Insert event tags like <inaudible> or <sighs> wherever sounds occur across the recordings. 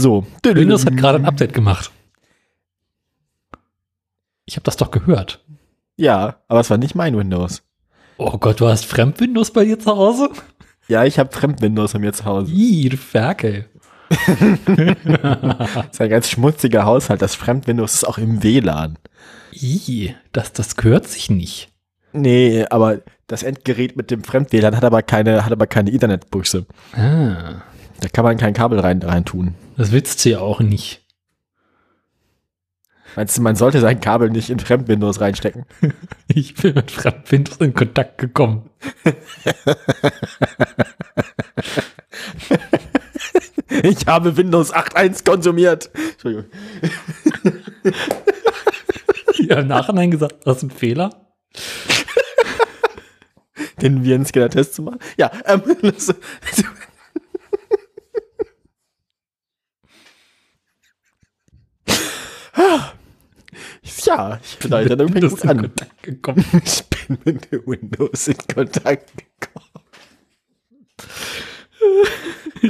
So. Windows hat gerade ein Update gemacht. Ich habe das doch gehört. Ja, aber es war nicht mein Windows. Oh Gott, du hast Fremd-Windows bei dir zu Hause? Ja, ich habe Fremd-Windows bei mir zu Hause. Ih, du Ferkel. <laughs> Das ist ein ganz schmutziger Haushalt. Das Fremd-Windows ist auch im WLAN. Ih, das, das gehört sich nicht. Nee, aber das Endgerät mit dem Fremd-WLAN hat aber keine, hat aber keine Internetbuchse. Ah, Da kann man kein Kabel rein, rein tun. das willst du ja auch nicht. Meinst du, man sollte sein Kabel nicht in Fremd-Windows reinstecken? <laughs> Ich bin mit Fremd-Windows in Kontakt gekommen. <laughs> Ich habe Windows 8.1 konsumiert. Entschuldigung. <laughs> Ja, im Nachhinein gesagt, das ist ein Fehler. Den Virenscanner-Test zu machen. Ja, ähm, das, ja, ich bin heute dann irgendwie Windows gut in an. Kontakt gekommen. <laughs> Ich bin mit dem Windows in Kontakt gekommen.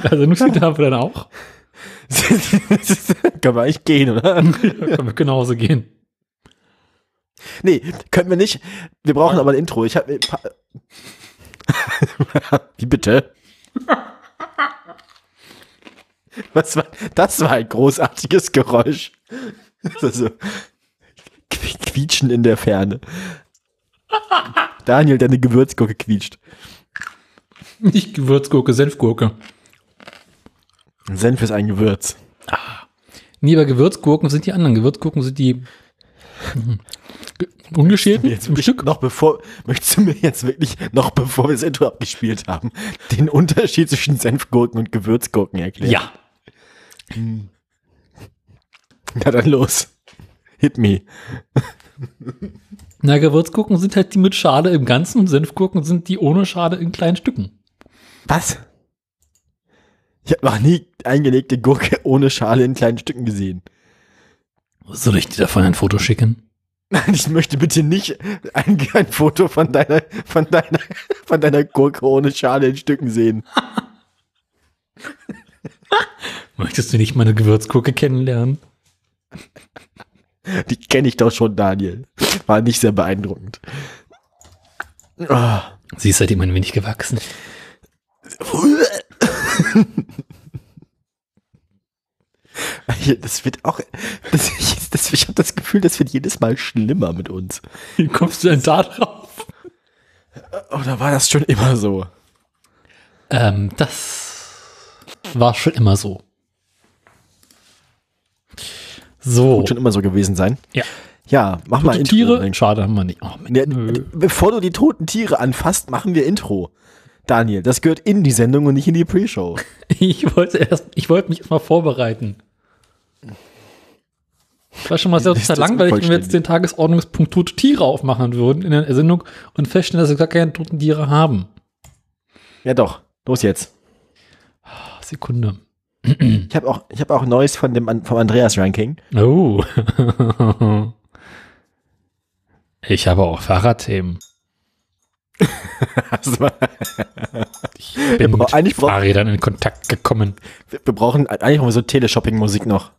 Also, du steht da dann auch. <laughs> Können wir eigentlich gehen, oder? Da können wir genauso gehen. Nee, können wir nicht. Wir brauchen aber ein Intro. Ich habe. <laughs> Wie bitte? Was war, das war ein großartiges Geräusch. Also, <laughs> Quietschen in der Ferne. Daniel, deine Gewürzgurke quietscht. Nicht Gewürzgurke, Senfgurke. Senf ist ein Gewürz. Nee, bei Gewürzgurken sind die anderen. Gewürzgurken sind die ge- ungeschälten Jetzt im Stück. Noch bevor, möchtest du mir jetzt wirklich, noch bevor wir das Intro abgespielt haben, den Unterschied zwischen Senfgurken und Gewürzgurken erklären? Ja. Na dann los. Hit me. Na, Gewürzgurken sind halt die mit Schale im Ganzen und Senfgurken sind die ohne Schale in kleinen Stücken. Was? Ich habe noch nie eingelegte Gurke <laughs> ohne Schale in kleinen Stücken gesehen. Soll ich dir davon ein Foto schicken? Nein, ich möchte bitte nicht ein, ein Foto von deiner, von deiner, von deiner Gurke ohne Schale in Stücken sehen. <laughs> Möchtest du nicht meine Gewürzgurke kennenlernen? Die kenne ich doch schon, Daniel. War nicht sehr beeindruckend. Ah. Sie ist seitdem ein wenig gewachsen. Das wird auch, das, ich, das, ich habe das Gefühl, das wird jedes Mal schlimmer mit uns. Wie kommst du denn da drauf? Oder war das schon immer so? Ähm, das war schon immer so. So. Wird schon immer so gewesen sein. Ja. Ja, mach mal Tote Intro. Tiere? Schade, haben wir nicht. Oh, Ja, bevor du die toten Tiere anfasst, machen wir Intro. Daniel, das gehört in die Sendung und nicht in die Pre-Show. <laughs> Ich wollte erst, ich wollte mich erst mal vorbereiten. War schon mal sehr das langweilig, wenn wir jetzt den Tagesordnungspunkt tote Tiere aufmachen würden in der Sendung und feststellen, dass wir gar keine toten Tiere haben. Ja doch, los jetzt. Ah, Sekunde. Ich habe auch, ich habe auch Neues von dem vom Andreas Ranking. Oh. <laughs> Ich habe auch Fahrradthemen. <laughs> Also, wir, Ich bin mit eigentlich Fahrrädern in Kontakt gekommen. wir brauchen eigentlich noch so Teleshopping-Musik noch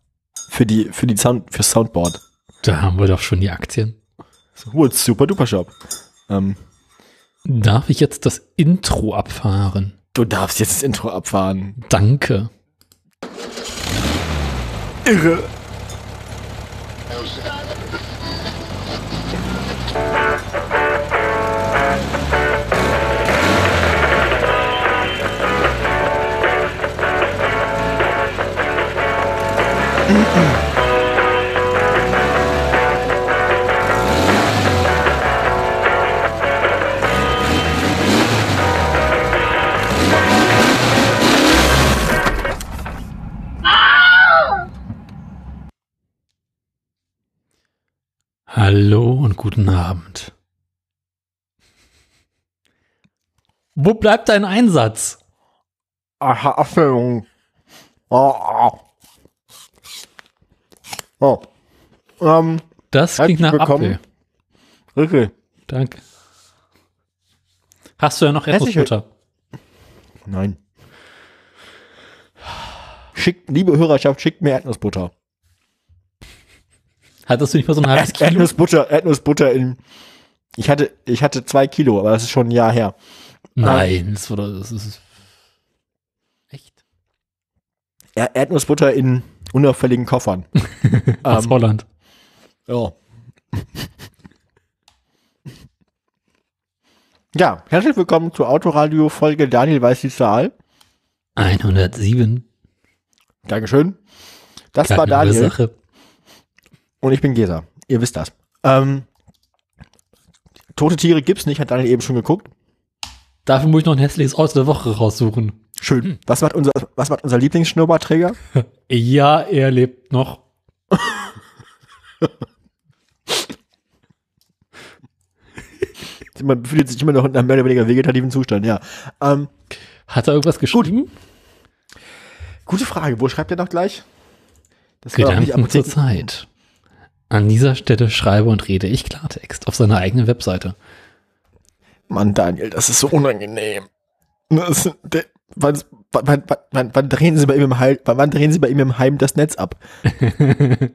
für die für die Sound für Soundboard. Da haben wir doch schon die Aktien. So, super duper Shop. Ähm, Darf ich jetzt das Intro abfahren? du darfst jetzt das Intro abfahren. Danke. 这个。Hallo und guten Abend. Wo bleibt dein Einsatz? Aha, Erfüllung. Oh, oh. oh. Ähm, Das klingt nach willkommen. Apfel. Ricky. Danke. Hast du ja noch Erdnussbutter? Nein. schickt, liebe Hörerschaft, schickt mir Erdnussbutter. Hattest du nicht mal so ein halbes Kilo? Erdnussbutter, Erdnussbutter in, ich hatte, ich hatte zwei Kilo, aber das ist schon ein Jahr her. Nein, das, war, das ist echt. Er Erdnussbutter in unauffälligen Koffern. <laughs> Aus Ähm, Holland. Ja. Ja, herzlich willkommen zur Autoradio-Folge Daniel weiß die Zahl. 107. Dankeschön. Das war Keine Daniel Ursache. Und ich bin Gesa. Ihr wisst das. Ähm, tote Tiere gibt's nicht, hat Daniel eben schon geguckt. Dafür muss ich noch ein hässliches Aus der Woche raussuchen. Schön. Was macht unser, was macht unser Lieblingsschnurrbartträger? <laughs> Ja, er lebt noch. <laughs> Man befindet sich immer noch in einem mehr oder weniger vegetativen Zustand, ja. Ähm, Hat er irgendwas geschrieben? gute Frage. Wo schreibt er noch gleich? Das Gedanken zur Zeit. An dieser Stelle schreibe und rede ich Klartext auf seiner eigenen Webseite. Mann, Daniel, das ist so unangenehm. Das, der, wann, wann, wann, wann, wann drehen Sie bei ihm im Heim, wann drehen Sie bei ihm im Heim das Netz ab? <laughs>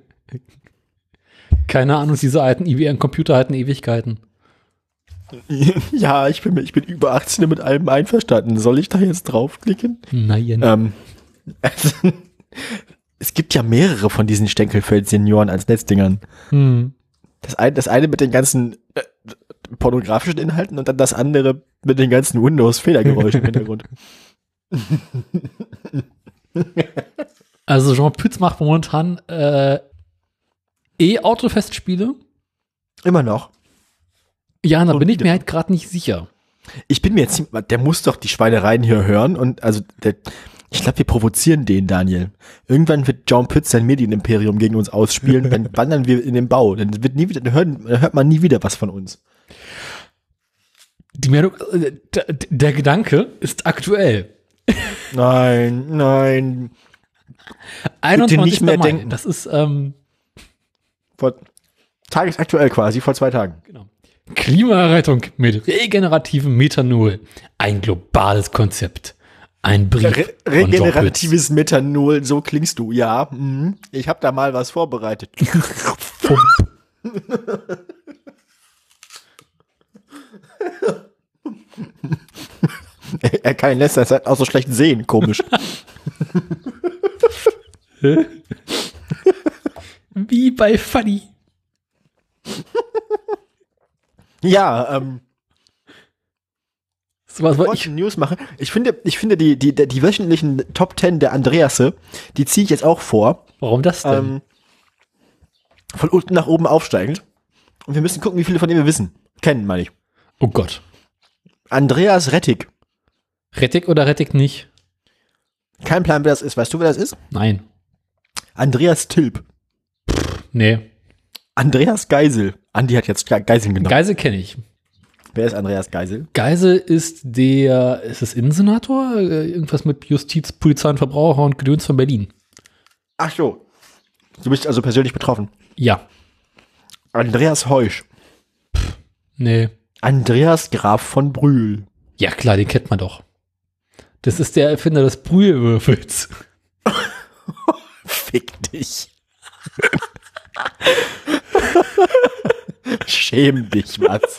Keine Ahnung, diese alten IBM-Computer halten Ewigkeiten. <laughs> Ja, ich bin, ich bin über 18 mit allem einverstanden. Soll ich da jetzt draufklicken? Nein. Ähm, <laughs> also, es gibt ja mehrere von diesen Stenkelfeld-Senioren als Netzdingern. Hm. Das eine, das eine mit den ganzen äh, pornografischen Inhalten und dann das andere mit den ganzen Windows-Fehlergeräuschen im Hintergrund. <laughs> Also Jean Pütz macht momentan äh, E-Autofestspiele. Immer noch. Ja, da Und bin ich mir halt gerade nicht sicher. Ich bin mir jetzt, ziemlich- der muss doch die Schweinereien hier hören und also der, ich glaube, wir provozieren den, Daniel. Irgendwann wird John Pütz sein Medienimperium gegen uns ausspielen, dann <laughs> wandern wir in den Bau. Dann wird nie wieder, dann hört, dann hört man nie wieder was von uns. Die Meldung, äh, der, der Gedanke ist aktuell. Nein, nein. 21. nicht mehr Mai. denken. Das ist ähm, Vor, tagesaktuell quasi, vor zwei Tagen. genau. Klimarettung mit regenerativem Methanol. Ein globales Konzept. Ein Brief Re regeneratives Methanol, so klingst du, ja. Mhm. Ich habe da mal was vorbereitet. <laughs> <laughs> er kann in letzter Zeit auch so schlecht sehen, komisch. Wie bei Funny. <laughs> ja, ähm, was ich wollte ich. News machen. Ich finde, ich finde die, die, die wöchentlichen Top 10 der Andreasse, die ziehe ich jetzt auch vor. Warum das denn? Ähm, von unten nach oben aufsteigend. Und wir müssen gucken, wie viele von denen wir wissen. Kennen, meine ich. oh Gott. Andreas Rettig. Rettig oder Rettig nicht? Kein Plan, wer das ist. Weißt du, wer das ist? Nein. Andreas Tilp. Nee. Andreas Geisel. Andi hat jetzt Ge- Geiseln genommen. Geisel kenne ich. Wer ist Andreas Geisel? Geisel ist der, ist es Innensenator? Äh, Irgendwas mit Justiz, Polizei und Verbraucher und Gedöns von Berlin. Ach so. Du bist also persönlich betroffen. Ja. Andreas Heusch. Nee. Andreas Graf von Brühl. Ja, klar, den kennt man doch. Das ist der Erfinder des Brühlwürfels. <laughs> Fick dich. <laughs> Schäm dich, Mats.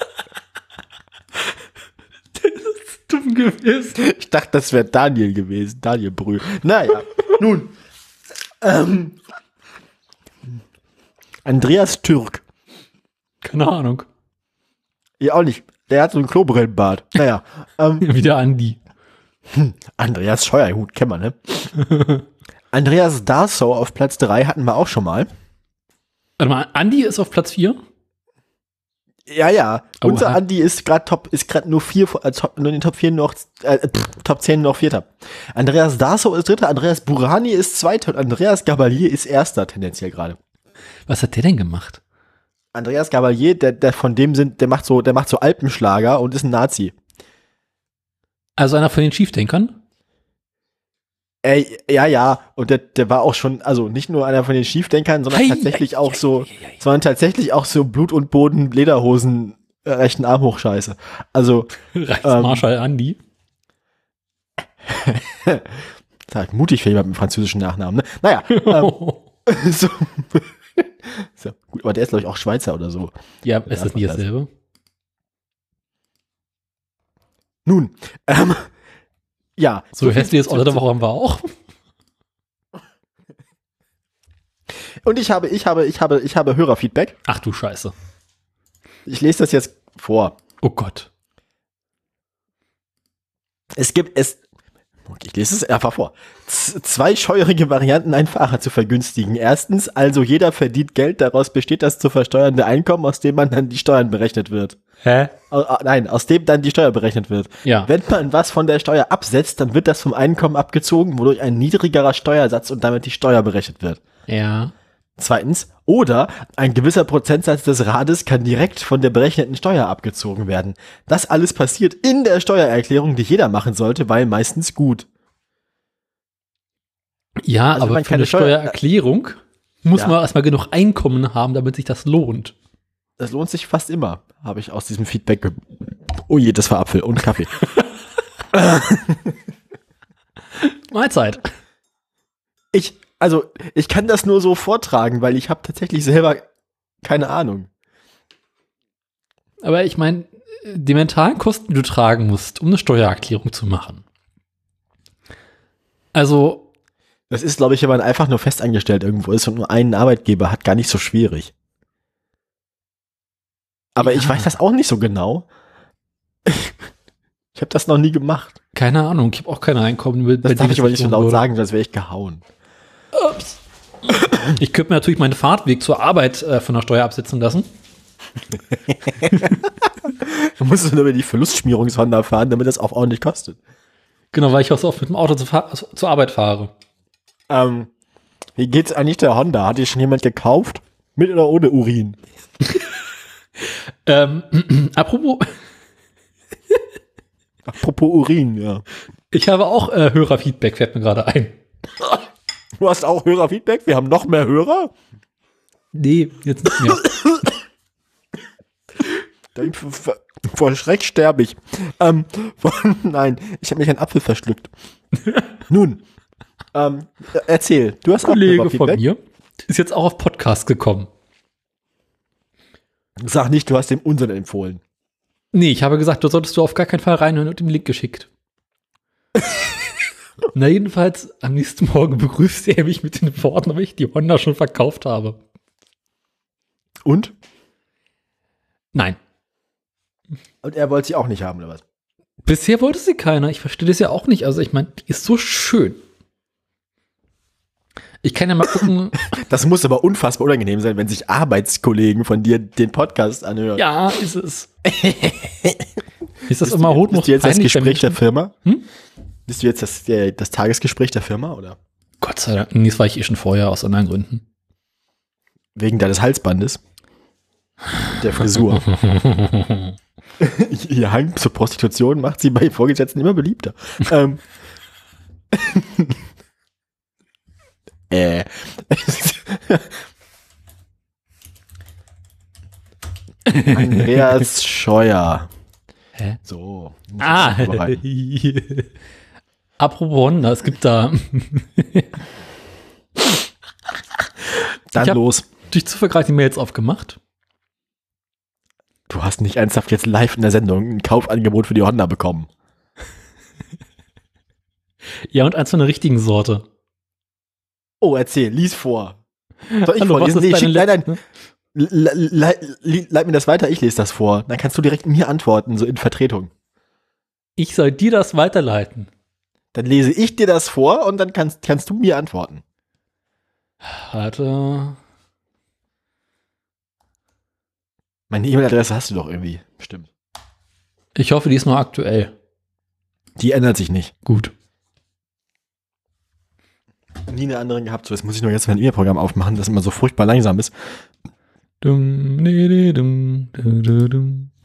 Dumm gewesen. Ich dachte, das wäre Daniel gewesen. Daniel Brühl. Naja, <laughs> nun. Ähm, Andreas Türk. Keine Ahnung. Ja, auch nicht. Der hat so einen Klobrillenbart. Naja. Ähm, <laughs> Wieder Andi. Andreas Scheuerhut, kennen wir, ne? <laughs> Andreas Darsow auf Platz 3 hatten wir auch schon mal. Warte mal, Andi ist auf Platz 4. Ja, ja. Oha. Unser Andi ist gerade top, ist gerade nur vier, vor- äh, top, nur in den Top 4 noch, äh, pff, Top 10 noch Vierter. Andreas Darsow ist Dritter, Andreas Burani ist Zweiter und Andreas Gabalier ist Erster tendenziell gerade. Was hat der denn gemacht? Andreas Gabalier, der, der von dem sind, der macht so, der macht so Alpenschlager und ist ein Nazi. Also einer von den Schiefdenkern? Ey, ja, ja, und der, der war auch schon, also nicht nur einer von den Schiefdenkern, sondern Hei, tatsächlich hei, auch hei, so, sondern tatsächlich auch so Blut und Boden, Lederhosen, äh, rechten Arm hoch Scheiße. Also, Reichsmarschall Andi. <laughs> Sag ich mutig für jemanden mit französischen Nachnamen, ne? Naja, ähm, <laughs> so. <laughs> so. Gut, aber der ist, glaube ich, auch Schweizer oder so. ja, ist das nicht das. dasselbe? Nun, ähm, ja. So viel hässliches Auto der Woche haben wir auch. Und ich habe, ich habe, ich habe, ich habe Hörerfeedback. Ach du Scheiße. Ich lese das jetzt vor. Oh Gott. Es gibt es. Okay, ich lese es einfach vor. Z zwei scheuerige Varianten, einen Fahrer zu vergünstigen. Erstens, also jeder verdient Geld, daraus besteht das zu versteuernde Einkommen, aus dem man dann die Steuern berechnet wird. Hä? Au- Nein, aus dem dann die Steuer berechnet wird. Ja. Wenn man was von der Steuer absetzt, dann wird das vom Einkommen abgezogen, wodurch ein niedrigerer Steuersatz und damit die Steuer berechnet wird. Ja. Zweitens, oder ein gewisser Prozentsatz des Rades kann direkt von der berechneten Steuer abgezogen werden. Das alles passiert in der Steuererklärung, die jeder machen sollte, weil meistens gut. Ja, Also aber für eine Steuer- Steuererklärung muss Ja. man erstmal genug Einkommen haben, damit sich das lohnt. Das lohnt sich fast immer, habe ich aus diesem Feedback. ge- Oh je, das war Apfel und Kaffee. <laughs> <laughs> Mahlzeit. Ich, also, ich kann das nur so vortragen, weil ich habe tatsächlich selber keine Ahnung. Aber ich meine, die mentalen Kosten, die du tragen musst, um eine Steuererklärung zu machen. Also, Das ist, glaube ich, wenn man einfach nur festangestellt irgendwo ist und nur einen Arbeitgeber hat, gar nicht so schwierig. Aber ich Ja. weiß das auch nicht so genau. Ich habe das noch nie gemacht. keine Ahnung, ich habe auch keine Einkommen. bei Das darf ich aber nicht so laut würde. sagen, sonst wäre ich gehauen. Ups. Ich könnte mir natürlich meinen Fahrtweg zur Arbeit äh, von der Steuer absetzen lassen. <laughs> Du musst nur über die Verlustschmierungshonda fahren, damit das auch ordentlich kostet. Genau, weil ich auch so oft mit dem Auto zur, Fahr also zur Arbeit fahre. Ähm, wie geht's eigentlich der Honda? Hat die schon jemand gekauft? Mit oder ohne Urin? <laughs> Ähm, <clears throat> apropos, Apropos Urin, ja. ich habe auch äh, Hörerfeedback, fällt mir gerade ein. <laughs> Du hast auch Hörerfeedback? Wir haben noch mehr Hörer? Nee, jetzt nicht mehr. Dann Vor Schreck sterbe ich. Ähm, nein, ich habe mich einen Apfel verschluckt. Nun, ähm, erzähl. Du hast auch Kollege von mir ist jetzt auch auf Podcast gekommen. Sag nicht, du hast dem unseren empfohlen. Nee, ich habe gesagt, du solltest du auf gar keinen Fall reinhören und ihm Link geschickt. <laughs> Na, jedenfalls, am nächsten Morgen begrüßte er mich mit den Worten, ob ich die Honda schon verkauft habe. Und? Nein. Und er wollte sie auch nicht haben, oder was? Bisher wollte sie keiner. Ich verstehe das ja auch nicht. Also, ich meine, die ist so schön. Ich kann ja mal gucken. <laughs> Das muss aber unfassbar unangenehm sein, wenn sich Arbeitskollegen von dir den Podcast anhören. ja, ist es. <laughs> ist das Bist immer bist du jetzt das Gespräch der Firma? Hm? Bist du jetzt das, der, das Tagesgespräch der Firma, oder? Gott sei Dank. Das war ich eh schon vorher aus anderen Gründen. Wegen deines Halsbandes? Der Frisur. <laughs> Ihr Hang zur Prostitution macht sie bei Vorgesetzten immer beliebter. ähm. <laughs> äh. <laughs> Andreas Scheuer. Hä? So. Ah. Apropos Honda, es gibt da <laughs> Dann los. durch Zufall gerade die Mails aufgemacht. Du hast nicht ernsthaft jetzt live in der Sendung ein Kaufangebot für die Honda bekommen. <laughs> Ja, und eins von der richtigen Sorte. Oh, erzähl, lies vor. Soll ich Hallo, vorlesen? Nee, schick, nein, nein, letzte? Le- le- le- Leit mir das weiter, ich lese das vor. Dann kannst du direkt mir antworten, so in Vertretung. Ich soll dir das weiterleiten. Dann lese ich dir das vor und dann kannst, kannst du mir antworten. Warte. Meine E-Mail-Adresse hast du doch irgendwie. Stimmt. Ich hoffe, die ist noch aktuell. Die ändert sich nicht. Gut. Nie eine andere gehabt. So, jetzt muss ich nur jetzt mein E-Mail-Programm aufmachen, das immer so furchtbar langsam ist.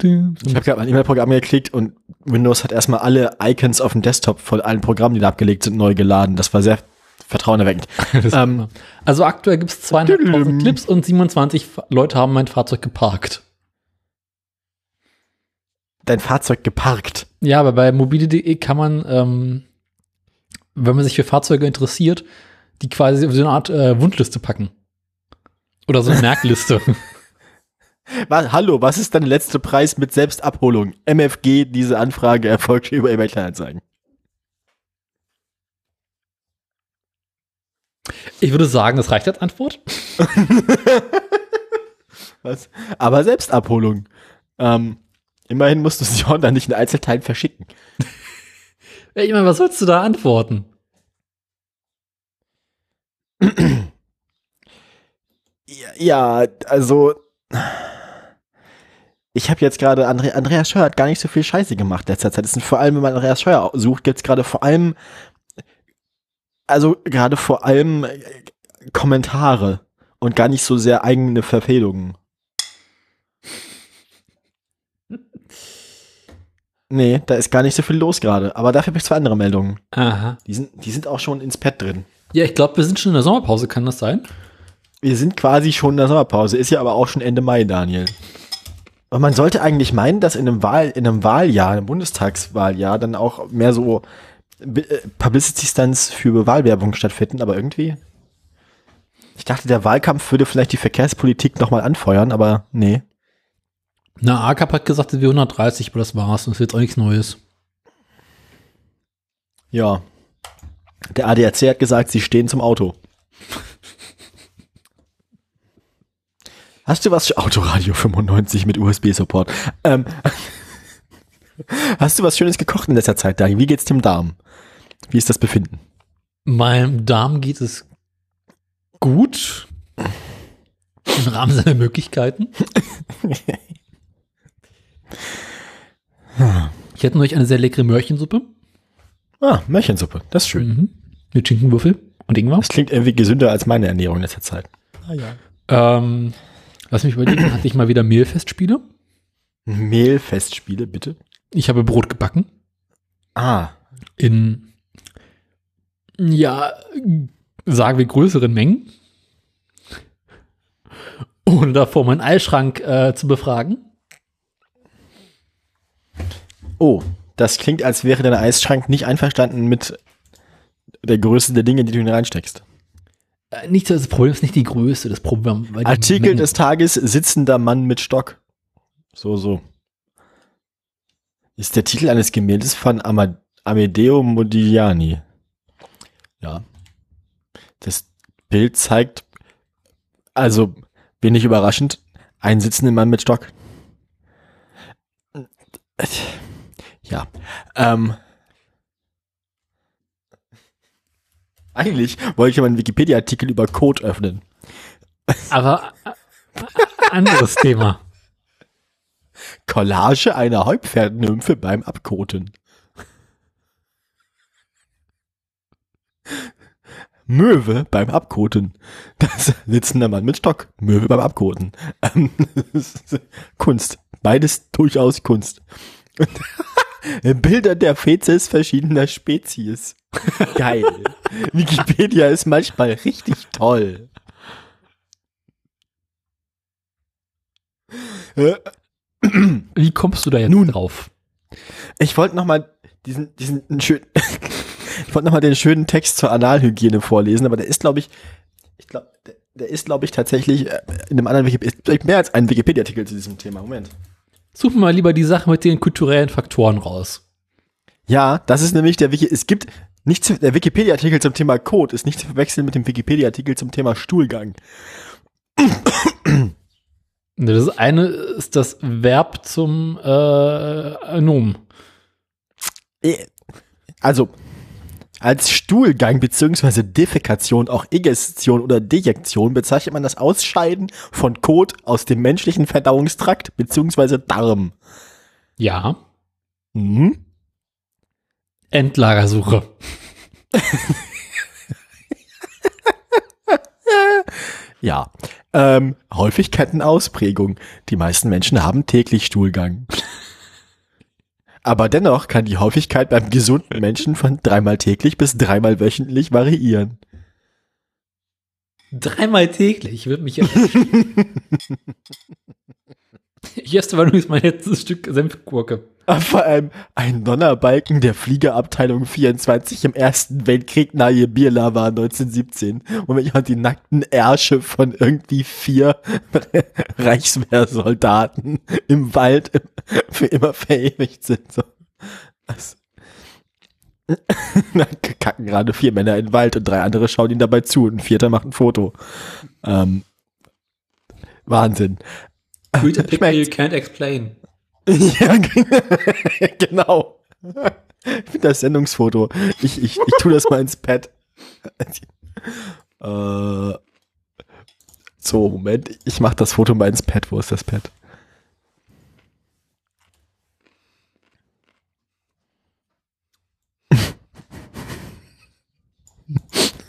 Ich habe gerade mein E-Mail-Programm geklickt und Windows hat erstmal alle Icons auf dem Desktop von allen Programmen, die da abgelegt sind, neu geladen. Das war sehr vertrauenerweckend. <laughs> Ähm, also aktuell gibt es zweieinhalbtausend Clips und 27 Fa- Leute haben mein Fahrzeug geparkt. Dein Fahrzeug geparkt. Ja, aber bei mobile.de kann man ähm, wenn man sich für Fahrzeuge interessiert, die quasi auf so eine Art äh, Wundliste packen. Oder so eine Merkliste. <laughs> Was, hallo, was ist dein letzter Preis mit Selbstabholung? MFG, diese Anfrage erfolgt über eBay Kleinanzeigen. Ich würde sagen, das reicht als Antwort. <laughs> Was? Aber Selbstabholung. Ähm, immerhin musst du sie online nicht in Einzelteilen verschicken. <laughs> Ich meine, was sollst du da antworten? <clears throat> Ja, also ich habe jetzt gerade Andre, Andreas Scheuer hat gar nicht so viel Scheiße gemacht letzter Zeit. Es sind vor allem, wenn man Andreas Scheuer sucht, gibt's gerade vor allem also gerade vor allem äh, Kommentare und gar nicht so sehr eigene Verfehlungen. Nee, da ist gar nicht so viel los gerade. Aber dafür habe ich zwei andere Meldungen. Aha. Die sind, die sind auch schon ins Pad drin. Ja, ich glaube, wir sind schon in der Sommerpause, kann das sein? Wir sind quasi schon in der Sommerpause, ist ja aber auch schon Ende Mai, Daniel. Und man sollte eigentlich meinen, dass in einem Wahl, in einem Wahljahr, einem Bundestagswahljahr, dann auch mehr so äh, Publicity Stunts für Wahlwerbung stattfinden, aber irgendwie. Ich dachte, der Wahlkampf würde vielleicht die Verkehrspolitik nochmal anfeuern, aber nee. Na, AKAP hat gesagt, wir 130, aber das war's. Das ist jetzt auch nichts Neues. Ja. Der ADAC hat gesagt, sie stehen zum Auto. Hast du was für Autoradio 95 mit USB-Support? Ähm, hast du was Schönes gekocht in letzter Zeit, Dani? Wie geht's dem Darm? Wie ist das Befinden? Meinem Darm geht es gut. Im Rahmen seiner Möglichkeiten. <laughs> Ich hätte euch eine sehr leckere Möhrchensuppe. Ah, Möhrchensuppe. Das ist schön. Mhm. Mit Schinkenwürfel und Ingwer. Das klingt irgendwie gesünder als meine Ernährung in letzter Zeit. Ah ja. Ähm, lass mich überlegen, hatte ich mal wieder Mehlfestspiele? Mehlfestspiele, bitte. Ich habe Brot gebacken. Ah. In, ja, sagen wir größeren Mengen. Ohne davor meinen Eisschrank äh, zu befragen. Oh, das klingt, als wäre dein Eisschrank nicht einverstanden mit der Größe der Dinge, die du hin reinsteckst. Äh, nicht das Problem ist nicht die Größe, das Problem. Artikel des Tages, sitzender Mann mit Stock. So, so. Ist der Titel eines Gemäldes von Ama Amedeo Modigliani. Ja. Das Bild zeigt, also, wenig überraschend, einen sitzenden Mann mit Stock. Ja. Ähm. Eigentlich wollte ich ja meinen Wikipedia-Artikel über Code öffnen. Aber äh, anderes Thema. Collage einer Heupferdnymphe beim Abkoten. Möwe beim Abkoten. Das sitzender Mann mit Stock. Möwe beim Abkoten. Ähm, <laughs> Kunst. Beides durchaus Kunst. <laughs> Bilder der Fezes verschiedener Spezies. <laughs> Geil. Wikipedia ist manchmal richtig toll. Äh, Wie kommst du da jetzt Nun. drauf? Ich wollte noch mal diesen, diesen schönen, <laughs> ich wollte noch mal den schönen Text zur Analhygiene vorlesen, aber der ist, glaube ich, ich glaube, der, der ist, glaube ich, tatsächlich äh, in einem anderen Wikipedia, mehr als ein Wikipedia-Artikel zu diesem Thema. Moment. Such mal lieber die Sache mit den kulturellen Faktoren raus. Ja, das ist nämlich der Wiki, es gibt nicht zu, der Wikipedia-Artikel zum Thema Code ist nicht zu verwechseln mit dem Wikipedia-Artikel zum Thema Stuhlgang. Das eine ist das Verb zum äh, Nomen. Äh, Also, als Stuhlgang bzw. Defekation, auch Egestion oder Dejektion bezeichnet man das Ausscheiden von Kot aus dem menschlichen Verdauungstrakt bzw. Darm. Ja. Mhm. Endlagersuche. <laughs> Ja. Ähm, Häufigkeitenausprägung. Die meisten Menschen haben täglich Stuhlgang. Aber dennoch kann die Häufigkeit beim gesunden Menschen von dreimal täglich bis dreimal wöchentlich variieren. Dreimal täglich würde mich ja. Ich esse nur mein letztes Stück Senfgurke. Vor allem ein Donnerbalken der Fliegerabteilung 24 im Ersten Weltkrieg nahe Birla war 1917. Und wenn jemand die nackten Ärsche von irgendwie vier <laughs> Reichswehrsoldaten im Wald für immer verewigt sind. So. <laughs> Da kacken gerade vier Männer in den Wald und drei andere schauen ihnen dabei zu und ein vierter macht ein Foto. Ähm, Wahnsinn. Read a picture you can't explain. Ja, <laughs> genau. Ich finde das Sendungsfoto. Ich, ich, ich tue das mal ins Pad. <laughs> Äh, so, Moment. Ich mache das Foto mal ins Pad. Wo ist das Pad?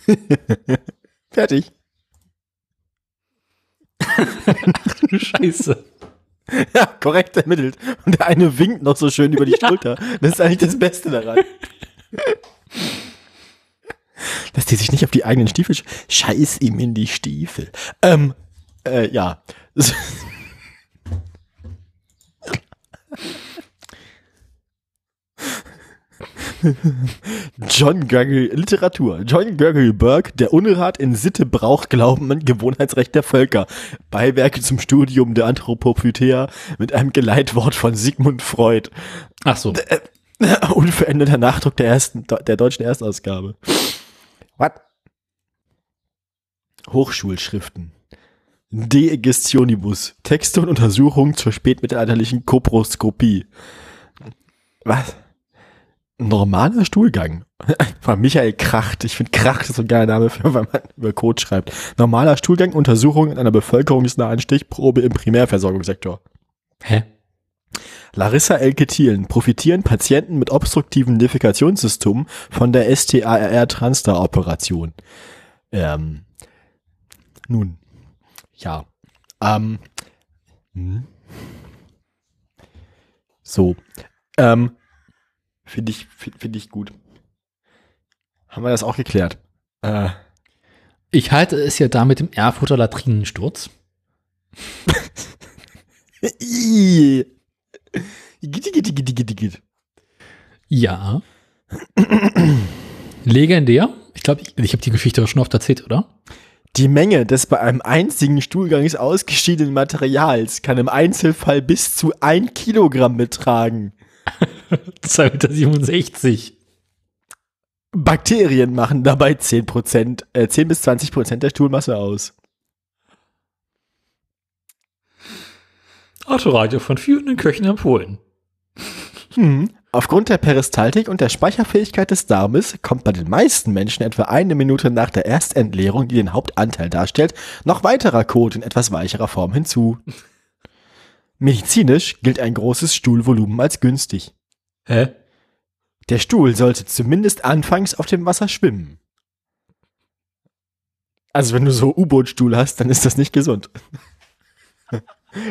<laughs> Fertig. Ach du Scheiße. <laughs> Ja, korrekt ermittelt. Und der eine winkt noch so schön über die <laughs> Schulter. Das ist eigentlich das Beste daran. <laughs> Dass die sich nicht auf die eigenen Stiefel sch Scheiß ihm in die Stiefel. Ähm, äh, ja. <laughs> John Gurgle, Literatur. John Gurgle Burke, der Unrat in Sitte, Brauch, Glauben und Gewohnheitsrecht der Völker. Beiwerke zum Studium der Anthropophytea mit einem Geleitwort von Sigmund Freud. Ach so. Äh, unveränderter Nachdruck der ersten, der deutschen Erstausgabe. What? Hochschulschriften. De Gestionibus. Texte und Untersuchungen zur spätmittelalterlichen Koproskopie. Was? Normaler Stuhlgang. <laughs> Von Michael Kracht. Ich finde Kracht ist so ein geiler Name für, wenn man über Code schreibt. Normaler Stuhlgang, Untersuchung in einer bevölkerungsnahen Stichprobe im Primärversorgungssektor. Hä? Larissa Elke Thielen. Profitieren Patienten mit obstruktiven Defekationssymptomen von der STARR-Transtar-Operation? Ähm, nun, ja. Ähm, hm. So. Ähm, Finde ich, finde find ich gut. Haben wir das auch geklärt? Äh. Ich halte es ja da mit dem Erfurter Latrinensturz. <laughs> ja. Legendär. Ich glaube, ich, ich habe die Geschichte schon oft erzählt, oder? Die Menge des bei einem einzigen Stuhlgangs ausgeschiedenen Materials kann im Einzelfall bis zu ein Kilogramm betragen. <laughs> 2,67 Meter. Bakterien machen dabei 10, Prozent, äh, 10 bis 20 Prozent der Stuhlmasse aus. Autoradio von führenden Köchen empfohlen. Hm. Aufgrund der Peristaltik und der Speicherfähigkeit des Darmes kommt bei den meisten Menschen etwa eine Minute nach der Erstentleerung, die den Hauptanteil darstellt, noch weiterer Kot in etwas weicherer Form hinzu. Medizinisch gilt ein großes Stuhlvolumen als günstig. Hä? Der Stuhl sollte zumindest anfangs auf dem Wasser schwimmen. Also wenn du so U-Boot-Stuhl hast, dann ist das nicht gesund. <laughs>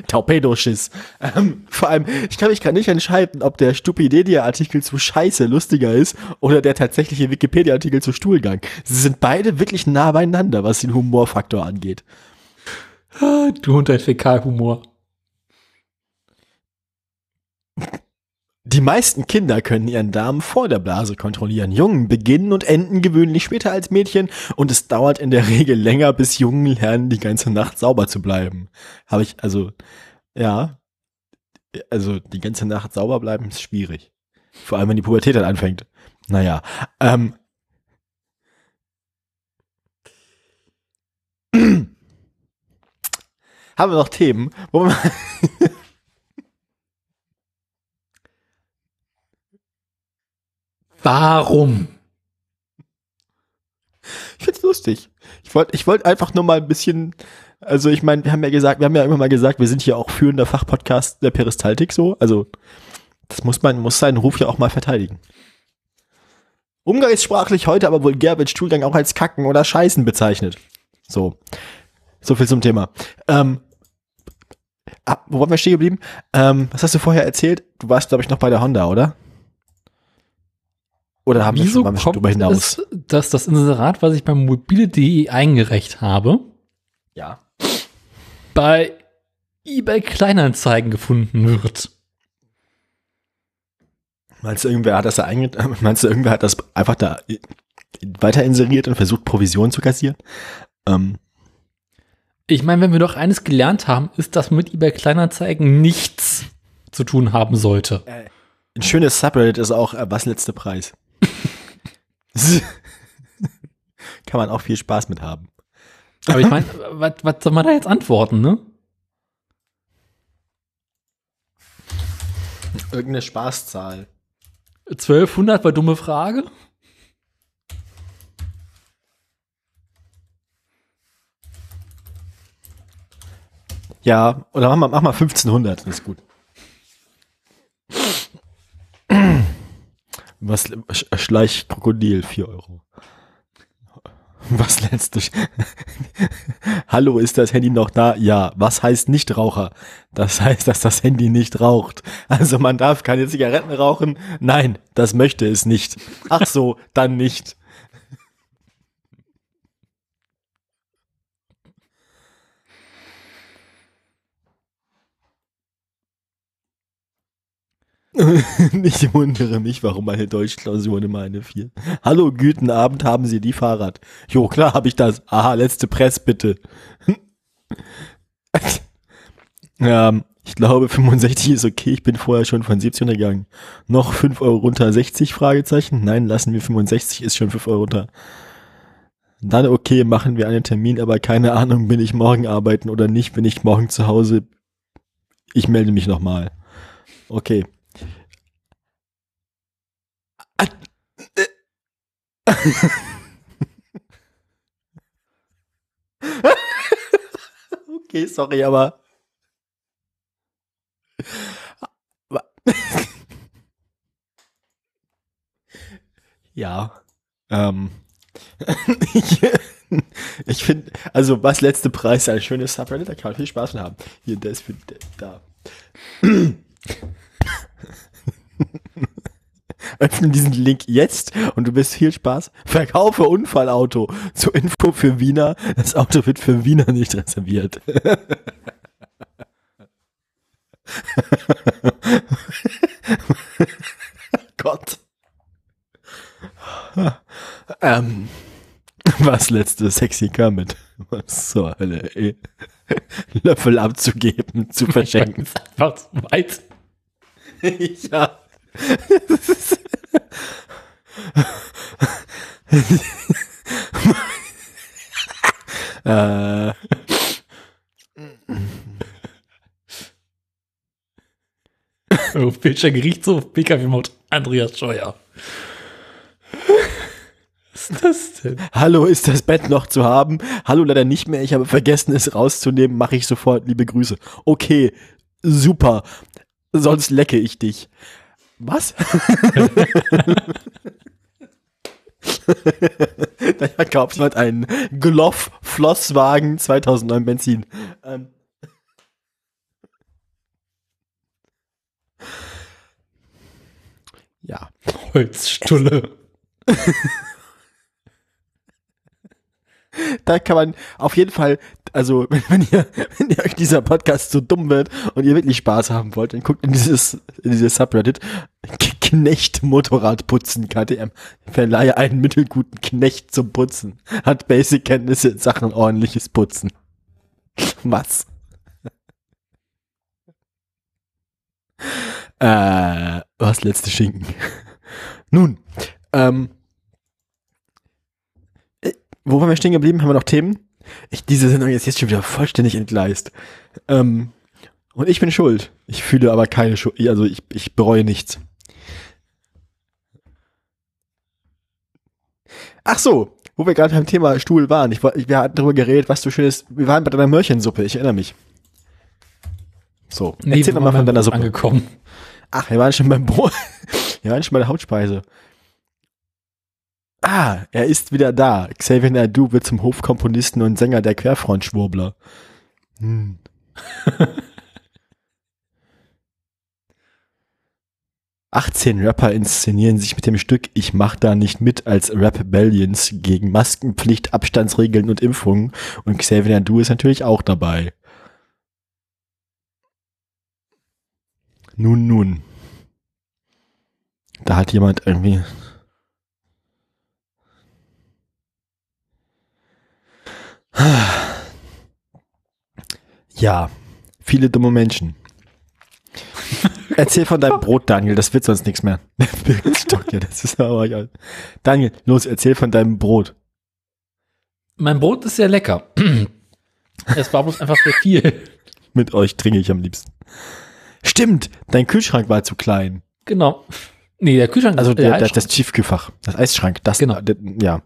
Torpedoschiss. Ähm, vor allem, ich kann mich gerade nicht entscheiden, ob der Stupidedia-Artikel zu Scheiße lustiger ist oder der tatsächliche Wikipedia-Artikel zu Stuhlgang. Sie sind beide wirklich nah beieinander, was den Humorfaktor angeht. Du und dein Fäkalhumor. Die meisten Kinder können ihren Darm vor der Blase kontrollieren. Jungen beginnen und enden gewöhnlich später als Mädchen und es dauert in der Regel länger, bis Jungen lernen, die ganze Nacht sauber zu bleiben. Habe ich, also, ja, also die ganze Nacht sauber bleiben ist schwierig. Vor allem, wenn die Pubertät dann anfängt. Naja, ähm. <clears throat> Haben wir noch Themen, wo man <laughs> Warum? Ich find's lustig. Ich wollte ich wollte einfach nur mal ein bisschen, also ich meine, wir haben ja gesagt, wir haben ja immer mal gesagt, wir sind hier auch führender Fachpodcast der Peristaltik so, also das muss man, muss seinen Ruf ja auch mal verteidigen. Umgangssprachlich heute aber wohl Gerwitz Stuhlgang auch als Kacken oder Scheißen bezeichnet. So. So viel zum Thema. Ähm, ab, wo waren wir stehen geblieben? Ähm, was hast du vorher erzählt? Du warst, glaube ich, noch bei der Honda, oder? Oder haben Wieso wir schon, kommt darüber hinaus? Es, dass das Inserat, was ich beim mobile.de eingereicht habe, Ja. bei eBay Kleinanzeigen gefunden wird. Meinst du, irgendwer hat das <laughs> meinst du, irgendwer hat das einfach da weiter inseriert und versucht, Provision zu kassieren? Ähm, Ich meine, wenn wir doch eines gelernt haben, ist, dass man mit eBay Kleinanzeigen nichts zu tun haben sollte. ein schönes Subreddit ist auch, äh, was letzte Preis? Kann man auch viel Spaß mit haben. Aber ich meine, was, was soll man da jetzt antworten, ne? Irgendeine Spaßzahl. 1200 war dumme Frage. Ja, oder mach mal, mach mal 1500, das ist gut. Was, Sch- Schleichkrokodil, 4 Euro. Was letzte? Sch- <laughs> Hallo, ist das Handy noch da? Ja. Was heißt Nichtraucher? Das heißt, dass das Handy nicht raucht. Also man darf keine Zigaretten rauchen? Nein, das möchte es nicht. Ach so, dann nicht. <laughs> Ich wundere mich, warum meine Deutschklausuren immer eine 4. Hallo, guten Abend, haben Sie die Fahrrad? Jo, klar habe ich das. Aha, letzte Press, bitte. <laughs> ähm, ich glaube, 65 ist okay. Ich bin vorher schon von 17 gegangen. Noch 5 Euro runter, 60? Fragezeichen. Nein, lassen wir 65, ist schon 5 Euro runter. Dann okay, machen wir einen Termin, aber keine Ahnung, bin ich morgen arbeiten oder nicht. Bin ich morgen zu Hause? Ich melde mich nochmal. Okay. <laughs> Okay, sorry, aber. ja. Ähm. <laughs> ich ich finde, also was letzte Preis, ein schönes Subreddit, da kann man viel Spaß mit haben. Hier, der ist für der, da. Öffne diesen Link jetzt und du bist viel Spaß. Verkaufe Unfallauto. Zur Info für Wiener. Das Auto wird für Wiener nicht reserviert. <laughs> Gott. ähm, was letzte sexy Kermit? Was zur Hölle, ey. Löffel abzugeben, zu verschenken. Einfach zu weit. ja. Äh, Europäischer Gerichtshof, Pkw-Maut, Andreas Scheuer. Was ist das denn? Hallo, ist das Bett noch zu haben? Hallo, leider nicht mehr. Ich habe vergessen, es rauszunehmen. Mache ich sofort. Liebe Grüße. Okay, super. Sonst lecke ich dich. Was? <laughs> da verkauft jemand einen Gloff Flosswagen 2009 Benzin. Ähm. Ja. Holzstulle. <laughs> da kann man auf jeden Fall, also <laughs> wenn, wenn ihr, wenn ihr euch dieser Podcast so dumm wird und ihr wirklich Spaß haben wollt, dann guckt in dieses, in dieses Subreddit Knecht Motorrad putzen KTM. Verleihe einen mittelguten Knecht zum Putzen. Hat Basic-Kenntnisse in Sachen ordentliches Putzen. <laughs> Was? äh, was letzte Schinken. <laughs> Nun, ähm, wo waren wir stehen geblieben? Haben wir noch Themen? Ich, diese Sendung ist jetzt schon wieder vollständig entgleist. Ähm, und ich bin schuld. Ich fühle aber keine Schuld. Also ich, ich bereue nichts. Ach so, wo wir gerade beim Thema Stuhl waren. Ich, woll- wir hatten darüber geredet, was du schönes. Wir waren bei deiner Möhrchensuppe, ich erinnere mich. So, erzähl wir doch mal waren von deiner Brot Suppe. Angekommen. Ach, wir waren schon beim Brot. <laughs> Wir waren schon bei der Hauptspeise. Ah, er ist wieder da. Xavier Naidu wird zum Hofkomponisten und Sänger der Querfrontschwurbler. Hm. <laughs> Achtzehn Rapper inszenieren sich mit dem Stück Ich mach da nicht mit als Rebellions gegen Maskenpflicht, Abstandsregeln und Impfungen. Und Xavier Naidu ist natürlich auch dabei. Nun, nun. Da hat jemand irgendwie. <sighs> Ja, viele dumme Menschen. Erzähl von deinem Brot, Daniel, das wird sonst nichts mehr. <laughs> Birkenstock, ja, das ist aber geil. Daniel, los, erzähl von deinem Brot. Mein Brot ist sehr lecker. <clears throat> es war bloß einfach sehr viel. <laughs> Mit euch trinke ich am liebsten. Stimmt, dein Kühlschrank war zu klein. Genau. Nee, der Kühlschrank Also der, der, Eisschrank. das Tiefkühlfach, das Eisschrank, das, Genau. der, ja.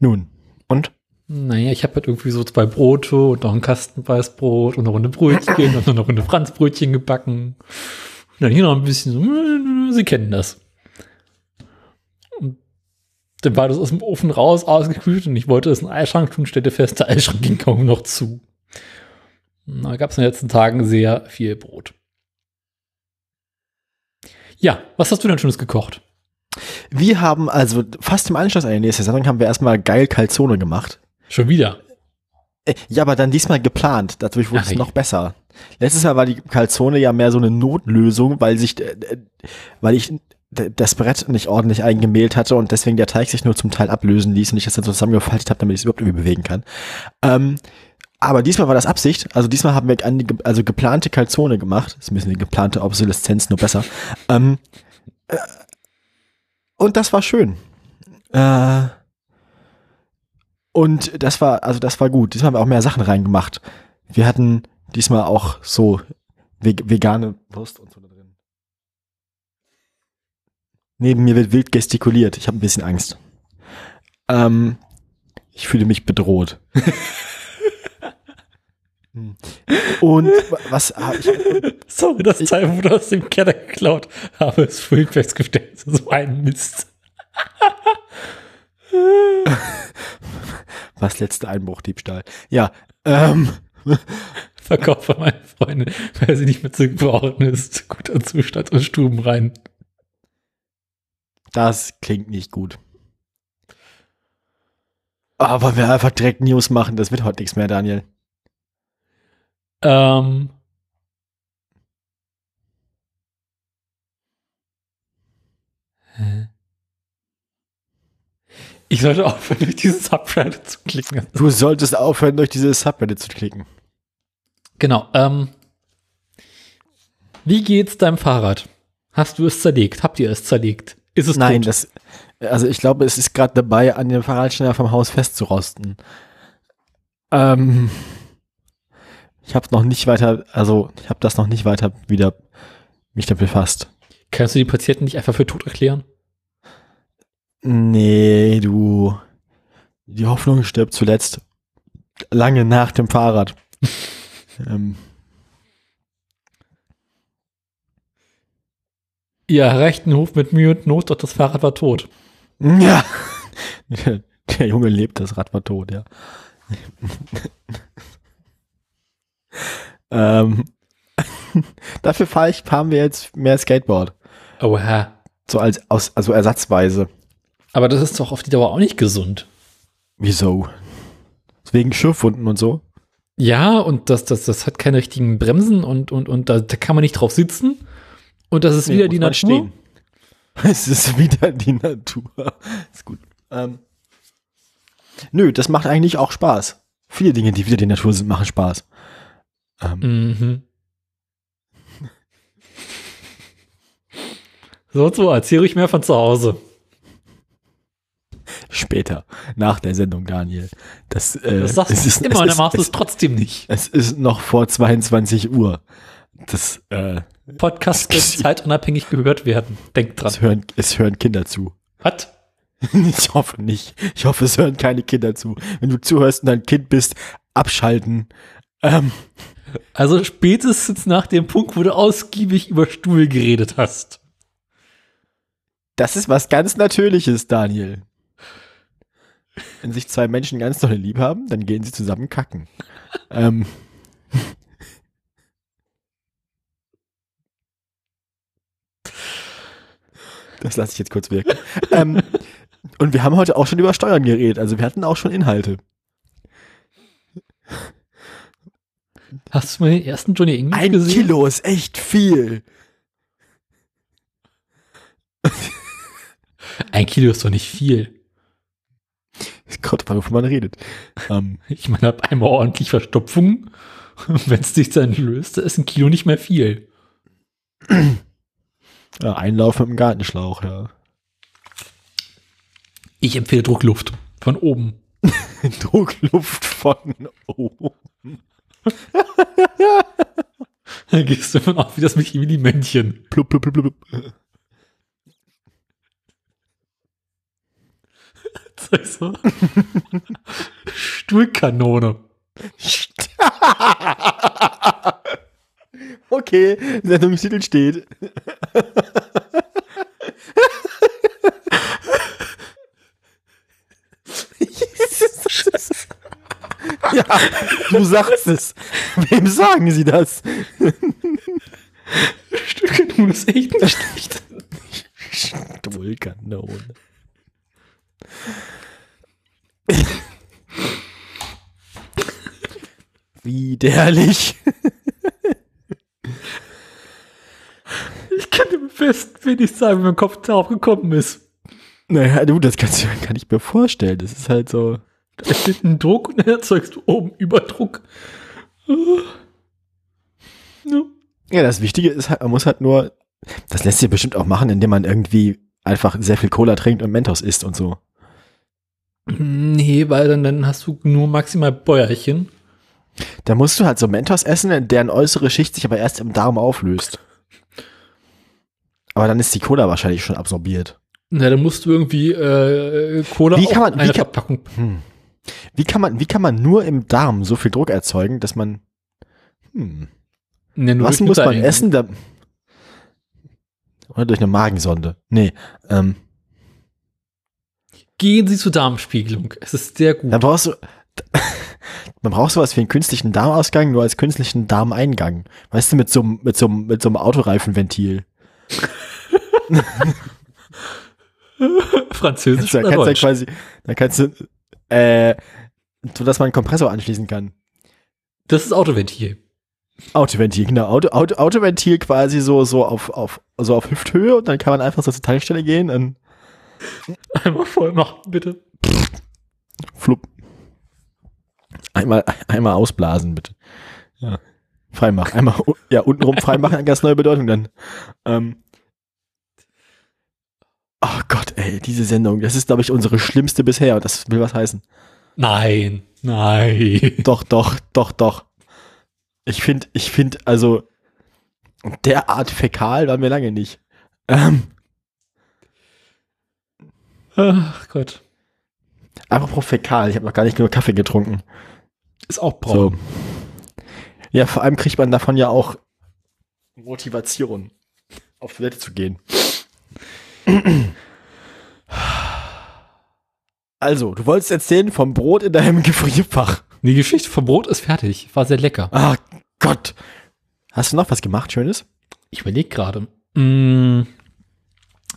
Nun, und? Naja, ich habe halt irgendwie so zwei Brote und noch ein Kasten Weißbrot und eine Runde Brötchen und noch eine Runde Franzbrötchen gebacken. Und dann hier noch ein bisschen so, Sie kennen das. Und dann war das aus dem Ofen raus, ausgekühlt und ich wollte es in den Eisschrank tun, stellte fest, der Eisschrank ging kaum noch zu. Und Da gab es in den letzten Tagen sehr viel Brot. Ja, was hast du denn Schönes gekocht? Wir haben also fast im Anschluss an die nächste Sendung haben wir erstmal geil Calzone gemacht. Schon wieder. Äh, Ja, aber dann diesmal geplant. Dadurch wurde Ach, es noch besser. Letztes Mal war die Calzone ja mehr so eine Notlösung, weil sich, äh, äh, weil ich das Brett nicht ordentlich eingemehlt hatte und deswegen der Teig sich nur zum Teil ablösen ließ und ich das dann so zusammengefaltet habe, damit ich es überhaupt irgendwie bewegen kann. Ähm, aber diesmal war das Absicht. Also diesmal haben wir eine, also geplante Calzone gemacht. Das ist ein bisschen die geplante Obsoleszenz, nur besser. Ähm, äh, und das war schön. Äh, und das war, also das war gut. Diesmal haben wir auch mehr Sachen reingemacht. Wir hatten diesmal auch so veg vegane Wurst und so da drin. Neben mir wird wild gestikuliert. Ich habe ein bisschen Angst. Ähm, ich fühle mich bedroht. <laughs> Hm. und wa- was hab ich, <laughs> Sorry, das Teil wurde aus dem Keller geklaut. Habe es vorhin festgestellt. So ein Mist. <laughs> <laughs> was letzte Einbruchdiebstahl? Ja, ähm, <laughs> Verkauf an meine Freundin, weil sie nicht mehr zu gebrauchen ist. Guter Zustand und Stuben rein. Das klingt nicht gut. Aber wir einfach direkt News machen, das wird heute nichts mehr, Daniel. Ähm. Hä? Ich sollte aufhören, durch dieses Subreddit zu klicken. Du solltest aufhören, durch diese Subreddit zu klicken. Genau. Ähm, wie geht's deinem Fahrrad? Hast du es zerlegt? Habt ihr es zerlegt? Ist es Nein, tot? das, also ich glaube, es ist gerade dabei, an dem Fahrradständer vom Haus festzurosten. Ähm, ich habe noch nicht weiter, also ich habe das noch nicht weiter wieder mich damit befasst. Kannst du die Patienten nicht einfach für tot erklären? Nee, du, die Hoffnung stirbt zuletzt lange nach dem Fahrrad. <laughs> ähm, Ihr erreicht den Hof mit Mühe und Not, doch das Fahrrad war tot. Ja. <laughs> Der Junge lebt, das Rad war tot, ja. <laughs> ähm, dafür fahre ich, fahren wir jetzt mehr Skateboard. Oha. So als aus, also ersatzweise. Aber das ist doch auf die Dauer auch nicht gesund. Wieso? Wegen Schürfwunden und so. Ja, und das, das, das hat keine richtigen Bremsen und, und, und da, da kann man nicht drauf sitzen. Und das ist Nee, wieder die Natur. <laughs> Es ist wieder die Natur. <laughs> Ist gut. Ähm, nö, das macht eigentlich auch Spaß. Viele Dinge, die wieder die Natur sind, machen Spaß. Ähm, Mhm. So, so, erzähl ruhig mehr von zu Hause. Später, nach der Sendung, Daniel. Das, äh, Das sagst du ist, immer, es dann machst du es es, trotzdem nicht. es ist noch vor 22 Uhr. Das, äh, Podcast <laughs> wird zeitunabhängig gehört werden. Denk dran. es, hören, es hören Kinder zu. Was? <laughs> Ich hoffe nicht. Ich hoffe, es hören keine Kinder zu. Wenn du zuhörst und ein Kind bist, abschalten. Ähm, Also spätestens nach dem Punkt, wo du ausgiebig über Stuhl geredet hast. das ist was ganz Natürliches, Daniel. Wenn sich zwei Menschen ganz doll lieb haben, dann gehen sie zusammen kacken. ähm. Das lasse ich jetzt kurz wirken. ähm, und wir haben heute auch schon über Steuern geredet, also wir hatten auch schon Inhalte. Hast du mal den ersten Johnny English Ein gesehen? Ein Kilo ist echt viel. Ein Kilo ist doch nicht viel. Gott, wovon man redet. Ähm, <laughs> Ich meine, hab einmal ordentlich Verstopfung. <laughs> Wenn es sich dann löst, ist ein Kilo nicht mehr viel. <clears throat> ja, Einlauf mit dem Gartenschlauch, ja. Ich empfehle Druckluft von oben. <laughs> Druckluft von oben. Dann gehst du immer auf wie das Mini-Männchen. Plupp, plupp, plupp, plupp. Sag ich so. Stuhlkanone. <laughs> okay, Sendungstitel steht. ja, du sagst es. Wem sagen sie das? Stuhlkanone ist echt nicht schlecht. Stuhlkanone. <laughs> Widerlich. Ich kann dir fest wenig sagen, wie mein Kopf darauf gekommen ist. Naja, du, das kannst du, kann ich mir vorstellen. Das ist halt so. Da steht ein Druck und dann erzeugst du oben Überdruck. Ja. Ja, das Wichtige ist halt, man muss halt nur, das lässt sich bestimmt auch machen, indem man irgendwie einfach sehr viel Cola trinkt und Mentos isst und so. Nee, weil dann, dann hast du nur maximal Bäuerchen. Da musst du halt so Mentos essen, deren äußere Schicht sich aber erst im Darm auflöst. Aber dann ist die Cola wahrscheinlich schon absorbiert. Na, dann musst du irgendwie äh, Cola Wie kann man- wie kann-. Hm. Wie kann man, wie kann man nur im Darm so viel Druck erzeugen, dass man, hm, nur was muss man essen, da, oder durch eine Magensonde? Nee, ähm, Gehen Sie zur Darmspiegelung. Es ist sehr gut. Dann brauchst du, <laughs> man braucht sowas wie einen künstlichen Darmausgang, nur als künstlichen Darmeingang. Weißt du, mit so, einem- mit so, einem- mit so einem Autoreifenventil. <laughs> Französisch Da oder kannst du Deutsch? quasi, da kannst du, äh, so dass man einen Kompressor anschließen kann. Das ist Autoventil. Autoventil, genau. Auto, Auto, Autoventil quasi so, so auf, auf, so auf Hüfthöhe und dann kann man einfach so zur Tankstelle gehen und Einmal voll machen, bitte. flupp. Einmal, einmal ausblasen, bitte. Ja. Freimachen. Einmal, ja, untenrum freimachen, eine ganz neue Bedeutung dann. Ähm. Oh Gott, ey, diese Sendung, das ist, glaube ich, unsere schlimmste bisher und das will was heißen. Nein, nein. Doch, doch, doch, doch. Ich finde, ich finde, also, derart fäkal waren wir lange nicht. Ähm, Ach Gott. apropos fäkal, ich habe noch gar nicht genug Kaffee getrunken. Ist auch So. braun. Ja, vor allem kriegt man davon ja auch Motivation, auf Toilette zu gehen. Also, du wolltest erzählen vom Brot in deinem <laughs> Gefrierfach. Die Geschichte vom Brot ist fertig. War sehr lecker. Ah, Gott. Hast du noch was gemacht, Schönes? Ich überlege gerade. Mm,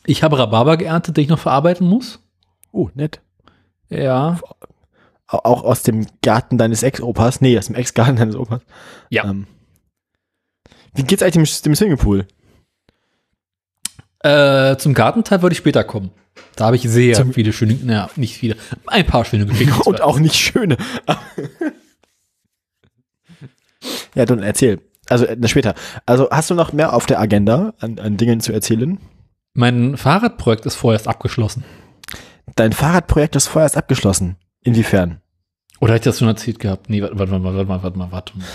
Ich habe Rhabarber geerntet, den ich noch verarbeiten muss. Oh, nett. Ja. Au- Auch aus dem Garten deines Ex-Opas. Nee, aus dem Ex-Garten deines Opas. Ja. Ähm, wie geht's eigentlich dem, dem Swimmingpool? Äh, zum Gartenteil würde ich später kommen. Da habe ich sehr Zum- viele schöne, naja, nicht viele, ein paar schöne <laughs> Geschichten. Und auch nicht schöne. <laughs> ja, dann erzähl. Also, äh, später. Also, hast du noch mehr auf der Agenda an, an Dingen zu erzählen? Mein Fahrradprojekt ist vorerst abgeschlossen. Dein Fahrradprojekt ist vorerst abgeschlossen. Inwiefern? Oder hätte ich das schon erzählt gehabt? Nee, warte, warte, warte, warte, warte, warte, mal, warte mal.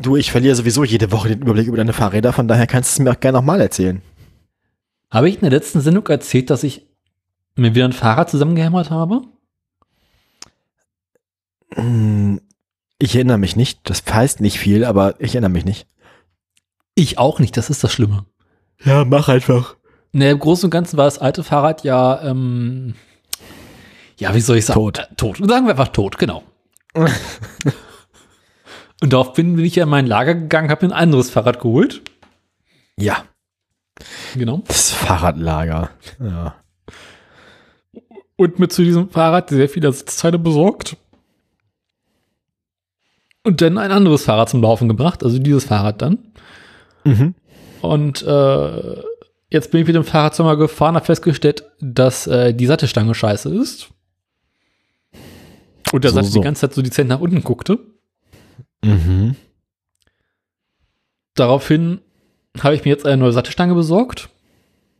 Du, ich verliere sowieso jede Woche den Überblick über deine Fahrräder, von daher kannst du es mir auch gerne nochmal erzählen. Habe ich in der letzten Sendung erzählt, dass ich mir wieder ein Fahrrad zusammengehämmert habe? Hm, Ich erinnere mich nicht. Das heißt nicht viel, aber ich erinnere mich nicht. Ich auch nicht, das ist das Schlimme. Ja, mach einfach. Ne, im Großen und Ganzen war das alte Fahrrad ja, ähm, ja, wie soll ich sagen? Tot. Äh, tot. Sagen wir einfach tot, genau. <laughs> und darauf bin, bin ich ja in mein Lager gegangen, habe mir ein anderes Fahrrad geholt. Ja, Genau. das Fahrradlager. Ja. Und mir zu diesem Fahrrad sehr viele Sitzteile besorgt. Und dann ein anderes Fahrrad zum Laufen gebracht, also dieses Fahrrad dann. Mhm. Und äh, Jetzt bin ich mit dem Fahrrad zweimal gefahren, habe festgestellt, dass äh, die Sattelstange scheiße ist. Und der So, Sattel so. die ganze Zeit so dezent nach unten guckte. Mhm. Daraufhin habe ich mir jetzt eine neue Sattelstange besorgt,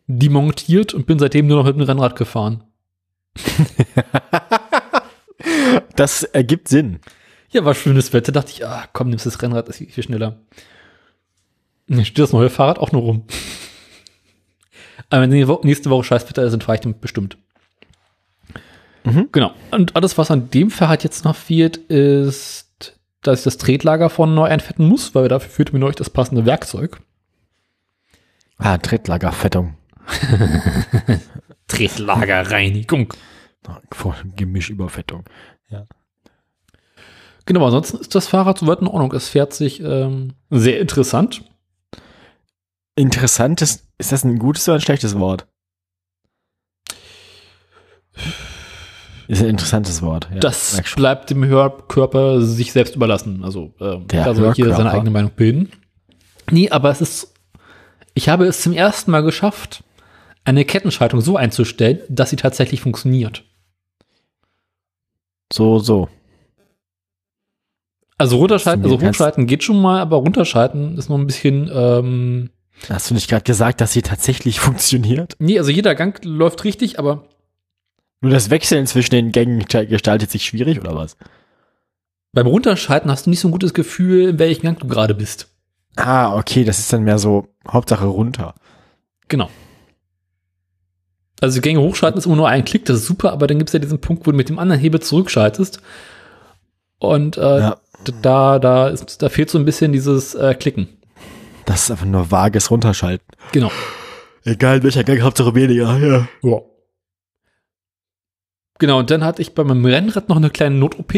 die montiert und bin seitdem nur noch mit dem Rennrad gefahren. <laughs> Das ergibt Sinn. Ja, war schönes Wetter. Dachte ich, ah, komm, nimmst das Rennrad, das geht viel schneller. Dann steht das neue Fahrrad auch nur rum. Aber wenn Wo- nächste Woche Scheißwetter ist, dann fahre ich damit bestimmt. Mhm. Genau. Und alles, was an dem Fahrrad jetzt noch fehlt, ist, dass ich das Tretlager vorne neu einfetten muss, weil dafür fehlt mir noch das passende Werkzeug. Ah, Trittlagerfettung. <laughs> Tretlagerreinigung. Gemischüberfettung. Genau, ansonsten ist das Fahrrad soweit in Ordnung. Es fährt sich ähm, sehr interessant. Interessant ist, ist das ein gutes oder ein schlechtes Wort? Ist ein interessantes Wort. Ja, das bleibt dem Hörkörper sich selbst überlassen. Also ähm, Der da soll jeder seine eigene Meinung bilden. Nee, aber es ist, ich habe es zum ersten Mal geschafft, eine Kettenschaltung so einzustellen, dass sie tatsächlich funktioniert. So, so. Also runterschalten, also hochschalten geht schon mal, aber runterschalten ist noch ein bisschen, ähm, Hast du nicht gerade gesagt, dass sie tatsächlich <laughs> funktioniert? nee, also jeder Gang läuft richtig, aber Nur das Wechseln zwischen den Gängen gestaltet sich schwierig oder was? beim Runterschalten hast du nicht so ein gutes Gefühl, in welchem Gang du gerade bist. Ah, okay, das ist dann mehr so Hauptsache runter. Genau. Also Gänge hochschalten ist immer nur ein Klick, das ist super, aber dann gibt es ja diesen Punkt, wo du mit dem anderen Hebel zurückschaltest. Und äh, Ja. da, da, ist, da fehlt so ein bisschen dieses äh, Klicken. Das ist einfach nur vages Runterschalten. Genau. Egal welcher Gang, Hauptsache weniger. Ja. Ja. Genau, und dann hatte ich bei meinem Rennrad noch eine kleine Not-OP.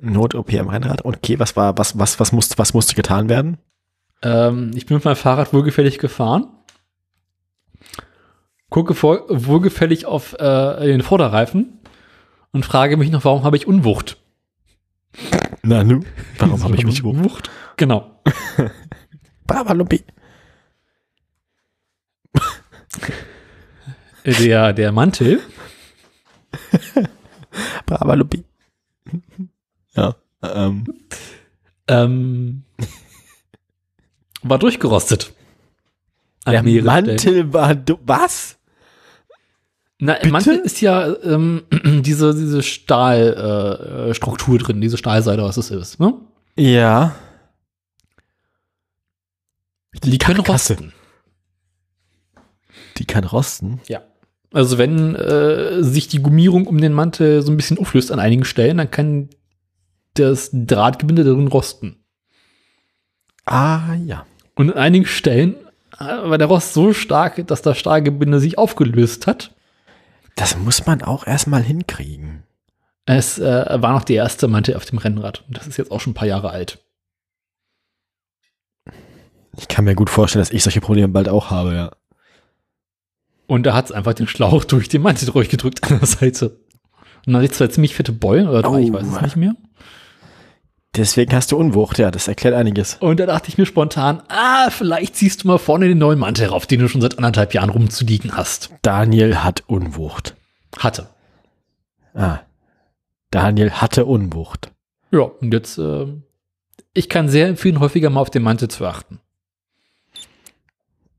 Not-OP am Rennrad. Okay, was war, was, was, was musste, was musste getan werden? Ähm, ich bin mit meinem Fahrrad wohlgefällig gefahren. Gucke vor, wohlgefällig auf äh, den Vorderreifen und frage mich noch, warum habe ich Unwucht? Na, nu? Warum <laughs> habe ich mich? Unwucht? Genau. <laughs> Babalupi. <laughs> Der, der Mantel Babalupi. Ja. Ähm, ähm, war durchgerostet. An der mehreren Stellen. Mantel war, du, was? Na, im Mantel ist ja ähm, <clears throat> diese, diese Stahlstruktur äh, Struktur drin, diese Stahlseite, was es ist. Ne? Ja. Die können Karkasse. rosten. Die kann rosten. Ja. Also wenn äh, sich die Gummierung um den Mantel so ein bisschen auflöst an einigen Stellen, dann kann das Drahtgebinde darin rosten. Ah, ja. Und an einigen Stellen äh, war der Rost so stark, dass das Stahlgebinde sich aufgelöst hat. Das muss man auch erstmal hinkriegen. Es äh, war noch die erste Mantel auf dem Rennrad. Und das ist jetzt auch schon ein paar Jahre alt. Ich kann mir gut vorstellen, dass ich solche Probleme bald auch habe, ja. Und da hat es einfach den Schlauch durch den Mantel durchgedrückt an der Seite. Und dann hatte ich zwei ziemlich fette Beulen oder drei, ich Oh. weiß es nicht mehr. Deswegen hast du Unwucht, ja, das erklärt einiges. Und da dachte ich mir spontan, ah, vielleicht ziehst du mal vorne den neuen Mantel rauf, den du schon seit anderthalb Jahren rumzuliegen hast. Daniel hat Unwucht. Hatte. Ah. Daniel hatte Unwucht. Ja, und jetzt, äh, ich kann sehr empfehlen, häufiger mal auf den Mantel zu achten.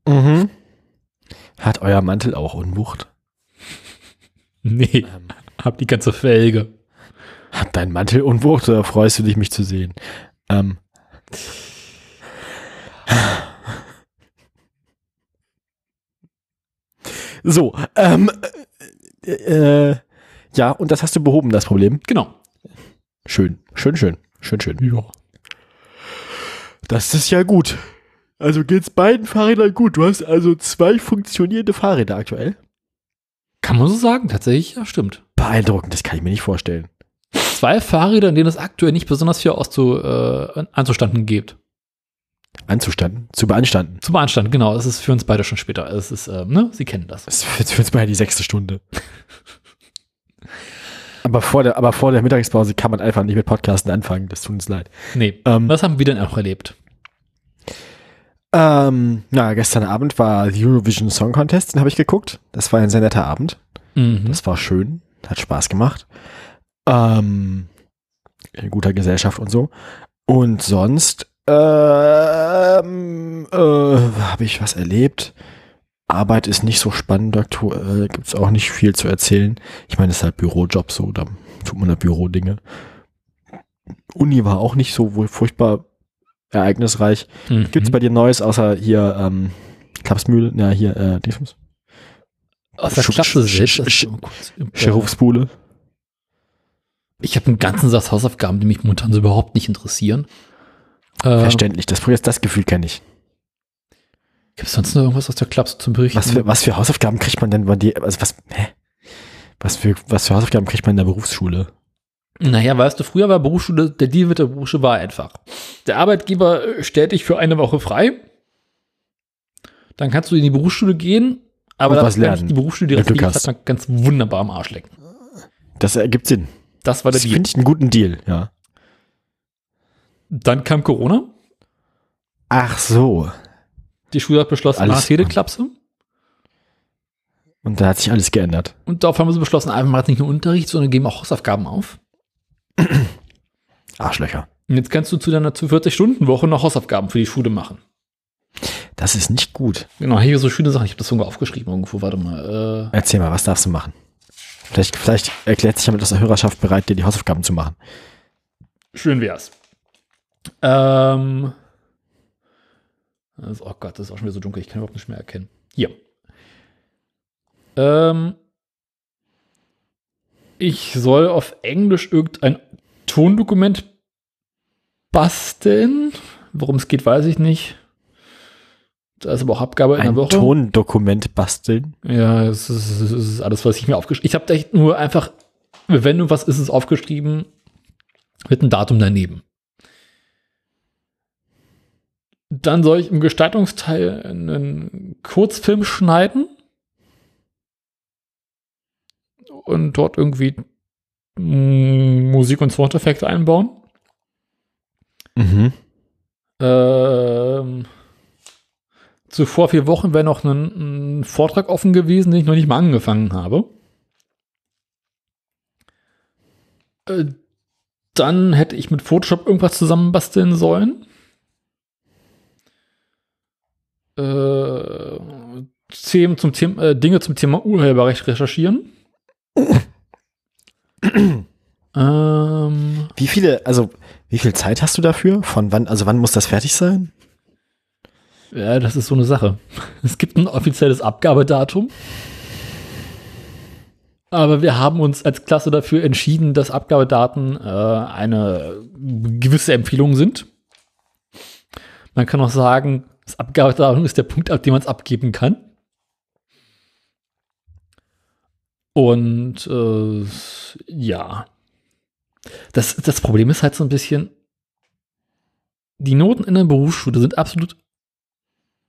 Mhm. Hat euer Mantel auch Unwucht? Nee, hab die ganze Felge. Hat dein Mantel Unwucht oder freust du dich, mich zu sehen? Ähm. So, ähm, äh, äh, ja, und das hast du behoben, das Problem. Genau. Schön, schön, schön, schön, schön. Ja. Das ist ja gut. Also geht's beiden Fahrrädern gut. Du hast also zwei funktionierende Fahrräder aktuell. Kann man so sagen, tatsächlich, ja, stimmt. Beeindruckend, das kann ich mir nicht vorstellen. Zwei Fahrräder, in denen es aktuell nicht besonders viel auszu, äh, anzustanden gibt. Anzustanden, zu beanstanden. Zu beanstanden, genau. Es ist für uns beide schon später. Es ist, ähm, ne, Sie kennen das. Das ist für uns beide die sechste Stunde. aber, vor der, aber vor der Mittagspause kann man einfach nicht mit Podcasten anfangen. Das tut uns leid. Nee. Ähm, Was haben wir denn auch erlebt? Ähm, na, gestern Abend war Eurovision Song Contest, den habe ich geguckt. Das war ein sehr netter Abend. Mhm. Das war schön, hat Spaß gemacht. Ähm, in guter Gesellschaft und so. Und sonst ähm, äh, habe ich was erlebt. Arbeit ist nicht so spannend aktuell, gibt es auch nicht viel zu erzählen. Ich meine, es ist halt Bürojob so, da tut man da Bürodinge. Uni war auch nicht so wohl furchtbar ereignisreich. Mhm. Gibt's bei dir Neues, außer hier ähm, Klapsmühle? Ja, hier, äh, Dingsbums. Aus der Sch- Sch-. Sch- das ist Sch- so kurz- Sheriffsbuhle. Ich habe einen ganzen Satz Hausaufgaben, die mich momentan so überhaupt nicht interessieren. Äh, Verständlich. Das, das, das Gefühl kenne ich. Gibt es sonst noch irgendwas aus der Klasse zum Berichten? Was für, was für Hausaufgaben kriegt man denn bei dir? Also was, hä? Was für, was für Hausaufgaben kriegt man in der Berufsschule? Naja, weißt du, früher war Berufsschule, der Deal mit der Berufsschule war einfach. Der Arbeitgeber äh, stellt dich für eine Woche frei. Dann kannst du in die Berufsschule gehen, aber dann was kann lernen, dich die Berufsschule direkt du Glück hat man ganz wunderbar am Arsch lecken. Das ergibt Sinn. Das war der Das Deal. finde ich einen guten Deal, ja. Dann kam Corona. Ach so. Die Schule hat beschlossen, Alles- Teleklapse. Und da hat sich alles geändert. Und darauf haben so beschlossen, einfach macht nicht nur Unterricht, sondern geben auch Hausaufgaben auf. <clears throat> Arschlöcher. Und jetzt kannst du zu deiner zu 40-Stunden-Woche noch Hausaufgaben für die Schule machen. Das ist nicht gut. Genau, hier so schöne Sachen. Ich habe das sogar aufgeschrieben irgendwo. Warte mal. Äh, Erzähl mal, was darfst du machen? Vielleicht, vielleicht erklärt sich aus der Hörerschaft bereit, dir die Hausaufgaben zu machen. schön wär's. Ähm. Das, oh Gott, das ist auch schon wieder so dunkel. Ich kann überhaupt nicht mehr erkennen. Hier. Ähm. Ich soll auf Englisch irgendein Tondokument basteln. Worum es geht, weiß ich nicht. Da ist aber auch Abgabe in Ein der Woche. Tondokument basteln. Ja, es ist, es ist alles, was ich mir aufgeschrieben Ich habe da echt nur einfach, wenn du was ist, es aufgeschrieben mit einem Datum daneben. Dann soll ich im Gestaltungsteil einen Kurzfilm schneiden und dort irgendwie mm, Musik und Soundeffekte einbauen. Mhm. Ähm, zuvor vier Wochen wäre noch ein, ein Vortrag offen gewesen, den ich noch nicht mal angefangen habe. Äh, dann hätte ich mit Photoshop irgendwas zusammenbasteln sollen. Äh, Themen zum Thema, äh, Dinge zum Thema Urheberrecht recherchieren. <coughs> ähm, Wie viele, also, wie viel Zeit hast du dafür? Von wann, also wann muss das fertig sein? Ja, das ist so eine Sache. <laughs> Es gibt ein offizielles Abgabedatum. Aber wir haben uns als Klasse dafür entschieden, dass Abgabedaten äh, eine gewisse Empfehlung sind. Man kann auch sagen, das Abgabedatum ist der Punkt, ab dem man es abgeben kann. Und äh, ja. Das, das Problem ist halt so ein bisschen, die Noten in der Berufsschule sind absolut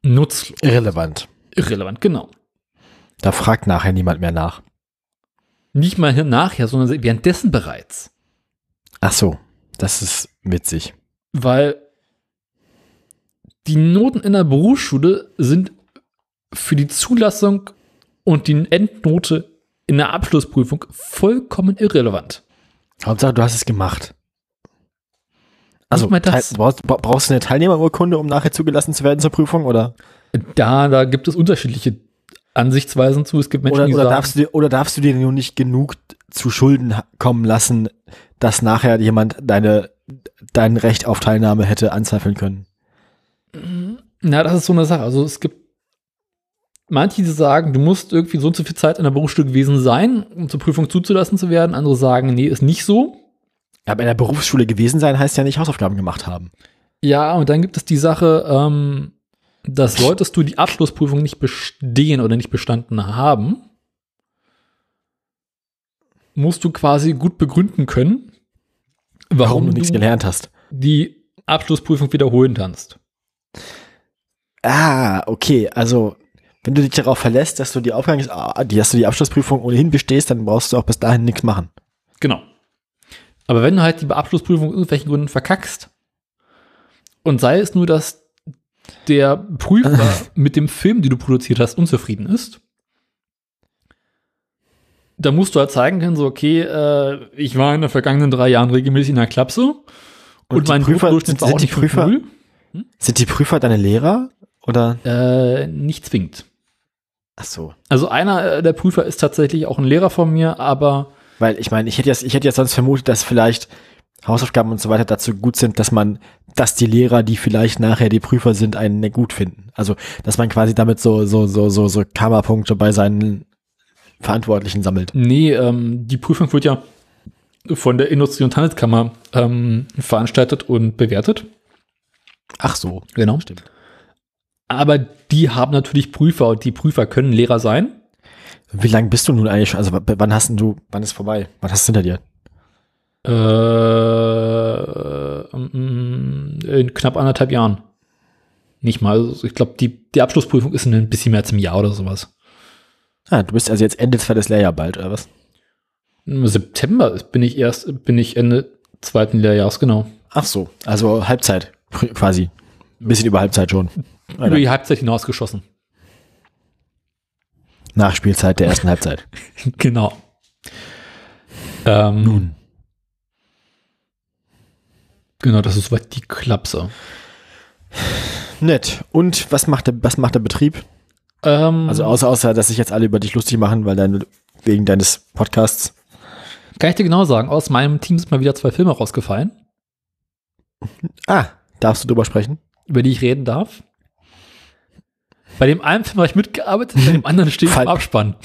nutzlos. Irrelevant. Irrelevant, genau. Da fragt nachher niemand mehr nach. Nicht mal nachher, sondern währenddessen bereits. Ach so, das ist witzig. Weil die Noten in der Berufsschule sind für die Zulassung und die Endnote in der Abschlussprüfung vollkommen irrelevant. Hauptsache, du hast es gemacht. Also, mal das. brauchst, bra- brauchst du eine Teilnehmerurkunde, um nachher zugelassen zu werden zur Prüfung? Oder, Da, da gibt es unterschiedliche Ansichtsweisen zu. Es gibt Menschen, oder, die oder, sagen, darfst du, dir- oder darfst du dir nur nicht genug zu Schulden kommen lassen, dass nachher jemand deine, dein Recht auf Teilnahme hätte anzweifeln können? Na, das ist so eine Sache. Also es gibt manche, die sagen, du musst irgendwie so und so viel Zeit in der Berufsschule gewesen sein, um zur Prüfung zuzulassen zu werden. Andere sagen, nee, ist nicht so. Aber in der Berufsschule gewesen sein heißt ja nicht Hausaufgaben gemacht haben. Ja, und dann gibt es die Sache, ähm, dass solltest du die Abschlussprüfung nicht bestehen oder nicht bestanden haben, musst du quasi gut begründen können, warum, Warum du nichts gelernt hast. die Abschlussprüfung wiederholen kannst. Ah, okay. Also, wenn du dich darauf verlässt, dass du die Aufgangs, ah, die, dass du die Abschlussprüfung ohnehin bestehst, dann brauchst du auch bis dahin nichts machen. Genau. Aber wenn du halt die Abschlussprüfung aus irgendwelchen Gründen verkackst und sei es nur, dass der Prüfer <laughs> mit dem Film, den du produziert hast, unzufrieden ist, da musst du halt zeigen können, so, okay, äh, ich war in den vergangenen drei Jahren regelmäßig in der Klapse und, Und mein Prüfer- Druckdurchschnitt war sind auch die Prüfer- 5,0. Sind die Prüfer deine Lehrer? Oder? Äh, nicht zwingend. Ach so. Also einer äh, der Prüfer ist tatsächlich auch ein Lehrer von mir, aber Weil ich meine, ich hätte jetzt, ich hätte jetzt sonst vermutet, dass vielleicht Hausaufgaben und so weiter dazu gut sind, dass man, dass die Lehrer, die vielleicht nachher die Prüfer sind, einen gut finden. Also, dass man quasi damit so, so, so, so, so Karma-Punkte bei seinen Verantwortlichen sammelt. nee, ähm, die Prüfung wird ja von der Industrie- und Handelskammer ähm, veranstaltet und bewertet. Ach so. Genau. Stimmt. Aber die haben natürlich Prüfer und die Prüfer können Lehrer sein. Wie lange bist du nun eigentlich schon? Also, wann hast denn du, wann ist vorbei? Wann hast du hinter dir? Äh, mm, in knapp anderthalb Jahren. Nicht mal. Also ich glaube, die, die Abschlussprüfung ist in ein bisschen mehr als im Jahr oder sowas. Ah, du bist also jetzt Ende zweites Lehrjahr bald, oder was? Im September bin ich erst, bin ich Ende zweiten Lehrjahres, genau. Ach so. Also Halbzeit, quasi. Ein bisschen über Halbzeit schon. Über die Halbzeit hinausgeschossen. Nachspielzeit der ersten Halbzeit. <laughs> genau. Ähm, Nun. Genau, das ist soweit die Klapse. Nett. Und was macht der, was macht der Betrieb? Ähm, Also außer, außer, dass sich jetzt alle über dich lustig machen, weil deine, wegen deines Podcasts. kann ich dir genau sagen, aus meinem Team sind mal wieder zwei Filme rausgefallen, Ah, darfst du drüber sprechen? über die ich reden darf. Bei dem einen Film habe ich mitgearbeitet, bei dem <laughs> anderen stehe ich im Abspann.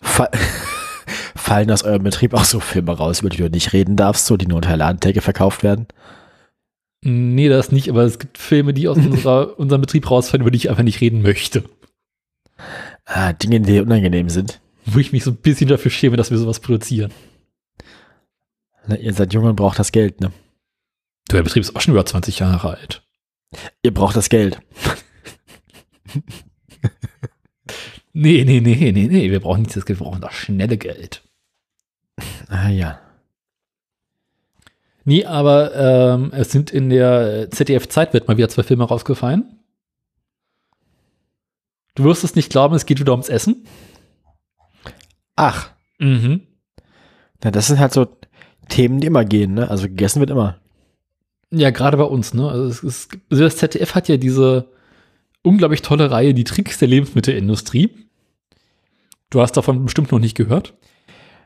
Fall, <laughs> fallen aus eurem Betrieb auch so Filme raus, über die du nicht reden darfst, so die nur unter Ladentheke verkauft werden? Nee, das nicht, aber es gibt Filme, die aus unserer, <laughs> unserem Betrieb rausfallen, über die ich einfach nicht reden möchte. Ah, Dinge, die unangenehm sind. Wo ich mich so ein bisschen dafür schäme, dass wir sowas produzieren. Na, ihr seid jung und braucht das Geld, ne? Du, der Betrieb ist auch schon über 20 Jahre alt. Ihr braucht das Geld. Nee, nee, nee, nee, nee, wir brauchen nicht das Geld, wir brauchen das schnelle Geld. Ah ja. Nee, aber ähm, es sind in der ZDF-Zeitwelt mal wieder zwei Filme rausgefallen. Du wirst es nicht glauben, es geht wieder ums Essen. Ach, Mhm. na, das sind halt so Themen, die immer gehen, ne? Also gegessen wird immer. Ja, gerade bei uns, ne? Also, es ist, also das ZDF hat ja diese unglaublich tolle Reihe, die Tricks der Lebensmittelindustrie. Du hast davon bestimmt noch nicht gehört.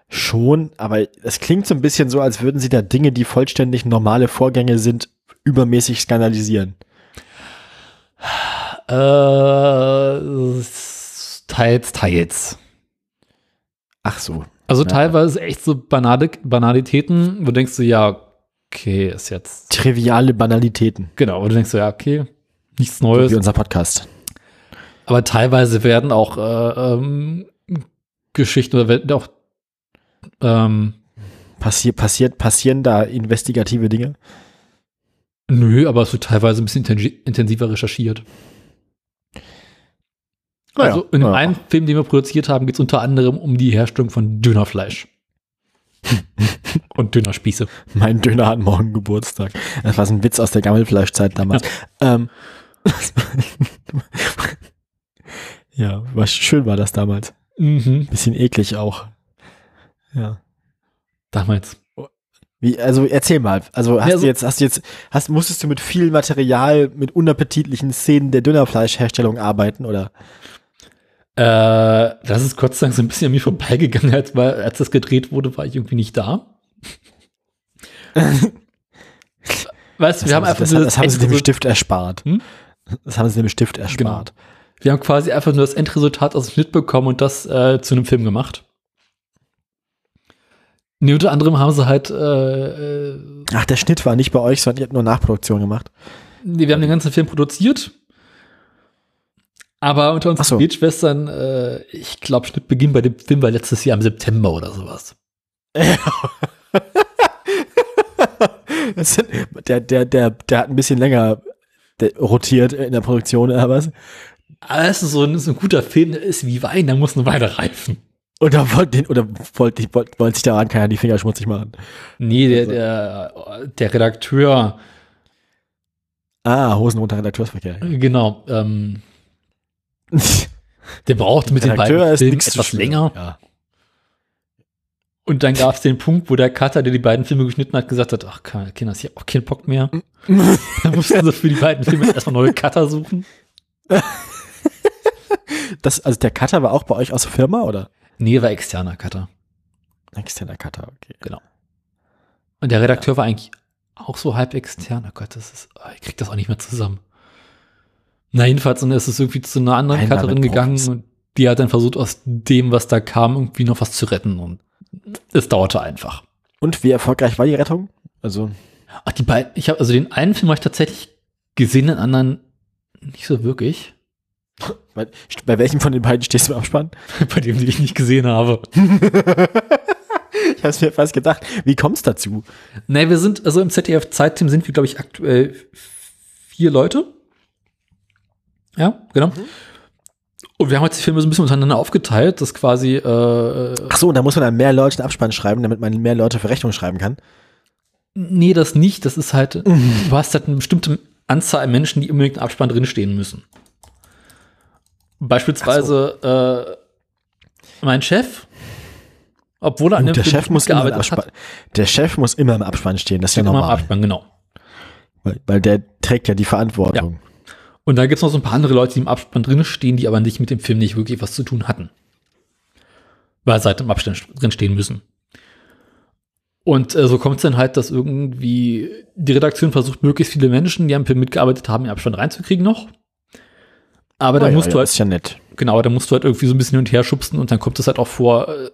Schon, aber es klingt so ein bisschen so, als würden sie da Dinge, die vollständig normale Vorgänge sind, übermäßig skandalisieren. Äh, teils, teils. Ach so. Also Ja. teilweise echt so Banale, Banalitäten, wo du denkst du, ja, okay, ist jetzt. Triviale Banalitäten, Genau, wo du denkst du, ja, okay, nichts Neues. wie unser Podcast. Aber teilweise werden auch äh, ähm, Geschichten oder werden auch ähm, Passier, passiert, passieren da investigative Dinge? nö, aber es wird teilweise ein bisschen intensi- intensiver recherchiert. Naja, also in dem naja. einen Film, den wir produziert haben, geht es unter anderem um die Herstellung von Dönerfleisch. <laughs> Und Dönerspieße. Mein Döner hat morgen Geburtstag. Das war so ein Witz aus der Gammelfleischzeit damals. Ähm, <laughs> ja, war schön war das damals. Mhm. Bisschen eklig auch. Ja. Damals. Wie, also erzähl mal. Also hast Ja, du so- jetzt, hast du jetzt, hast, musstest du mit viel Material, mit unappetitlichen Szenen der Dönerfleischherstellung arbeiten oder? Äh, das ist Gott sei Dank so ein bisschen an mir vorbeigegangen, als, als das gedreht wurde, war ich irgendwie nicht da. <laughs> weißt du, wir haben einfach das, nur das haben sie dem Endresul- Stift erspart. Hm? Das haben sie dem Stift erspart. wir haben quasi einfach nur das Endresultat aus dem Schnitt bekommen und das äh, zu einem Film gemacht. Nee, unter anderem haben sie halt, äh, äh, Ach, der Schnitt war nicht bei euch, sondern ihr habt nur Nachproduktion gemacht. nee, wir haben den ganzen Film produziert. Aber unter uns so. Bildschwestern, äh, ich glaube, Schnittbeginn bei dem Film war letztes Jahr im September oder sowas. <laughs> Das sind, der, der, der, der hat ein bisschen länger rotiert in der Produktion, oder was? Aber es ist so ein, so ein guter Film, der ist wie Wein, der muss eine Weile reifen. Oder wollte den, oder wollte, wollte, wollte sich daran keiner die Finger schmutzig machen. Nee, der, Also- der, der Redakteur Ah, Hosen runter Redakteursverkehr. Genau. Ähm, <laughs> der brauchte mit den beiden Filmen etwas länger. Ja. Und dann gab es den Punkt, wo der Cutter, der die beiden Filme geschnitten hat, gesagt hat, ach Kinder, ich habe auch keinen Bock mehr. <laughs> dann mussten sie für die beiden Filme erstmal neue Cutter suchen. Das, also der Cutter war auch bei euch aus der Firma oder? Nee, war externer Cutter. Externer Cutter, okay. Genau. Und der Redakteur war eigentlich auch so halb extern. Oh Gott, das ist, oh, ich krieg das auch nicht mehr zusammen. Na, jedenfalls, und es ist irgendwie zu einer anderen Cutterin gegangen und die hat dann versucht, aus dem, was da kam, irgendwie noch was zu retten. Und es dauerte einfach. Und wie erfolgreich war die Rettung? Also, Ach, die beiden, ich habe, also den einen Film habe ich tatsächlich gesehen, den anderen nicht so wirklich. <laughs> bei, bei welchem von den beiden stehst du im Abspann? <laughs> Bei dem, den ich nicht gesehen habe. <laughs> Ich hab's mir fast gedacht. Wie kommt's dazu? Nee, wir sind, also im ZDF-Zeitteam sind wir, glaube ich, aktuell vier Leute. Ja, genau. Und wir haben jetzt die Filme so ein bisschen untereinander aufgeteilt, dass quasi, äh, Ach so, und da muss man dann mehr Leute den Abspann schreiben, damit man mehr Leute für Rechnung schreiben kann. nee, das nicht. Das ist halt, du hast halt eine bestimmte Anzahl an Menschen, die unbedingt im Abspann drinstehen müssen. Beispielsweise äh, mein Chef, obwohl er an dem der Chef muss immer im Abspann. Der Chef muss immer im Abspann stehen, das ist ja immer im normal. Abspann, genau. Weil, weil der trägt ja die Verantwortung. Und da gibt es noch so ein paar andere Leute, die im Abspann drin stehen, die aber nicht mit dem Film nicht wirklich was zu tun hatten. Weil sie halt im Abstand drin stehen müssen. Und äh, so kommt es dann halt, dass irgendwie die Redaktion versucht, möglichst viele Menschen, die am Film mitgearbeitet haben, in Abstand reinzukriegen noch. Aber da Ah, ja, musst ja, du halt, ist ja nett. genau, da musst du halt irgendwie so ein bisschen hin und her schubsen und dann kommt es halt auch vor, äh,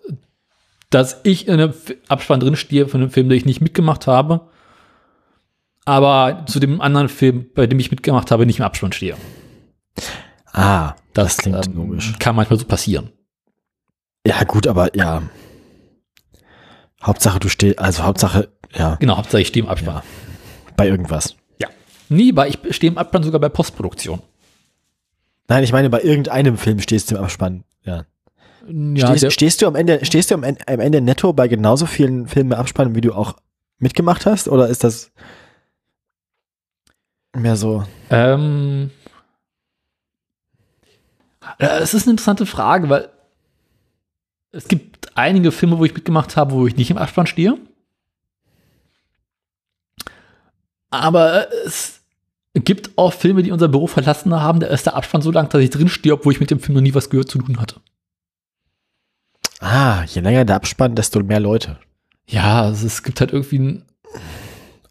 dass ich in einem Abspann drin stehe von einem Film, den ich nicht mitgemacht habe. Aber zu dem anderen Film, bei dem ich mitgemacht habe, nicht im Abspann stehe. Ah, das, klingt ähm, logisch. Kann manchmal so passieren. Ja, gut, aber ja. Hauptsache du stehst, also Hauptsache, ja, Genau, Hauptsache ich stehe im Abspann. Ja. bei irgendwas. Ja. Nie, bei, ich stehe im Abspann sogar bei Postproduktion. Nein, ich meine, bei irgendeinem Film stehst du im Abspann. Ja. Ja, stehst, stehst du am Ende, stehst du am Ende, am Ende netto bei genauso vielen Filmen im Abspann, wie du auch mitgemacht hast? Oder ist das mehr so? ähm, äh, es ist eine interessante Frage, weil es gibt einige Filme, wo ich mitgemacht habe, wo ich nicht im Abspann stehe. Aber es gibt auch Filme, die unser Büro verlassen haben, da ist der Abspann so lang, dass ich drin stehe, obwohl ich mit dem Film noch nie was gehört zu tun hatte. Ah, je länger der Abspann, desto mehr Leute. Ja, also es gibt halt irgendwie ein,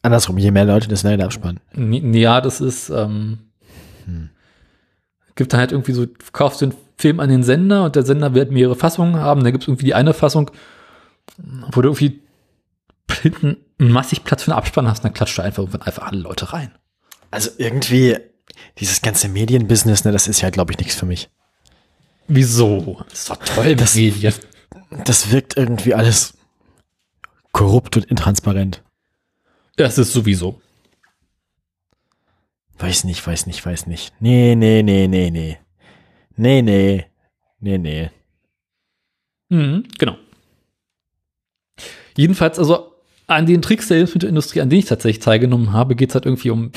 Andersrum, je mehr Leute, desto länger der Abspann. n- ja, das ist, ähm, Hm. gibt dann halt irgendwie so, du kaufst den Film an den Sender und der Sender wird mehrere Fassungen haben. Da gibt es irgendwie die eine Fassung, wo du irgendwie hinten massig Platz für einen Abspann hast, dann klatscht da einfach irgendwann einfach alle Leute rein. Also irgendwie, dieses ganze Medienbusiness, ne, das ist ja, glaube ich, nichts für mich. Wieso? Das ist doch toll, das Medien. Das wirkt irgendwie alles korrupt und intransparent. Das ist sowieso. Weiß nicht, weiß nicht, weiß nicht. Nee, nee, nee, nee, nee. Nee, nee. Nee, nee. Mhm, genau. Jedenfalls, also an den Tricks der Lebensmittelindustrie, an denen ich tatsächlich teilgenommen habe, geht es halt irgendwie um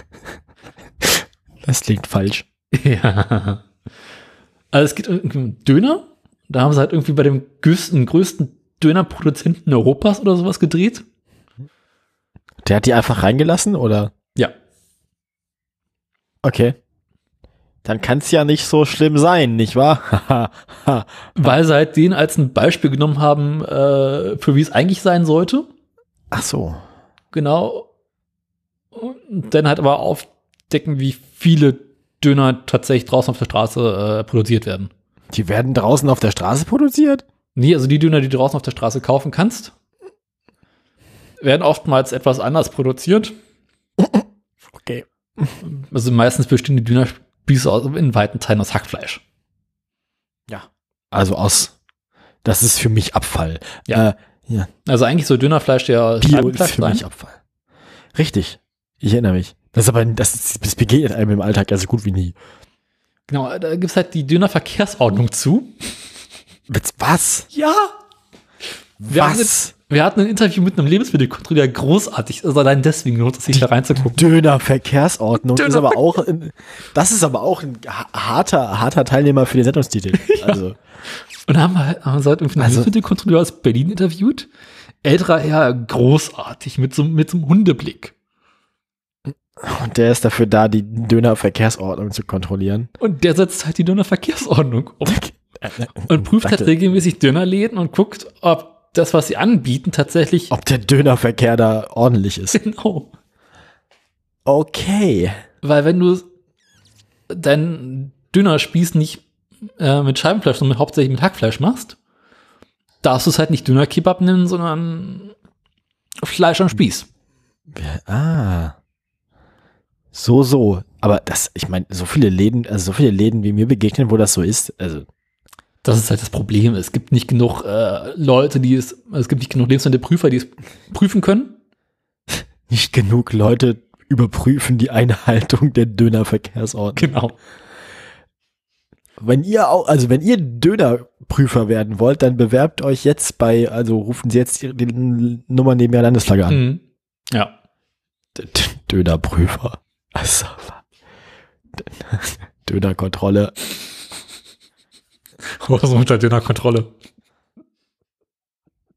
<laughs> Das klingt falsch. <laughs> Ja. Also es geht irgendwie um Döner. Da haben sie halt irgendwie bei dem größten, größten Dönerproduzenten Europas oder sowas gedreht. Der hat die einfach reingelassen, oder? Ja. Okay. Dann kann es ja nicht so schlimm sein, nicht wahr? <laughs> Weil sie halt den als ein Beispiel genommen haben, äh, für wie es eigentlich sein sollte. Ach so. Genau. Und dann halt aber aufdecken, wie viele Döner tatsächlich draußen auf der Straße äh, produziert werden. Die werden draußen auf der Straße produziert? Nee, also die Döner, die du draußen auf der Straße kaufen kannst, werden oftmals etwas anders produziert. Okay. Also meistens bestehen die Dönerspieße aus- in weiten Teilen aus Hackfleisch. Ja. Also aus. Das ist für mich Abfall. Ja. Äh, ja. Also eigentlich soll Dönerfleisch ja Bio ist für sein. mich Abfall. Richtig. Ich erinnere mich. Das ist aber, das, das begegnet einem im Alltag ja so gut wie nie. Genau, da gibt es halt die Dönerverkehrsordnung zu. Was? Ja. Wir haben Was? Wir hatten ein Interview mit einem Lebensmittelkontrolleur, großartig. Also allein deswegen lohnt es sich da reinzugucken. Döner-Verkehrsordnung ist Döner- aber auch, ein, das ist aber auch ein ha- harter, harter Teilnehmer für den Sendungstitel. <laughs> Also, Und da haben wir haben irgendwie einen Also- Lebensmittelkontrolleur aus Berlin interviewt. Älterer Herr, großartig, mit so, mit so einem Hundeblick. und der ist dafür da, die Döner-Verkehrsordnung zu kontrollieren. Und der setzt halt die Dönerverkehrsordnung um. <laughs> Und prüft halt regelmäßig Dönerläden und guckt, ob das, was sie anbieten, tatsächlich Ob der Dönerverkehr da ordentlich ist. genau. Okay. Weil wenn du deinen Dönerspieß nicht äh, mit Scheibenfleisch, sondern hauptsächlich mit Hackfleisch machst, darfst du es halt nicht Dönerkebab nennen, sondern Fleisch am Spieß. Ah. So, so. Aber das, ich meine, so viele Läden, also so viele Läden, wie mir begegnen, wo das so ist, also Das ist halt das Problem. Es gibt nicht genug äh, Leute, die es, es gibt nicht genug Lebensmittelprüfer, die es prüfen können. <laughs> nicht genug Leute überprüfen die Einhaltung der Dönerverkehrsordnung. Genau. Wenn ihr auch, also wenn ihr Dönerprüfer werden wollt, dann bewerbt euch jetzt bei, also rufen Sie jetzt die, Nummer neben Ihrer Landesflagge an. Mhm. Ja. Dönerprüfer. Also, <laughs> Dönerkontrolle. <laughs> Oder so unter Dönerkontrolle.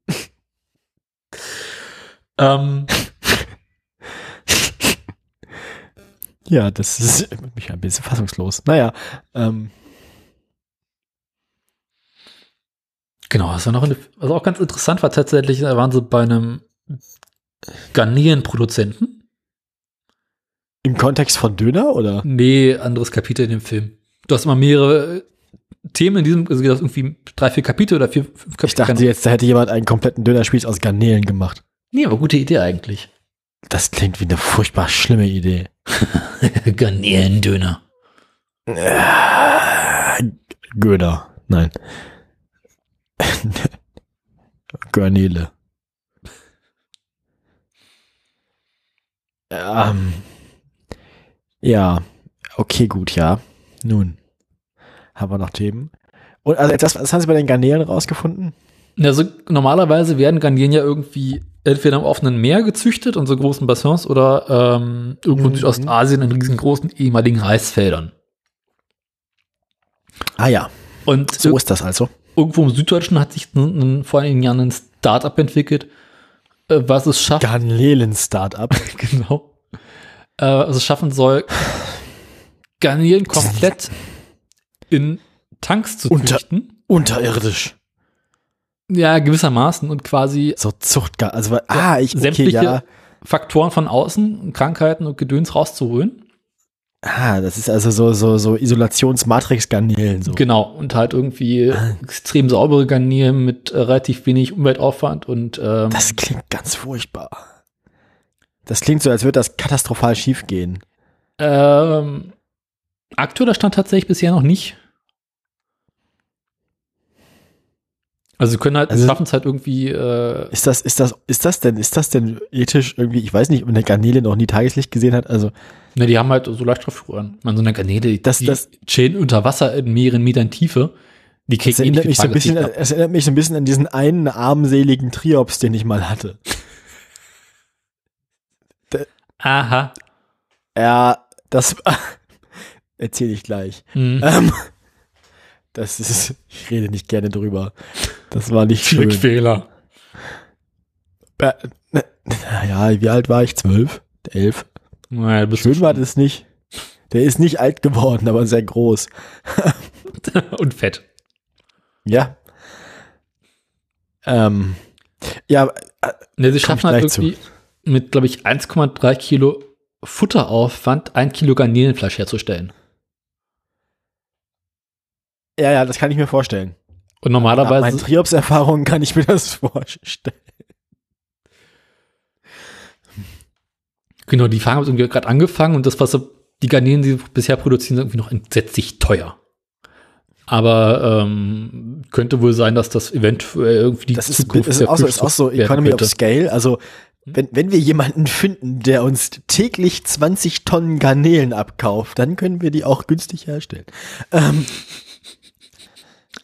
<laughs> ähm, Ja, das ist mich ein bisschen fassungslos. Naja, ähm, genau, was war noch eine, was auch ganz interessant war tatsächlich, da waren sie bei einem Garnelenproduzenten. im Kontext von Döner oder? Nee, anderes Kapitel in dem Film. Du hast immer mehrere Themen in diesem, also das irgendwie drei, vier Kapitel oder vier, fünf Kapitel. Ich dachte jetzt, da hätte jemand einen kompletten Dönerspieß aus Garnelen gemacht. Nee, aber gute Idee eigentlich. Das klingt wie eine furchtbar schlimme Idee. <laughs> Garnelendöner. Göder. Nein. <laughs> Garnele. Ähm, ja, okay, gut, ja. Nun, haben wir noch Themen. Und also das, was haben Sie bei den Garnelen rausgefunden? Also normalerweise werden Garnelen ja irgendwie entweder im offenen Meer gezüchtet in so großen Bassins oder ähm, irgendwo in Mhm. Südostasien in riesengroßen ehemaligen Reisfeldern. Ah ja, Und so ist das also. irgendwo im Süddeutschen hat sich vor einigen Jahren ein Startup entwickelt, äh, was es schafft, Garnelen-Startup. <laughs> genau, äh, was es schaffen soll, Garnelen komplett in Tanks zu Unter- züchten. Unterirdisch. Ja, gewissermaßen und quasi So Zuchtgar, also, ah, ich, okay, sämtliche ja. Faktoren von außen, Krankheiten und Gedöns rauszuholen. Ah, das ist also so, so, so Isolationsmatrix-Garnelen, so. Genau, und halt irgendwie extrem saubere Garnelen mit äh, relativ wenig Umweltaufwand und ähm, Das klingt ganz furchtbar. Das klingt so, als würde das katastrophal schief gehen. ähm, aktueller Stand tatsächlich bisher noch nicht. Also sie können halt, Also- schaffen es halt irgendwie, äh, Ist das, ist das, ist das denn, ist das denn ethisch irgendwie, ich weiß nicht, ob eine Garnele noch nie Tageslicht gesehen hat, also, ne, die haben halt so Leuchtstoffröhren. Man so eine Garnele, die, Das- die das- chillen unter Wasser in mehreren Metern Tiefe. Die kriegen erinnert eh mich so ein bisschen, an- es erinnert mich so ein bisschen an diesen einen armseligen Triops, den ich mal hatte. <laughs> ab. Aha. Ja, das <laughs> erzähle ich gleich. Mhm. Ähm, <laughs> das ist, ich rede nicht gerne drüber. Das war nicht schön. Äh, Naja, wie alt war ich? Zwölf? Elf? Naja, bist Schön war das nicht. Der ist nicht alt geworden, aber sehr groß. <laughs> und fett. Ja. Ähm, ja, äh, Ne, sie schaffen halt gleich zu. irgendwie mit, glaube ich, 1,3 Kilo Futteraufwand ein Kilo Garnelenfleisch herzustellen. ja, ja, das kann ich mir vorstellen. Und Nach meinen normalerweise, Triops-Erfahrungen kann ich mir das vorstellen. genau, die Farm haben irgendwie gerade angefangen und das, was die Garnelen, die sie bisher produzieren, sind irgendwie noch entsetzlich teuer. Aber ähm, könnte wohl sein, dass das eventuell irgendwie die Das ist, Zukunft das ist, auch, so, ist auch so Economy of. Scale. Also, wenn, wenn wir jemanden finden, der uns täglich 20 Tonnen Garnelen abkauft, dann können wir die auch günstig herstellen. Ähm,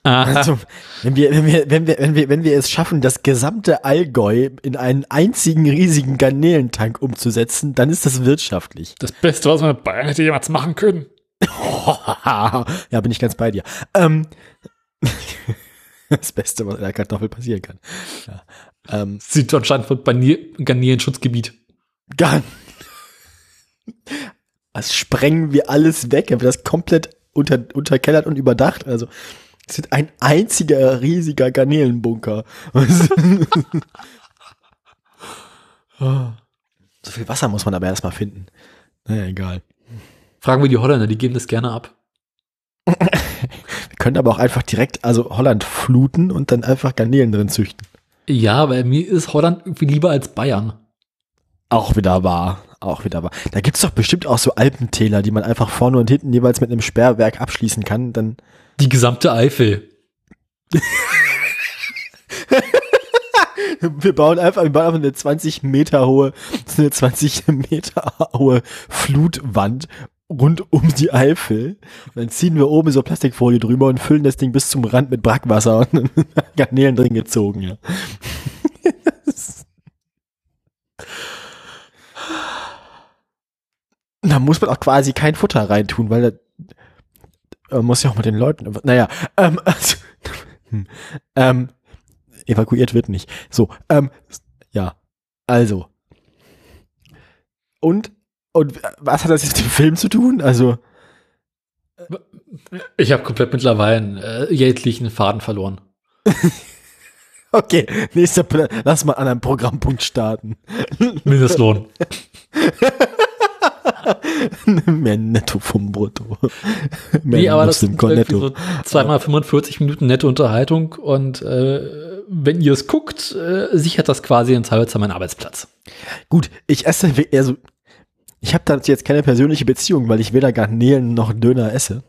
Also, wenn wir, wenn wir, wenn wir, wenn wir, wenn wir es schaffen, das gesamte Allgäu in einen einzigen riesigen Garnelentank umzusetzen, dann ist das wirtschaftlich. Das Beste, was wir mit Bayern hätte jemals machen können. <laughs> ja, bin ich ganz bei dir. Ähm, <laughs> das Beste, was in der Kartoffel passieren kann. Ja. Ähm, Süddeutschland wird Garnelen-Schutzgebiet. Gar <laughs> Das sprengen wir alles weg, haben wir das komplett unter, unterkellert und überdacht. Also, sind ein einziger riesiger Garnelenbunker. so viel Wasser muss man aber erstmal finden. Naja, egal. Fragen wir die Holländer, die geben das gerne ab. wir können aber auch einfach direkt, also Holland fluten und dann einfach Garnelen drin züchten. Ja, weil mir ist Holland irgendwie lieber als Bayern. Auch wieder wahr. Auch wieder wahr. Da gibt's doch bestimmt auch so Alpentäler, die man einfach vorne und hinten jeweils mit einem Sperrwerk abschließen kann. Dann Die gesamte Eifel. <laughs> wir bauen einfach, wir bauen einfach eine 20 Meter hohe, eine 20 Meter hohe Flutwand rund um die Eifel. Und dann ziehen wir oben so Plastikfolie drüber und füllen das Ding bis zum Rand mit Brackwasser und <laughs> Garnelen drin gezogen, ja. <laughs> da muss man auch quasi kein Futter reintun, weil man muss ja auch mit den Leuten, naja, ähm, also, <laughs> hm, ähm, evakuiert wird nicht. So, ähm, ja, also. Und, und was hat das jetzt mit dem Film zu tun? Also. Ich habe komplett mittlerweile einen äh, jeglichen Faden verloren. <laughs> okay, nächster, lass mal an einem Programmpunkt starten. Mindestlohn. <laughs> <laughs> Mehr Netto vom Brutto. Mehr nee, aber das sind netto. so zweimal 45 Minuten nette Unterhaltung und äh, wenn ihr es guckt, äh, sichert das quasi in Zweifelsfall meinen Arbeitsplatz. Gut, ich esse also ich habe dazu jetzt keine persönliche Beziehung, weil ich weder Garnelen noch Döner esse.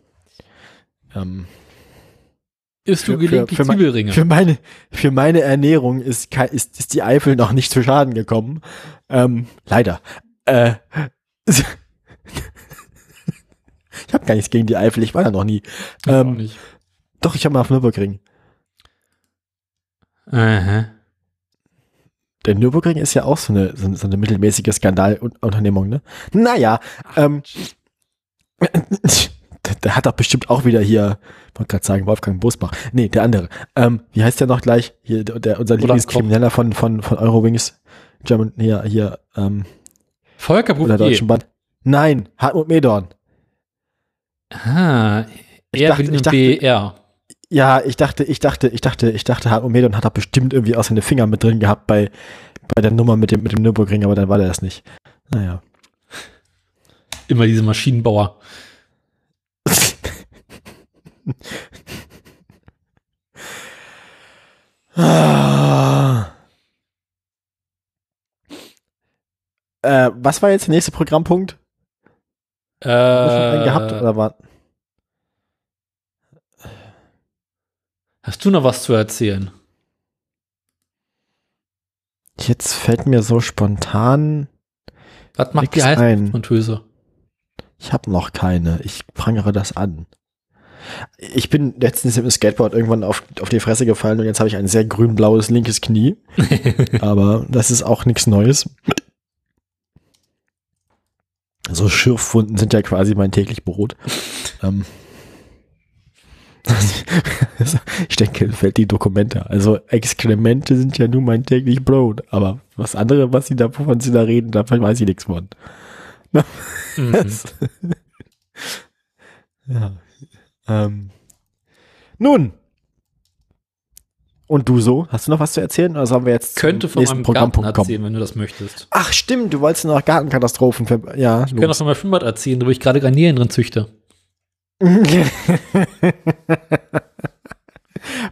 Ähm, Isst du gelegentlich für, für, Zwiebelringe? Für meine, für meine Ernährung ist, ist, ist die Eifel noch nicht zu Schaden gekommen. Ähm, leider. Äh, <laughs> ich habe gar nichts gegen die Eifel, ich war da noch nie. Ähm, nicht. Doch, ich habe mal auf Nürburgring. Aha. Der Nürburgring ist ja auch so eine, so, so eine mittelmäßige Skandalunternehmung, ne? Naja, ähm, der, <laughs> der, hat doch bestimmt auch wieder hier, wollte gerade sagen, Wolfgang Bosbach. Nee, der andere. Ähm, wie heißt der noch gleich? Hier, der, unser Lieblingskrimineller von, von, von Eurowings. German, hier, hier, ähm, Volker Bouffier. Deutschen Band. Nein, Hartmut Medorn. Ah, er dachte, will BR. Ja, ich dachte, ich dachte, ich dachte, ich dachte, Hartmut Medorn hat da bestimmt irgendwie auch seine Finger mit drin gehabt bei, bei der Nummer mit dem, mit dem Nürburgring, aber dann war der das nicht. Naja. Immer diese Maschinenbauer. ah. <laughs> Äh, was war jetzt der nächste Programmpunkt? Äh, einen gehabt oder war? Hast du noch was zu erzählen? Jetzt fällt mir so spontan. Was macht die Heißluftmontöse? Ich habe noch keine. Ich prangere das an. Ich bin letztens mit dem Skateboard irgendwann auf, auf die Fresse gefallen und jetzt habe ich ein sehr grün-blaues linkes Knie. <laughs> Aber das ist auch nichts Neues. So Schürfwunden sind ja quasi mein täglich Brot. ähm. ich denke, fällt die Dokumente. Also Exkremente sind ja nun mein täglich Brot. Aber was andere, was sie da, wovon sie da reden, davon weiß ich nichts von. Mhm. <laughs> ja. Ähm. Nun, und du so? Hast du noch was zu erzählen? Oder sollen wir jetzt Könnte von meinem Garten erzählen, wenn du das möchtest. Ach stimmt, du wolltest noch Gartenkatastrophen. Für, ja, ich los. kann auch von meinem Schwimmbad erzählen, wo ich gerade Garnelen drin züchte. <laughs>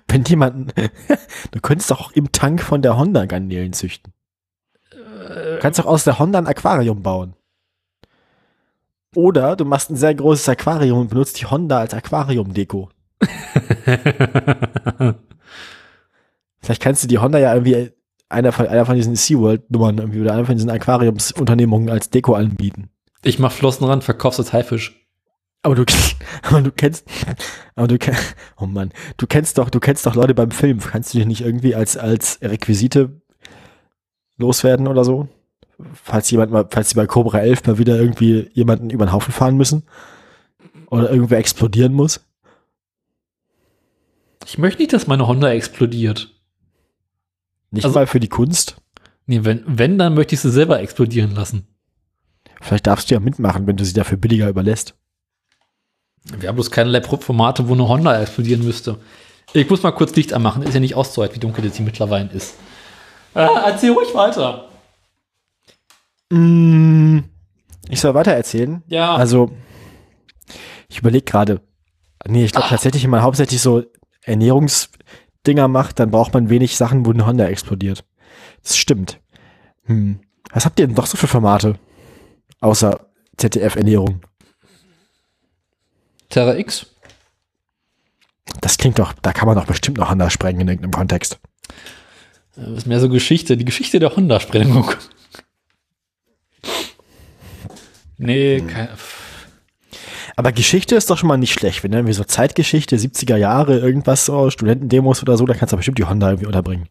wenn jemand, <laughs> du könntest doch auch im Tank von der Honda Garnelen züchten. Du kannst doch aus der Honda ein Aquarium bauen. Oder du machst ein sehr großes Aquarium und benutzt die Honda als Aquarium-Deko. <laughs> Vielleicht kannst du die Honda ja irgendwie einer von, einer von diesen SeaWorld-Nummern irgendwie oder einer von diesen Aquariumsunternehmungen als Deko anbieten. Ich mach Flossenrand, verkaufst als Haifisch. Aber du, <laughs> aber du kennst, aber du kennst, oh Mann, du kennst doch, du kennst doch Leute beim Film. Kannst du dich nicht irgendwie als, als Requisite loswerden oder so? Falls jemand mal, falls sie bei Cobra 11 mal wieder irgendwie jemanden über den Haufen fahren müssen? Oder irgendwer explodieren muss? Ich möchte nicht, dass meine Honda explodiert. Nicht Also- mal für die Kunst? Nee, wenn, wenn, dann möchte ich sie selber explodieren lassen. Vielleicht darfst du ja mitmachen, wenn du sie dafür billiger überlässt. Wir haben bloß keinerlei Formate, wo eine Honda explodieren müsste. Ich muss mal kurz Licht anmachen. Ist ja nicht auszuhalten, wie dunkel das hier mittlerweile ist. Äh, erzähl ruhig weiter. Mm, Ich soll weiter erzählen. Ja. Also, ich überlege gerade. Nee, ich glaube tatsächlich, wenn man hauptsächlich so Ernährungsdinger macht, dann braucht man wenig Sachen, wo eine Honda explodiert. Das stimmt. Hm. Was habt ihr denn noch so für Formate? Außer ZDF-Ernährung. Terra X. Das klingt doch, da kann man doch bestimmt noch Honda sprengen in irgendeinem Kontext. Das ist mehr so Geschichte. Die Geschichte der Honda-Sprengung. <laughs> Nee, kein, Aber Geschichte ist doch schon mal nicht schlecht. Wenn irgendwie so Zeitgeschichte, 70er Jahre, irgendwas so, Studentendemos oder so, da kannst du bestimmt die Honda irgendwie unterbringen.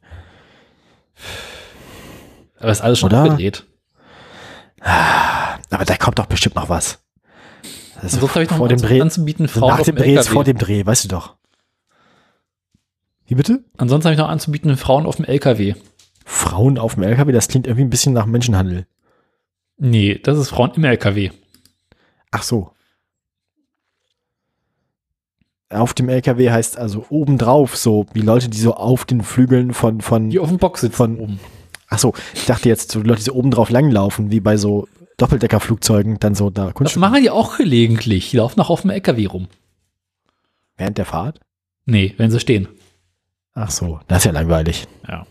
aber ist alles schon Oder? abgedreht. Aber da kommt doch bestimmt noch was. Das ist Ansonsten habe ich noch vor dem Dreh, anzubieten, Frauen nach dem Dreh ist vor dem Dreh, weißt du doch. Wie bitte? Ansonsten habe ich noch anzubieten, Frauen auf dem LKW. Frauen auf dem LKW, das klingt irgendwie ein bisschen nach Menschenhandel. Nee, das ist Frauen im LKW. Ach so. Auf dem LKW heißt also obendrauf so, wie Leute, die so auf den Flügeln von, von, Die auf dem Box sitzen Von- oben. ach so, ich dachte jetzt, so Leute, die so obendrauf langlaufen, wie bei so Doppeldeckerflugzeugen, dann so da Das Kunst machen die auch gelegentlich. Die laufen auch auf dem LKW rum. während der Fahrt. Nee, wenn sie stehen. Ach so, das ist ja langweilig. Ja.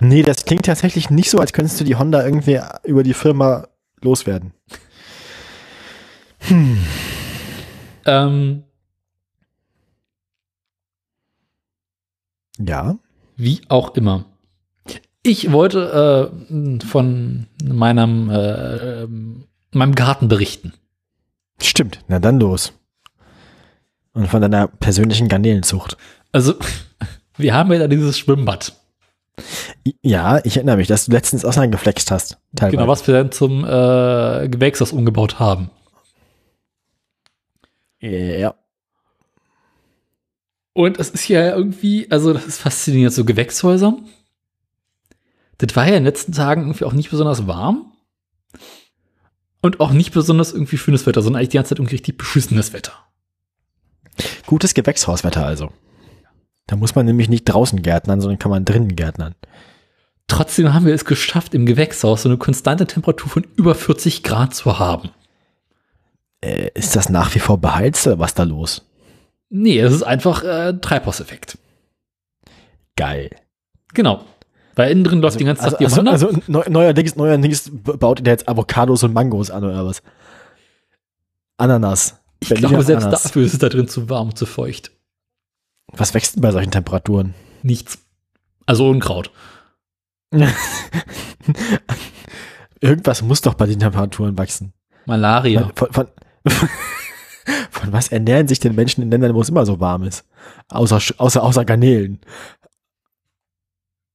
Nee, das klingt tatsächlich nicht so, als könntest du die Honda irgendwie über die Firma loswerden. Ähm, Ja. wie auch immer. Ich wollte äh, von meinem, äh, meinem Garten berichten. Stimmt, na dann los. Und von deiner persönlichen Garnelenzucht. Also, <laughs> wir haben ja da dieses Schwimmbad. Ja, ich erinnere mich, dass du letztens auseinandergeflext hast. Teilweise. Genau, was wir dann zum äh, Gewächshaus umgebaut haben. Ja. Und es ist ja irgendwie, also das ist faszinierend, so Gewächshäuser. Das war ja in den letzten Tagen irgendwie auch nicht besonders warm. Und auch nicht besonders irgendwie schönes Wetter, sondern eigentlich die ganze Zeit irgendwie richtig beschissenes Wetter. Gutes Gewächshauswetter also. Da muss man nämlich nicht draußen gärtnern, sondern kann man drinnen gärtnern. Trotzdem haben wir es geschafft, im Gewächshaus so eine konstante Temperatur von über 40 Grad zu haben. Äh, ist das nach wie vor beheizt oder was da los? Nee, es ist einfach äh, Treibhauseffekt. Geil. Genau. Weil innen drin läuft die ganze Also, Zeit die also, Honda. also neu, neuerdings, neuerdings baut ihr jetzt Avocados und Mangos an oder was? Ananas. ich Berliner glaube, selbst Ananas. dafür ist es da drin zu warm, zu feucht. Was wächst denn bei solchen Temperaturen? Nichts. Also Unkraut. <laughs> Irgendwas muss doch bei den Temperaturen wachsen. Malaria. Von, von, <laughs> von was ernähren sich denn Menschen in Ländern, wo es immer so warm ist? Außer, außer, außer Garnelen.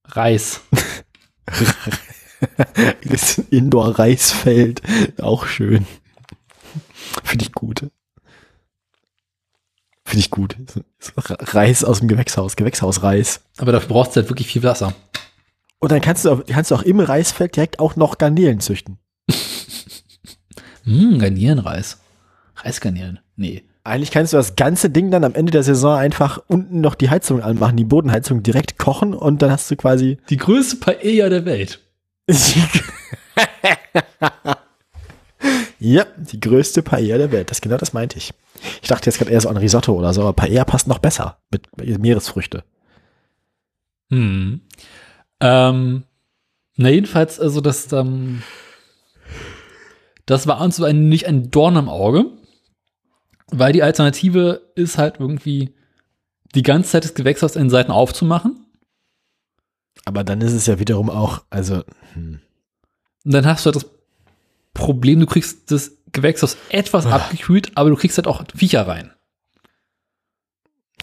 Reis. <laughs> Das Indoor-Reisfeld. Auch schön. Finde ich gut. Finde ich gut. Reis aus dem Gewächshaus, Gewächshausreis. Aber dafür brauchst du halt wirklich viel Wasser. Und dann kannst du, auch, kannst du auch im Reisfeld direkt auch noch Garnelen züchten. <laughs> Hm, Garnierenreis. Reisgarnieren. Nee. Eigentlich kannst du das ganze Ding dann am Ende der Saison einfach unten noch die Heizung anmachen, die Bodenheizung direkt kochen und dann hast du quasi Die größte Paella der Welt. <laughs> ja, die größte Paella der Welt. Das genau das meinte ich. Ich dachte jetzt gerade eher so an Risotto oder so, aber Paella passt noch besser mit Meeresfrüchte. Hm. Ähm, na, jedenfalls, also das, ähm, das war uns so ein, nicht ein Dorn im Auge, weil die Alternative ist halt irgendwie die ganze Zeit das Gewächshaus in den Seiten aufzumachen. Aber dann ist es ja wiederum auch, also, hm. Und dann hast du halt das Problem, du kriegst das Gewächshaus etwas abgekühlt, aber du kriegst halt auch Viecher rein.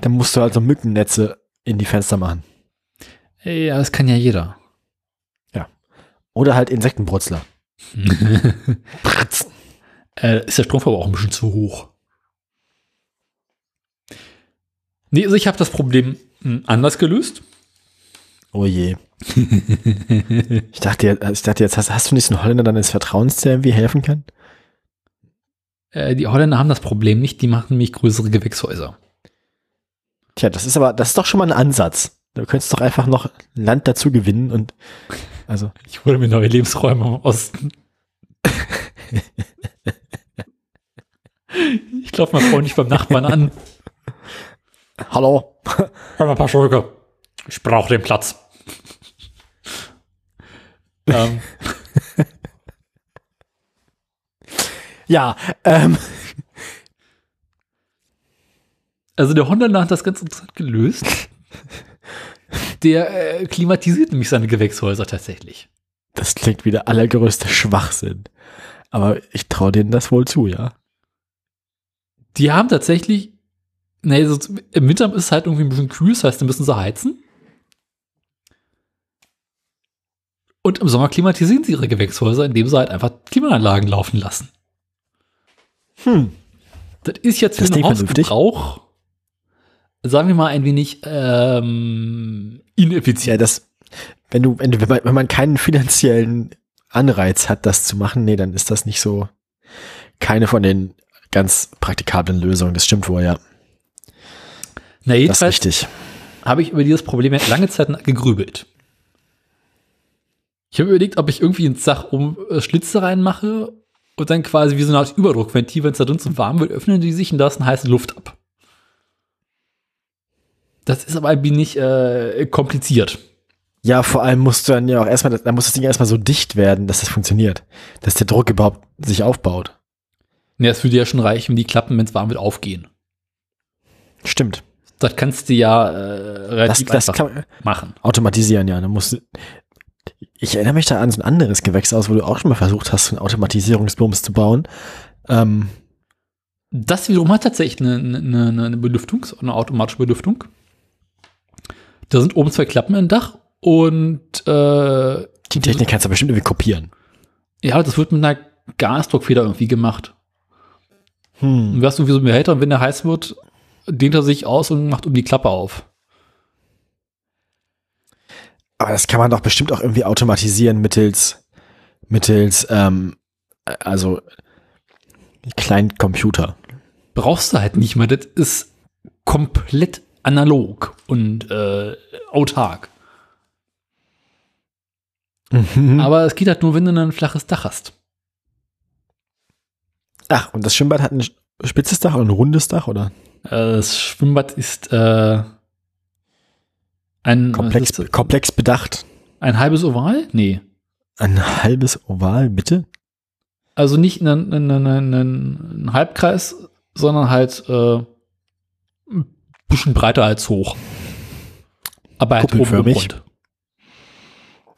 Dann musst du also Mückennetze in die Fenster machen. Ja, das kann ja jeder. Oder halt Insektenbrutzler. <laughs> <laughs> Äh, ist der Stromverbrauch ein bisschen zu hoch. Nee, also ich habe das Problem hm, anders gelöst. Oh je. <laughs> Ich dachte, jetzt- ich dachte jetzt, hast, hast du nicht einen Holländer deines Vertrauens, der irgendwie helfen kann? Äh, die Holländer haben das Problem nicht, die machen nämlich größere Gewächshäuser. Tja, das ist aber, das ist doch schon mal ein Ansatz. Du könntest doch einfach noch Land dazu gewinnen und, also, <laughs> Ich hole mir neue Lebensräume im Osten. <laughs> ich glaube mal freundlich beim Nachbarn an. Hallo. Hör mal, Paschulke. Ich brauche den Platz. ähm, <laughs> Ja, ähm, also der Holländer hat das ganz interessant gelöst. Der äh, klimatisiert nämlich seine Gewächshäuser tatsächlich. das klingt wie der allergrößte Schwachsinn. Aber ich traue denen das wohl zu, ja. Die haben tatsächlich, nee, so, im Winter ist es halt irgendwie ein bisschen kühl, das heißt, dann müssen sie heizen. Und im Sommer klimatisieren sie ihre Gewächshäuser, indem sie halt einfach Klimaanlagen laufen lassen. Hm. Das ist jetzt für Das den. Hausgebrauch, sagen wir mal, ein wenig ähm, ineffizient. Ja, das, wenn du, wenn du, wenn man, wenn man keinen finanziellen Anreiz hat, das zu machen, nee, dann ist das nicht so keine von den ganz praktikablen Lösungen. Das stimmt wohl, ja. Na, Das ist jedenfalls richtig. habe ich über dieses Problem lange Zeit gegrübelt. Ich habe überlegt, ob ich irgendwie ins Dach um äh, Schlitze reinmache und dann quasi wie so eine Art Überdruckventil, wenn es da drin zu warm wird, öffnen die sich und lassen heiße Luft ab. Das ist aber ein wenig äh, kompliziert. Ja, vor allem musst du dann ja auch erstmal, da muss das Ding erstmal so dicht werden, dass das funktioniert. Dass der Druck überhaupt sich aufbaut. Ja, es würde ja schon reichen, wenn die Klappen, wenn es warm wird, aufgehen. Stimmt. Das kannst du ja äh, Das, relativ das einfach kann man machen. automatisieren, ja. Dann musst du, ich erinnere mich da an so ein anderes Gewächshaus, wo du auch schon mal versucht hast, so einen Automatisierungsbums zu bauen. Ähm, Das wiederum hat tatsächlich eine, eine, eine Belüftung, eine automatische Belüftung. Da sind oben zwei Klappen im Dach und äh, die Technik kannst du bestimmt irgendwie kopieren. ja, das wird mit einer Gasdruckfeder irgendwie gemacht. Hm. Du hast irgendwie so einen Behälter und wenn der heiß wird, dehnt er sich aus und macht um die Klappe auf. Aber das kann man doch bestimmt auch irgendwie automatisieren mittels, mittels, ähm, also kleinen Computer. Brauchst du halt nicht mehr. Das ist komplett analog und äh, autark. Mhm. Aber es geht halt nur, wenn du ein flaches Dach hast. Ach, und das Schwimmbad hat ein spitzes Dach oder ein rundes Dach oder Äh, Das Schwimmbad ist äh, ein, komplex, ist komplex bedacht? ein halbes Oval? Nee. Ein halbes Oval, bitte? Also nicht ein, ein, ein, ein, ein Halbkreis, sondern halt äh, ein bisschen breiter als hoch. Aber halt Kuppelförmig.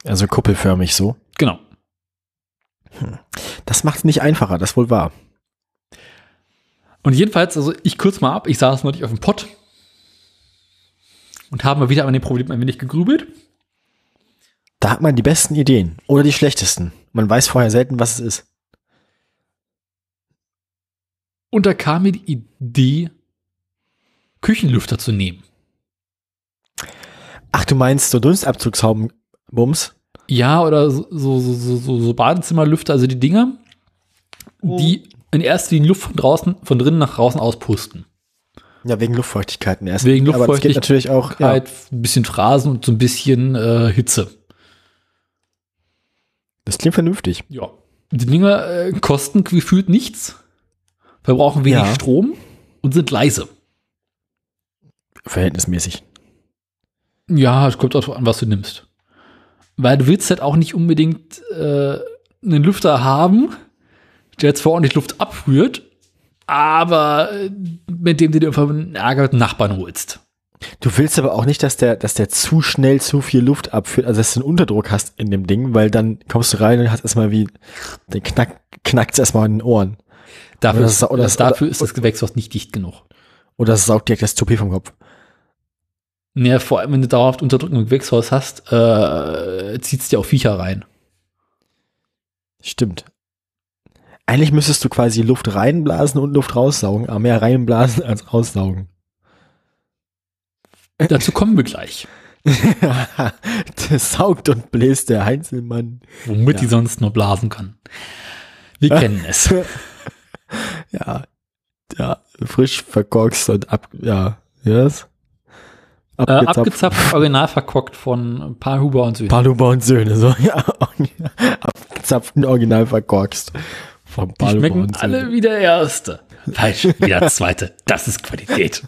Also kuppelförmig so. Genau. Das macht es nicht einfacher, das wohl wahr. Und jedenfalls, also ich kürze mal ab, ich saß neulich auf dem Pott und habe mal wieder an dem Problem ein wenig gegrübelt. Da hat man die besten Ideen oder die schlechtesten. Man weiß vorher selten, was es ist. Und da kam mir die Idee, Küchenlüfter zu nehmen. Ach, du meinst so Dunstabzugshaubenbums? Ja, oder so, so, so, so, so Badezimmerlüfter, also die Dinger, die in erster Linie Luft von draußen, von drinnen nach draußen auspusten. Ja, wegen Luftfeuchtigkeit in erster Wegen Luftfeuchtigkeit. natürlich auch. Ja. Ein bisschen Phrasen und so ein bisschen äh, Hitze. Das klingt vernünftig. Ja. Die Dinger äh, kosten gefühlt nichts, verbrauchen wenig Ja. Strom und sind leise. Verhältnismäßig. Ja, es kommt auch an, was du nimmst. Weil du willst halt auch nicht unbedingt äh, einen Lüfter haben, der jetzt vor ordentlich Luft abführt, aber äh, mit dem du dir einfach einen dem Nachbarn holst. Du willst aber auch nicht, dass der, dass der zu schnell zu viel Luft abführt, also dass du einen Unterdruck hast in dem Ding, weil dann kommst du rein und hast erstmal wie den Knack, knackt es erstmal in den Ohren. Dafür, Oder ist, das- oder das- dafür oder- ist das Gewächshaus nicht dicht genug. Oder es saugt direkt das Toupet vom Kopf. Naja, vor allem, wenn du dauerhaft Unterdrückung im Gewächshaus hast, äh, zieht es dir auch Viecher rein. Stimmt. Eigentlich müsstest du quasi Luft reinblasen und Luft raussaugen, aber mehr reinblasen als raussaugen. Dazu kommen wir gleich. <laughs> das saugt und bläst der Heinzelmann. Womit Ja. die sonst nur blasen kann. Wir <laughs> kennen es. Ja, ja, frisch verkorkst und ab, ja, yes. Äh, abgezapft, original verkockt von Paar Huber und Söhne. Paluba und Söhne, so, ja, <laughs> abgezapften Original verkorkst. Vom Die schmecken alle wie der Erste. Falsch, wie der Zweite. Das ist Qualität.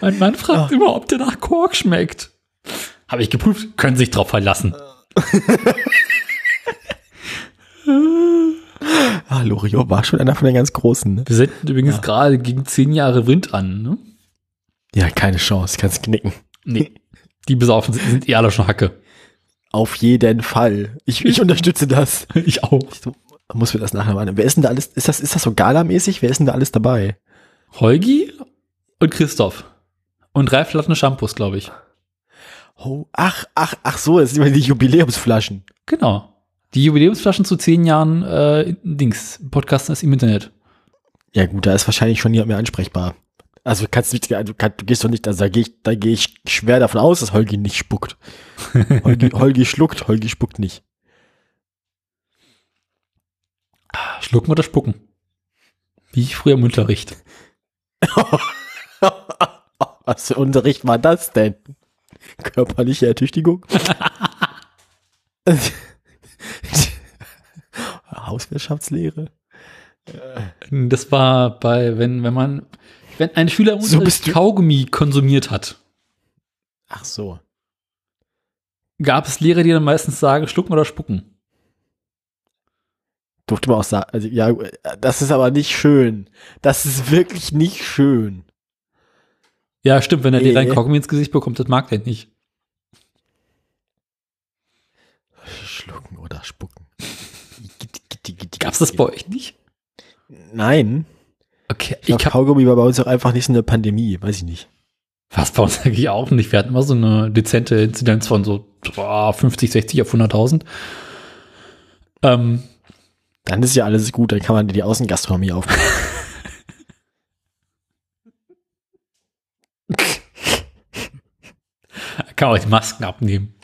Mein Mann fragt immer, ob der nach Kork schmeckt. Habe ich geprüft, können sich drauf verlassen. <laughs> Ah, Loriot war schon einer von den ganz Großen, ne? Wir senden übrigens gerade gegen zehn Jahre Wind an. Ne? Ja, keine Chance, kannst knicken. Nee, die besaufen sind, sind eh alle schon Hacke. Auf jeden Fall. Ich, ich unterstütze das. <laughs> Ich auch. Muss mir das nachher mal an. Wer ist denn da alles? Ist das, ist das so galamäßig? Wer ist denn da alles dabei? Holgi und Christoph. Und drei Flaschen Shampoos, glaube ich. Oh, ach, ach, ach so, das sind immer die Jubiläumsflaschen. Genau. Die Jubiläumsflaschen zu zehn Jahren äh, Dings, Podcasten ist im Internet. Ja gut, da ist wahrscheinlich schon niemand mehr ansprechbar. Also kannst du nicht, also kann, du gehst doch nicht, also da gehe ich, da gehe ich schwer davon aus, dass Holgi nicht spuckt. <laughs> Holgi, Holgi schluckt, Holgi spuckt nicht. Schlucken oder spucken? Wie ich früher im Unterricht. <laughs> Was für Unterricht war das denn? Körperliche Ertüchtigung? <laughs> Hauswirtschaftslehre? Das war bei, wenn, wenn man, wenn ein Schüler So Kaugummi konsumiert hat, Ach so. gab es Lehrer, die dann meistens sagen, schlucken oder spucken. Durfte man auch sagen, also ja, das ist aber nicht schön. Das ist wirklich nicht schön. Ja, stimmt, wenn der Lehrer ein. Kaugummi ins Gesicht bekommt, das mag der nicht. Schlucken oder spucken. <laughs> Gab's das bei euch nicht? Nein. Okay, Ich, ich Kaugummi war bei uns auch einfach nicht so eine Pandemie, weiß ich nicht. was bei uns <laughs> eigentlich auch nicht. Wir hatten immer so eine dezente Inzidenz von so boah, 50, 60 auf 100.000. Ähm, Dann ist ja alles gut, dann kann man die Außengastronomie aufbauen. <laughs> kann man die Masken abnehmen.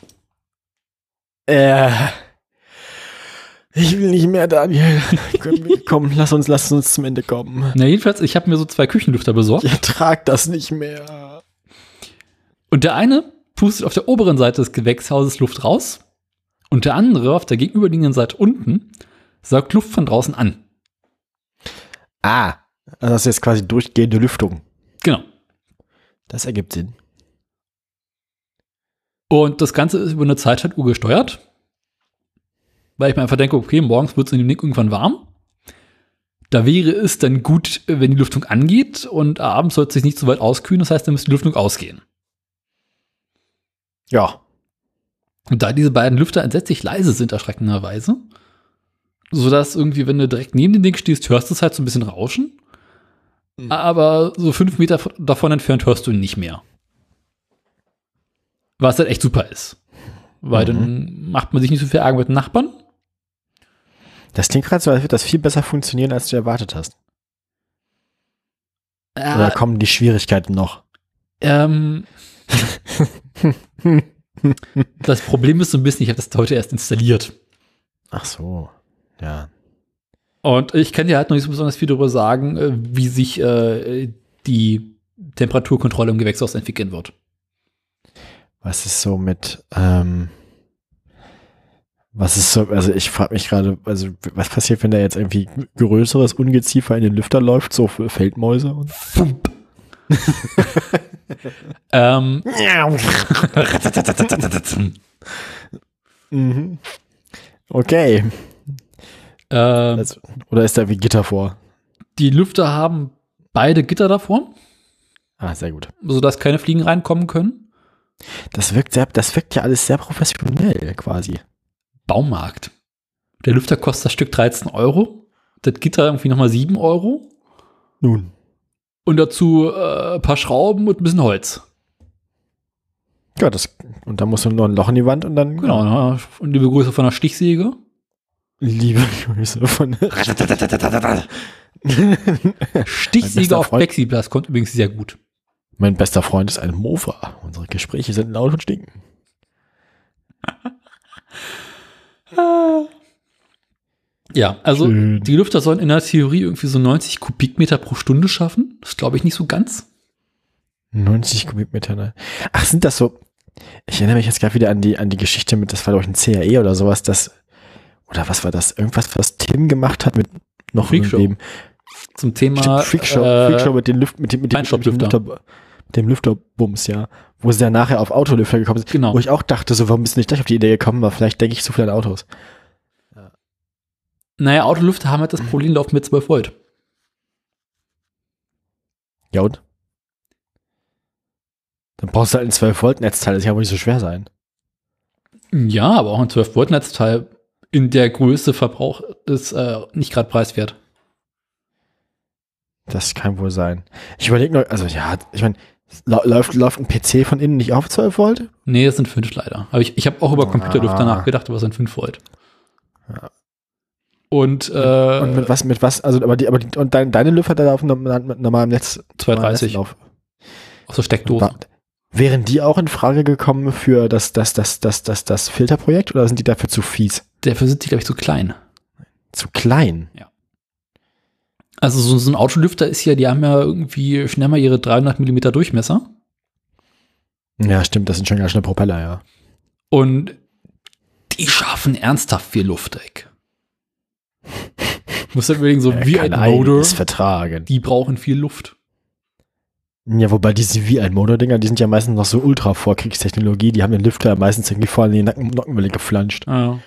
äh, ich will nicht mehr, Daniel. <laughs> Komm, lass uns, lass uns zum Ende kommen. Na, jedenfalls, ich habe mir so zwei Küchenlüfter besorgt. Ich ertrag das nicht mehr. Und der eine pustet auf der oberen Seite des Gewächshauses Luft raus und der andere auf der gegenüberliegenden Seite unten saugt Luft von draußen an. Ah, also das ist jetzt quasi durchgehende Lüftung. Genau. Das ergibt Sinn. Und das Ganze ist über eine Zeitschaltuhr gesteuert, weil ich mir einfach denke, okay, morgens wird es in dem Nick irgendwann warm. Da wäre es dann gut, wenn die Lüftung angeht und abends sollte es sich nicht so weit auskühlen, das heißt, dann müsste die Lüftung ausgehen. Ja. Und da diese beiden Lüfter entsetzlich leise sind, erschreckenderweise, sodass irgendwie, wenn du direkt neben dem Ding stehst, hörst du es halt so ein bisschen rauschen. Mhm. Aber so fünf Meter von- davon entfernt hörst du ihn nicht mehr. Was halt echt super ist. Weil dann macht man sich nicht so viel Ärger mit den Nachbarn. Das klingt gerade so, als würde das viel besser funktionieren, als du erwartet hast. Oder Äh, kommen die Schwierigkeiten noch? ähm, <laughs> das Problem ist so ein bisschen, ich habe das heute erst installiert. Ach so. Ja. Und ich kann dir halt noch nicht so besonders viel darüber sagen, äh, wie sich äh, die Temperaturkontrolle im Gewächshaus entwickeln wird. Was ist so mit, ähm, was ist so, also ich frage mich gerade, also was passiert, wenn da jetzt irgendwie größeres Ungeziefer in den Lüfter läuft, so für Feldmäuse? Und Ähm, <laughs> mhm. Okay. ähm, Also, oder ist da wie Gitter vor? die Lüfter haben beide Gitter davor, Ah, sehr gut. sodass keine Fliegen reinkommen können. Das wirkt sehr, das wirkt ja alles sehr professionell quasi. Baumarkt. Der Lüfter kostet das Stück 13 Euro. Das Gitter irgendwie nochmal 7 Euro. Nun. Und dazu äh, ein paar Schrauben und ein bisschen Holz. Ja, das, und dann musst du noch ein Loch in die Wand und dann. Genau. ne? Und liebe Grüße von der Stichsäge. Liebe Grüße von. <laughs> Stichsäge auf. Plexiglas kommt übrigens sehr gut. mein bester Freund ist ein Mofa. Unsere Gespräche sind laut und stinken. <laughs> Ja, also Schön. die Lüfter sollen in der Theorie irgendwie so 90 Kubikmeter pro Stunde schaffen. Das glaube ich nicht so ganz. 90 Kubikmeter, ne? Ach, sind das so? Ich erinnere mich jetzt gerade wieder an die, an die Geschichte mit, das war doch ein CAE oder sowas, das, oder was war das? Irgendwas, was Tim gemacht hat mit noch Freakshow. irgendwem. Zum Thema Freakshow, äh, Freakshow mit den Lüft, mit dem, mit dem, mit dem. Lüfter, mit dem Lüfterbums, ja. Wo sie dann nachher auf Autolüfter gekommen sind. Genau. Wo ich auch dachte, so, warum bist du nicht gleich auf die Idee gekommen? Aber vielleicht denke ich zu viel an Autos. Naja, Autolüfter haben halt das Problem, laufen mit 12 Volt. Ja und? Dann brauchst du halt ein 12-Volt-Netzteil, das kann ja wohl nicht so schwer sein. Ja, aber auch ein 12 Volt Netzteil in der Größe Verbrauch ist äh, nicht gerade preiswert. Das kann wohl sein. Ich überlege nur, also ja, ich meine, läuft, läuft ein PC von innen nicht auf 12 Volt? Nee, das sind 5 leider. Aber ich, ich habe auch über Computerdüfter Ah. nachgedacht, aber es sind 5 Volt. Ja. Und, äh, Und mit was, mit was, also aber die, aber die, und dein, deine Lüfter da laufen normal- mit normalem Netz. 230 Netz aus der Steckdose. War, wären die auch in Frage gekommen für das, das, das, das, das, das Filterprojekt oder sind die dafür zu fies? Dafür sind die, glaube ich, zu klein. Zu klein? Also so, so ein Autolüfter ist ja, die haben ja irgendwie schnell mal ihre 300 Millimeter Durchmesser. Ja, stimmt, das sind schon ganz schnell Propeller, ja. Und die schaffen ernsthaft viel Luft weg. <laughs> Muss halt überlegen, so Er wie ein Motor, vertragen. die brauchen viel Luft. Ja, wobei diese wie ein Motor-Dinger, die sind ja meistens noch so ultra Vorkriegstechnologie, die haben den Lüfter meistens irgendwie voll in die Nacken, Nockenwelle geflanscht. Ja.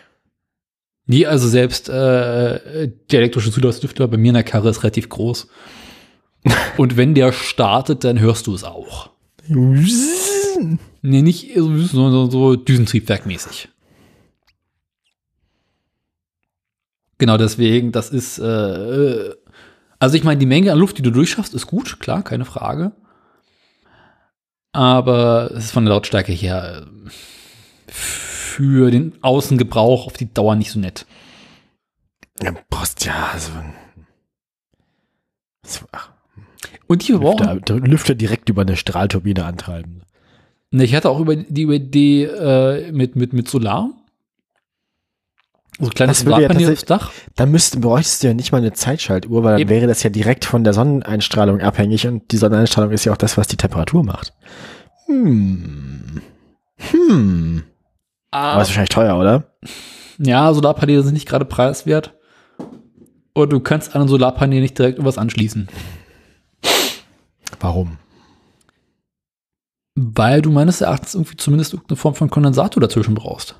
Nee, also selbst äh, der elektrische Zulaufslüfter bei mir in der Karre ist relativ groß. <laughs> Und wenn der startet, dann hörst du es auch. Nee, nicht so, so, so Düsentriebwerkmäßig. Genau deswegen, das ist, äh, also ich meine, die Menge an Luft, die du durchschaffst, ist gut, klar, keine Frage. Aber es ist von der Lautstärke her äh, für den Außengebrauch auf die Dauer nicht so nett. Ja, brauchst ja, also. so ach, Und die brauchen, Lüfter, Lüfter direkt über eine Strahlturbine antreiben. Ne, ich hatte auch über die über die äh, mit, mit, mit Solar. So ein kleines würde ja Solarpanel aufs Dach. Da müsst, bräuchtest du ja nicht mal eine Zeitschaltuhr, weil dann Eben. wäre das ja direkt von der Sonneneinstrahlung abhängig und die Sonneneinstrahlung ist ja auch das, was die Temperatur macht. Hm. Hm. Aber ist wahrscheinlich teuer, oder? Ja, Solarpaneele sind nicht gerade preiswert. Und du kannst an ein Solarpanel nicht direkt irgendwas anschließen. Warum? Weil du meines Erachtens irgendwie zumindest irgendeine Form von Kondensator dazwischen brauchst.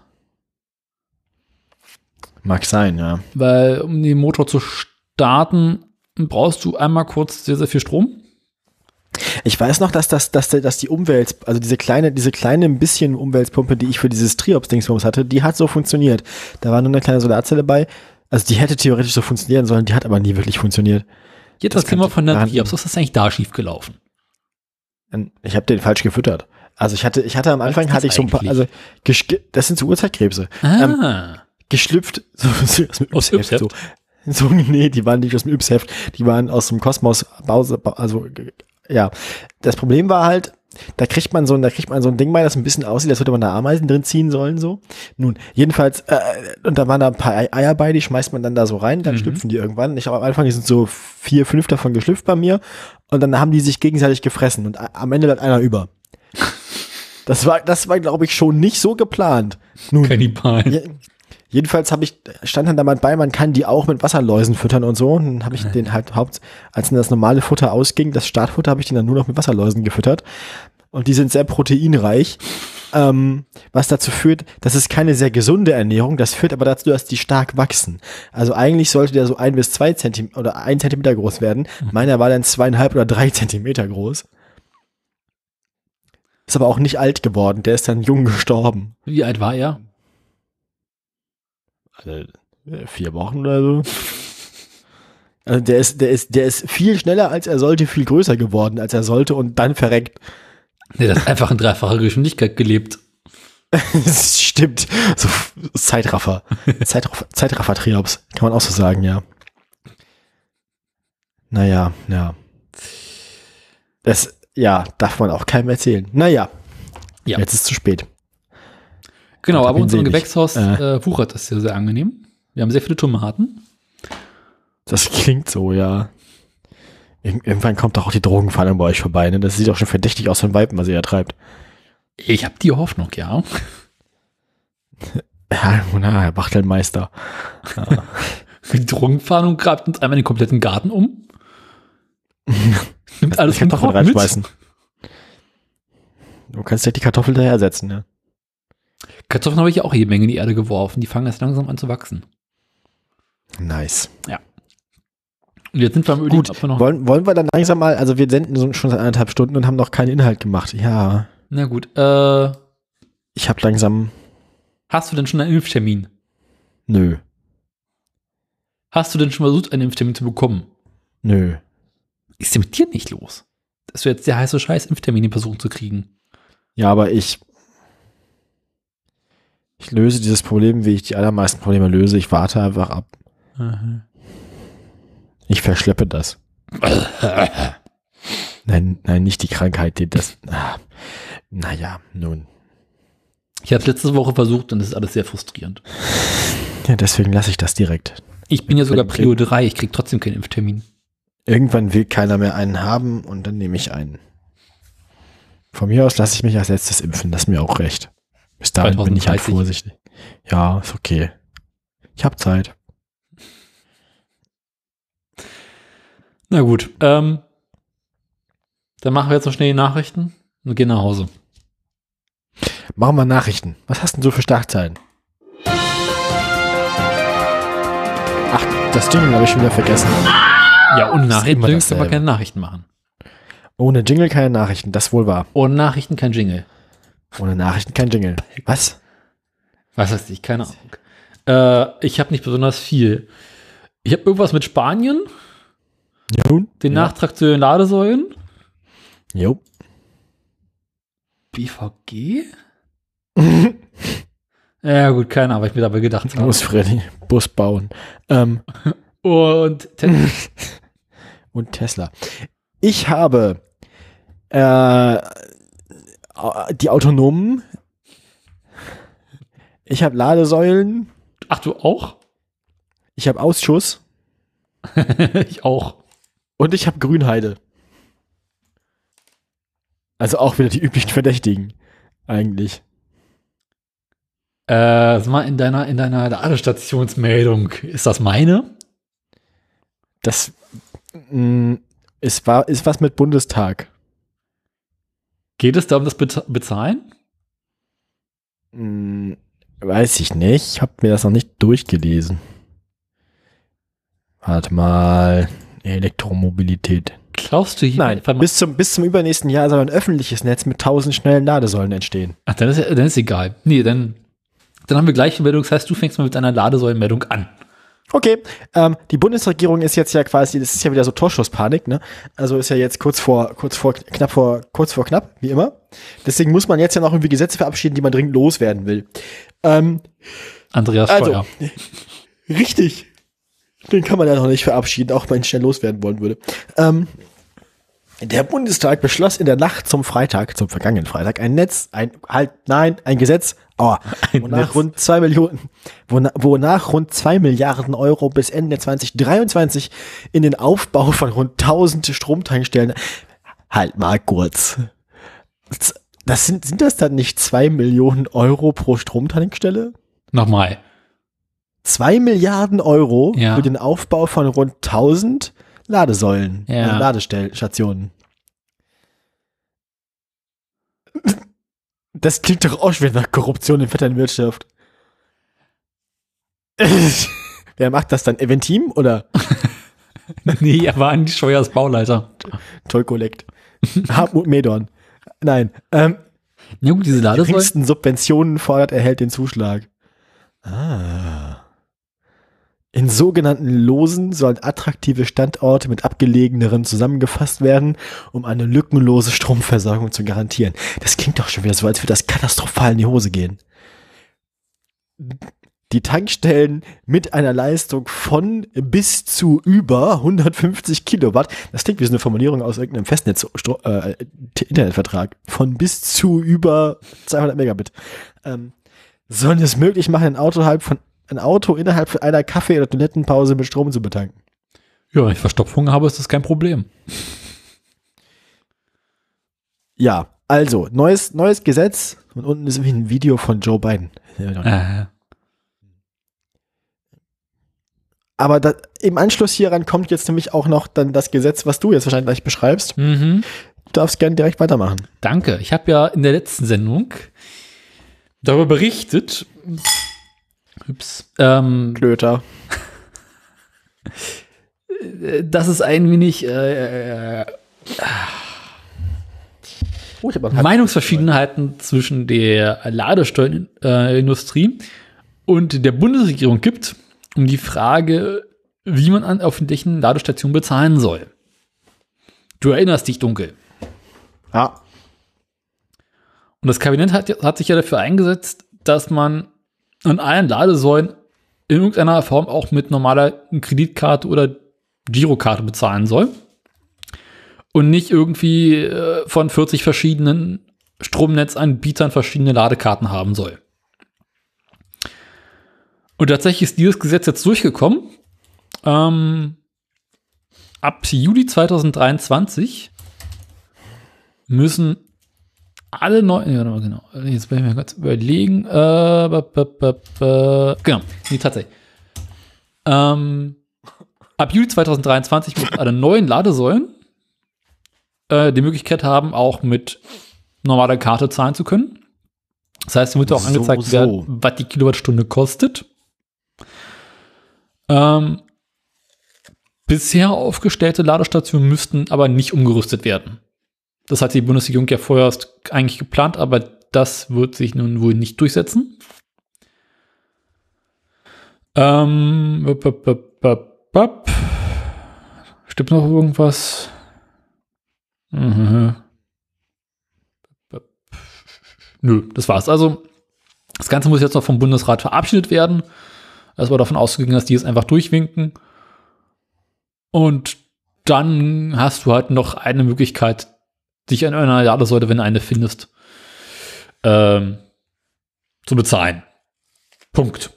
Mag sein, ja. Weil um den Motor zu starten, brauchst du einmal kurz sehr, sehr viel Strom. Ich weiß noch, dass das, dass, der- dass die Umwelt, also diese kleine, diese kleine ein bisschen Umweltpumpe, die ich für dieses Triops-Dingsbums hatte, die hat so funktioniert. Da war nur eine kleine Solarzelle bei. Also die hätte theoretisch so funktionieren sollen, die hat aber nie wirklich funktioniert. Jetzt Das erzähl mal könnte von der Triops. Was ist eigentlich da schief gelaufen? Ich habe den falsch gefüttert. Also ich hatte, ich hatte am Anfang hatte ich das so ein paar, also das sind so Urzeitkrebse. Ah. geschlüpft, <laughs> so, so aus dem Yps-Heft, so. so, nee, die waren nicht aus dem Yps-Heft, die waren aus dem Kosmos, also, ja. Das Problem war halt, da kriegt man so, ein- da kriegt man so ein Ding bei, das ein bisschen aussieht, als würde man da Ameisen drin ziehen sollen, so. Nun, jedenfalls, äh, und da waren da ein paar Ei- Eier bei, die schmeißt man dann da so rein, dann Mhm. schlüpfen die irgendwann. Ich habe am Anfang, die sind so vier, fünf davon geschlüpft bei mir, und dann haben die sich gegenseitig gefressen, und am Ende bleibt einer über. <laughs> Das war, das war, glaube ich, schon nicht so geplant. Nun, Kannibalen. Ja, jedenfalls habe ich, stand dann da mal bei, man kann die auch mit Wasserläusen füttern und so. Und dann habe ich den halt haupt, als dann das normale Futter ausging, das Startfutter, habe ich den dann nur noch mit Wasserläusen gefüttert. Und die sind sehr proteinreich, ähm, was dazu führt, das ist keine sehr gesunde Ernährung, das führt aber dazu, dass die stark wachsen. Also eigentlich sollte der so ein bis zwei Zentimeter oder ein Zentimeter groß werden. Meiner war dann zweieinhalb oder drei Zentimeter groß. Ist aber auch nicht alt geworden. Der ist dann jung gestorben. Wie alt war er? Also, äh, vier Wochen oder so. <laughs> Also der ist, der ist, der ist viel schneller als er sollte, viel größer geworden als er sollte und dann verreckt. Nee, das hat einfach in dreifacher Geschwindigkeit gelebt. <laughs> das stimmt. So Zeitraffer. Zeitraffer, Zeitraffer Triops. Kann man auch so sagen, ja. Naja, ja. Das, ja, darf man auch keinem erzählen. Naja. Ja. Jetzt ist es zu spät. Genau, aber unser. Gewächshaus Äh. äh, wuchert das sehr, sehr angenehm. Wir haben sehr viele Tomaten. Das klingt so, ja. Ir irgendwann kommt doch auch die Drogenfalle bei euch vorbei, ne? Das sieht auch schon verdächtig aus von Weipen, was ihr da treibt. Ich habe die Hoffnung, ja. <laughs> Ja, na, Herr Wachtelmeister. <laughs> Die Drogenfahndung grabt uns einmal den kompletten Garten um. <laughs> Nimmt alles Die Kartoffeln Unkraut mit. reinschmeißen. Du kannst ja die Kartoffel daher ersetzen, ne? Kartoffeln habe ich ja auch jede Menge in die Erde geworfen. Die fangen jetzt langsam an zu wachsen. Nice. Und jetzt sind wir am Überlegen, Gut, wir noch. wollen, wollen wir dann langsam mal, also wir senden so schon seit anderthalb Stunden und haben noch keinen Inhalt gemacht. Ja, Na gut, äh, ich habe langsam, hast du denn schon einen Impftermin? nö, Hast du denn schon versucht, einen Impftermin zu bekommen? nö. Ist denn mit dir nicht los? Dass du jetzt der heiße Scheiß Impftermin versuchen zu kriegen. Ja, aber ich, ich löse dieses Problem, wie ich die allermeisten Probleme löse. Ich warte einfach ab. Ich verschleppe das. Nein, nein, nicht die Krankheit, die das, naja, nun. Ich habe es letzte Woche versucht und es ist alles sehr frustrierend. Ja, deswegen lasse ich das direkt. Ich bin ja sogar Prio 3, ich krieg trotzdem keinen Impftermin. Irgendwann will keiner mehr einen haben und dann nehme ich einen. Von mir aus lasse ich mich als letztes impfen, das ist mir auch recht. Bis dahin bin ich halt 2030. vorsichtig. Ja, ist okay. Ich habe Zeit. Na gut, ähm, dann machen wir jetzt noch schnell die Nachrichten und gehen nach Hause. Machen wir Nachrichten. Was hast denn du für Startzeiten? Ach, das Jingle habe ich schon wieder vergessen. Ja, und Nachrichten wir dasselbe. keine Nachrichten machen. Ohne Jingle keine Nachrichten, das wohl wahr. Ohne Nachrichten kein Jingle. Ohne Nachrichten kein Jingle. Was? Was weiß ich, keine Ahnung. Äh, ich habe nicht besonders viel. Ich habe irgendwas mit Spanien, Nun? den Ja. Nachtrag zu den Ladesäulen. Jo. BVG? <laughs> ja, gut, keine Ahnung, was ich mir dabei gedacht habe. Muss Freddy Bus bauen. Ähm, <laughs> Und Ten <laughs> und Tesla. Ich habe äh, die autonomen. Ich habe Ladesäulen. Ach, du auch? Ich habe Ausschuss. <laughs> ich auch. Und ich habe Grünheide. Also auch wieder die üblichen Verdächtigen. Eigentlich. Äh, sag mal, in deiner, in deiner Ladestationsmeldung, ist das meine? Das mh, ist, war, ist was mit Bundestag. Geht es da um das Bez Bezahlen? Mh, weiß ich nicht. Ich habe mir das noch nicht durchgelesen. Warte mal. Elektromobilität. Glaubst du hier? Nein, bis zum, bis zum übernächsten Jahr soll ein öffentliches Netz mit tausend schnellen Ladesäulen entstehen. Ach, dann ist, dann ist egal. Nee, dann, dann haben wir gleich eine Meldung. Das heißt, du fängst mal mit einer Ladesäulenmeldung an. Okay, ähm, die Bundesregierung ist jetzt ja quasi, das ist ja wieder so Torschusspanik, ne? Also ist ja jetzt kurz vor, kurz vor, knapp vor, kurz vor knapp, wie immer. Deswegen muss man jetzt ja noch irgendwie Gesetze verabschieden, die man dringend loswerden will. Ähm, Andreas Also, Steuer. <laughs> Richtig. Den kann man ja noch nicht verabschieden, auch wenn ich schnell loswerden wollen würde. Ähm, der Bundestag beschloss in der Nacht zum Freitag, zum vergangenen Freitag, ein Netz, ein, halt, nein, ein Gesetz, aua, Ein wonach rund zwei Millionen, wona, wonach rund zwei Milliarden Euro bis Ende 2023 in den Aufbau von rund 1000 Stromtankstellen, halt mal kurz. Das sind, sind das dann nicht zwei Millionen Euro pro Stromtankstelle? Nochmal. 2 Milliarden Euro Ja. für den Aufbau von rund 1000 Ladesäulen, Ja. Ladestationen. Das klingt doch auch schon wieder nach Korruption in fetter Wirtschaft. <laughs> Wer macht das dann? Eventim oder <laughs> nee, er war Andi Steuers Bauleiter. Toll Collect? Hartmut Medorn. Nein. Ähm, Ja gut, diese Die Ladesäulen. geringsten Subventionen fordert, erhält den Zuschlag. Ah. In sogenannten Losen sollen attraktive Standorte mit abgelegeneren zusammengefasst werden, um eine lückenlose Stromversorgung zu garantieren. Das klingt doch schon wieder so, als würde das katastrophal in die Hose gehen. Die Tankstellen mit einer Leistung von bis zu über 150 Kilowatt, das klingt wie so eine Formulierung aus irgendeinem Festnetz, äh, Internetvertrag, von bis zu über 200 Megabit, ähm, sollen es möglich machen, ein Auto, halb von, ein Auto innerhalb von einer Kaffee- oder Toilettenpause mit Strom zu betanken. Ja, wenn ich Verstopfung habe, ist das kein Problem. Ja, also, neues, neues Gesetz und unten ist ein Video von Joe Biden. Äh, Aber da, im Anschluss hieran kommt jetzt nämlich auch noch dann das Gesetz, was du jetzt wahrscheinlich gleich beschreibst. mhm. Du darfst gerne direkt weitermachen. Danke. Ich habe ja in der letzten Sendung darüber berichtet, ups, ähm, Klöter. dass es ein wenig äh, äh, Oh, hab noch- Meinungsverschiedenheiten zwischen der Ladesteuerindustrie und der Bundesregierung gibt, um die Frage, wie man an öffentlichen Ladestationen bezahlen soll. Du erinnerst dich dunkel. Ja. Und das Kabinett hat, hat sich ja dafür eingesetzt, dass man an allen Ladesäulen in irgendeiner Form auch mit normaler Kreditkarte oder Girokarte bezahlen soll. Und nicht irgendwie äh, von 40 verschiedenen Stromnetzanbietern verschiedene Ladekarten haben soll. Und tatsächlich ist dieses Gesetz jetzt durchgekommen. Ähm, ab Juli 2023 müssen alle neuen, ja, genau, jetzt bin ich mir kurz überlegen, äh, ba, ba, ba, genau, nee, tatsächlich. Ähm, ab Juli 2023 müssen alle neuen Ladesäulen äh, die Möglichkeit haben, auch mit normaler Karte zahlen zu können. Das heißt, es wird auch So, angezeigt so. werden, was die Kilowattstunde kostet. Ähm, bisher aufgestellte Ladestationen müssten aber nicht umgerüstet werden. Das hat die Bundesregierung ja vorher erst eigentlich geplant, aber das wird sich nun wohl nicht durchsetzen. Ähm, bap, bap, bap. Stimmt noch irgendwas? Mhm. Nö, das war's. Also, das Ganze muss jetzt noch vom Bundesrat verabschiedet werden. Es war davon ausgegangen, dass die es einfach durchwinken. Und dann hast du halt noch eine Möglichkeit, dich an einer Ladesäule, wenn du eine findest, ähm, zu bezahlen. Punkt.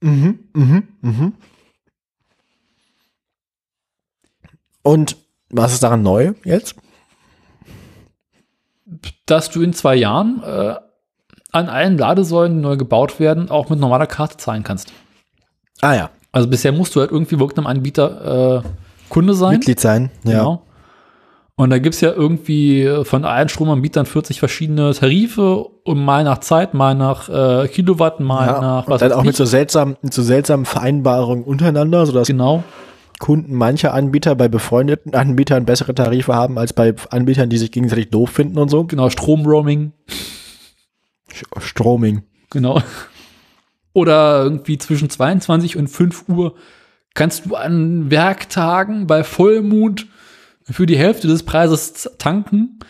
Mhm, mhm, mhm. Und was ist daran neu jetzt? Dass du in zwei Jahren äh, an allen Ladesäulen, die neu gebaut werden, auch mit normaler Karte zahlen kannst. Ah ja, Also bisher musst du halt irgendwie wirklich einem Anbieter äh, Kunde sein. Mitglied sein. Ja. Genau. Und da gibt's ja irgendwie von allen Stromanbietern 40 verschiedene Tarife und mal nach Zeit, mal nach äh, Kilowatt, mal Ja, nach und dann auch weiß mit so seltsamen, mit so seltsamen Vereinbarungen untereinander, sodass Genau. Kunden mancher Anbieter bei befreundeten Anbietern bessere Tarife haben als bei Anbietern, die sich gegenseitig doof finden und so. Genau, Stromroaming. Stroming. Genau. Oder irgendwie zwischen 22 und 5 Uhr kannst du an Werktagen bei Vollmond für die Hälfte des Preises tanken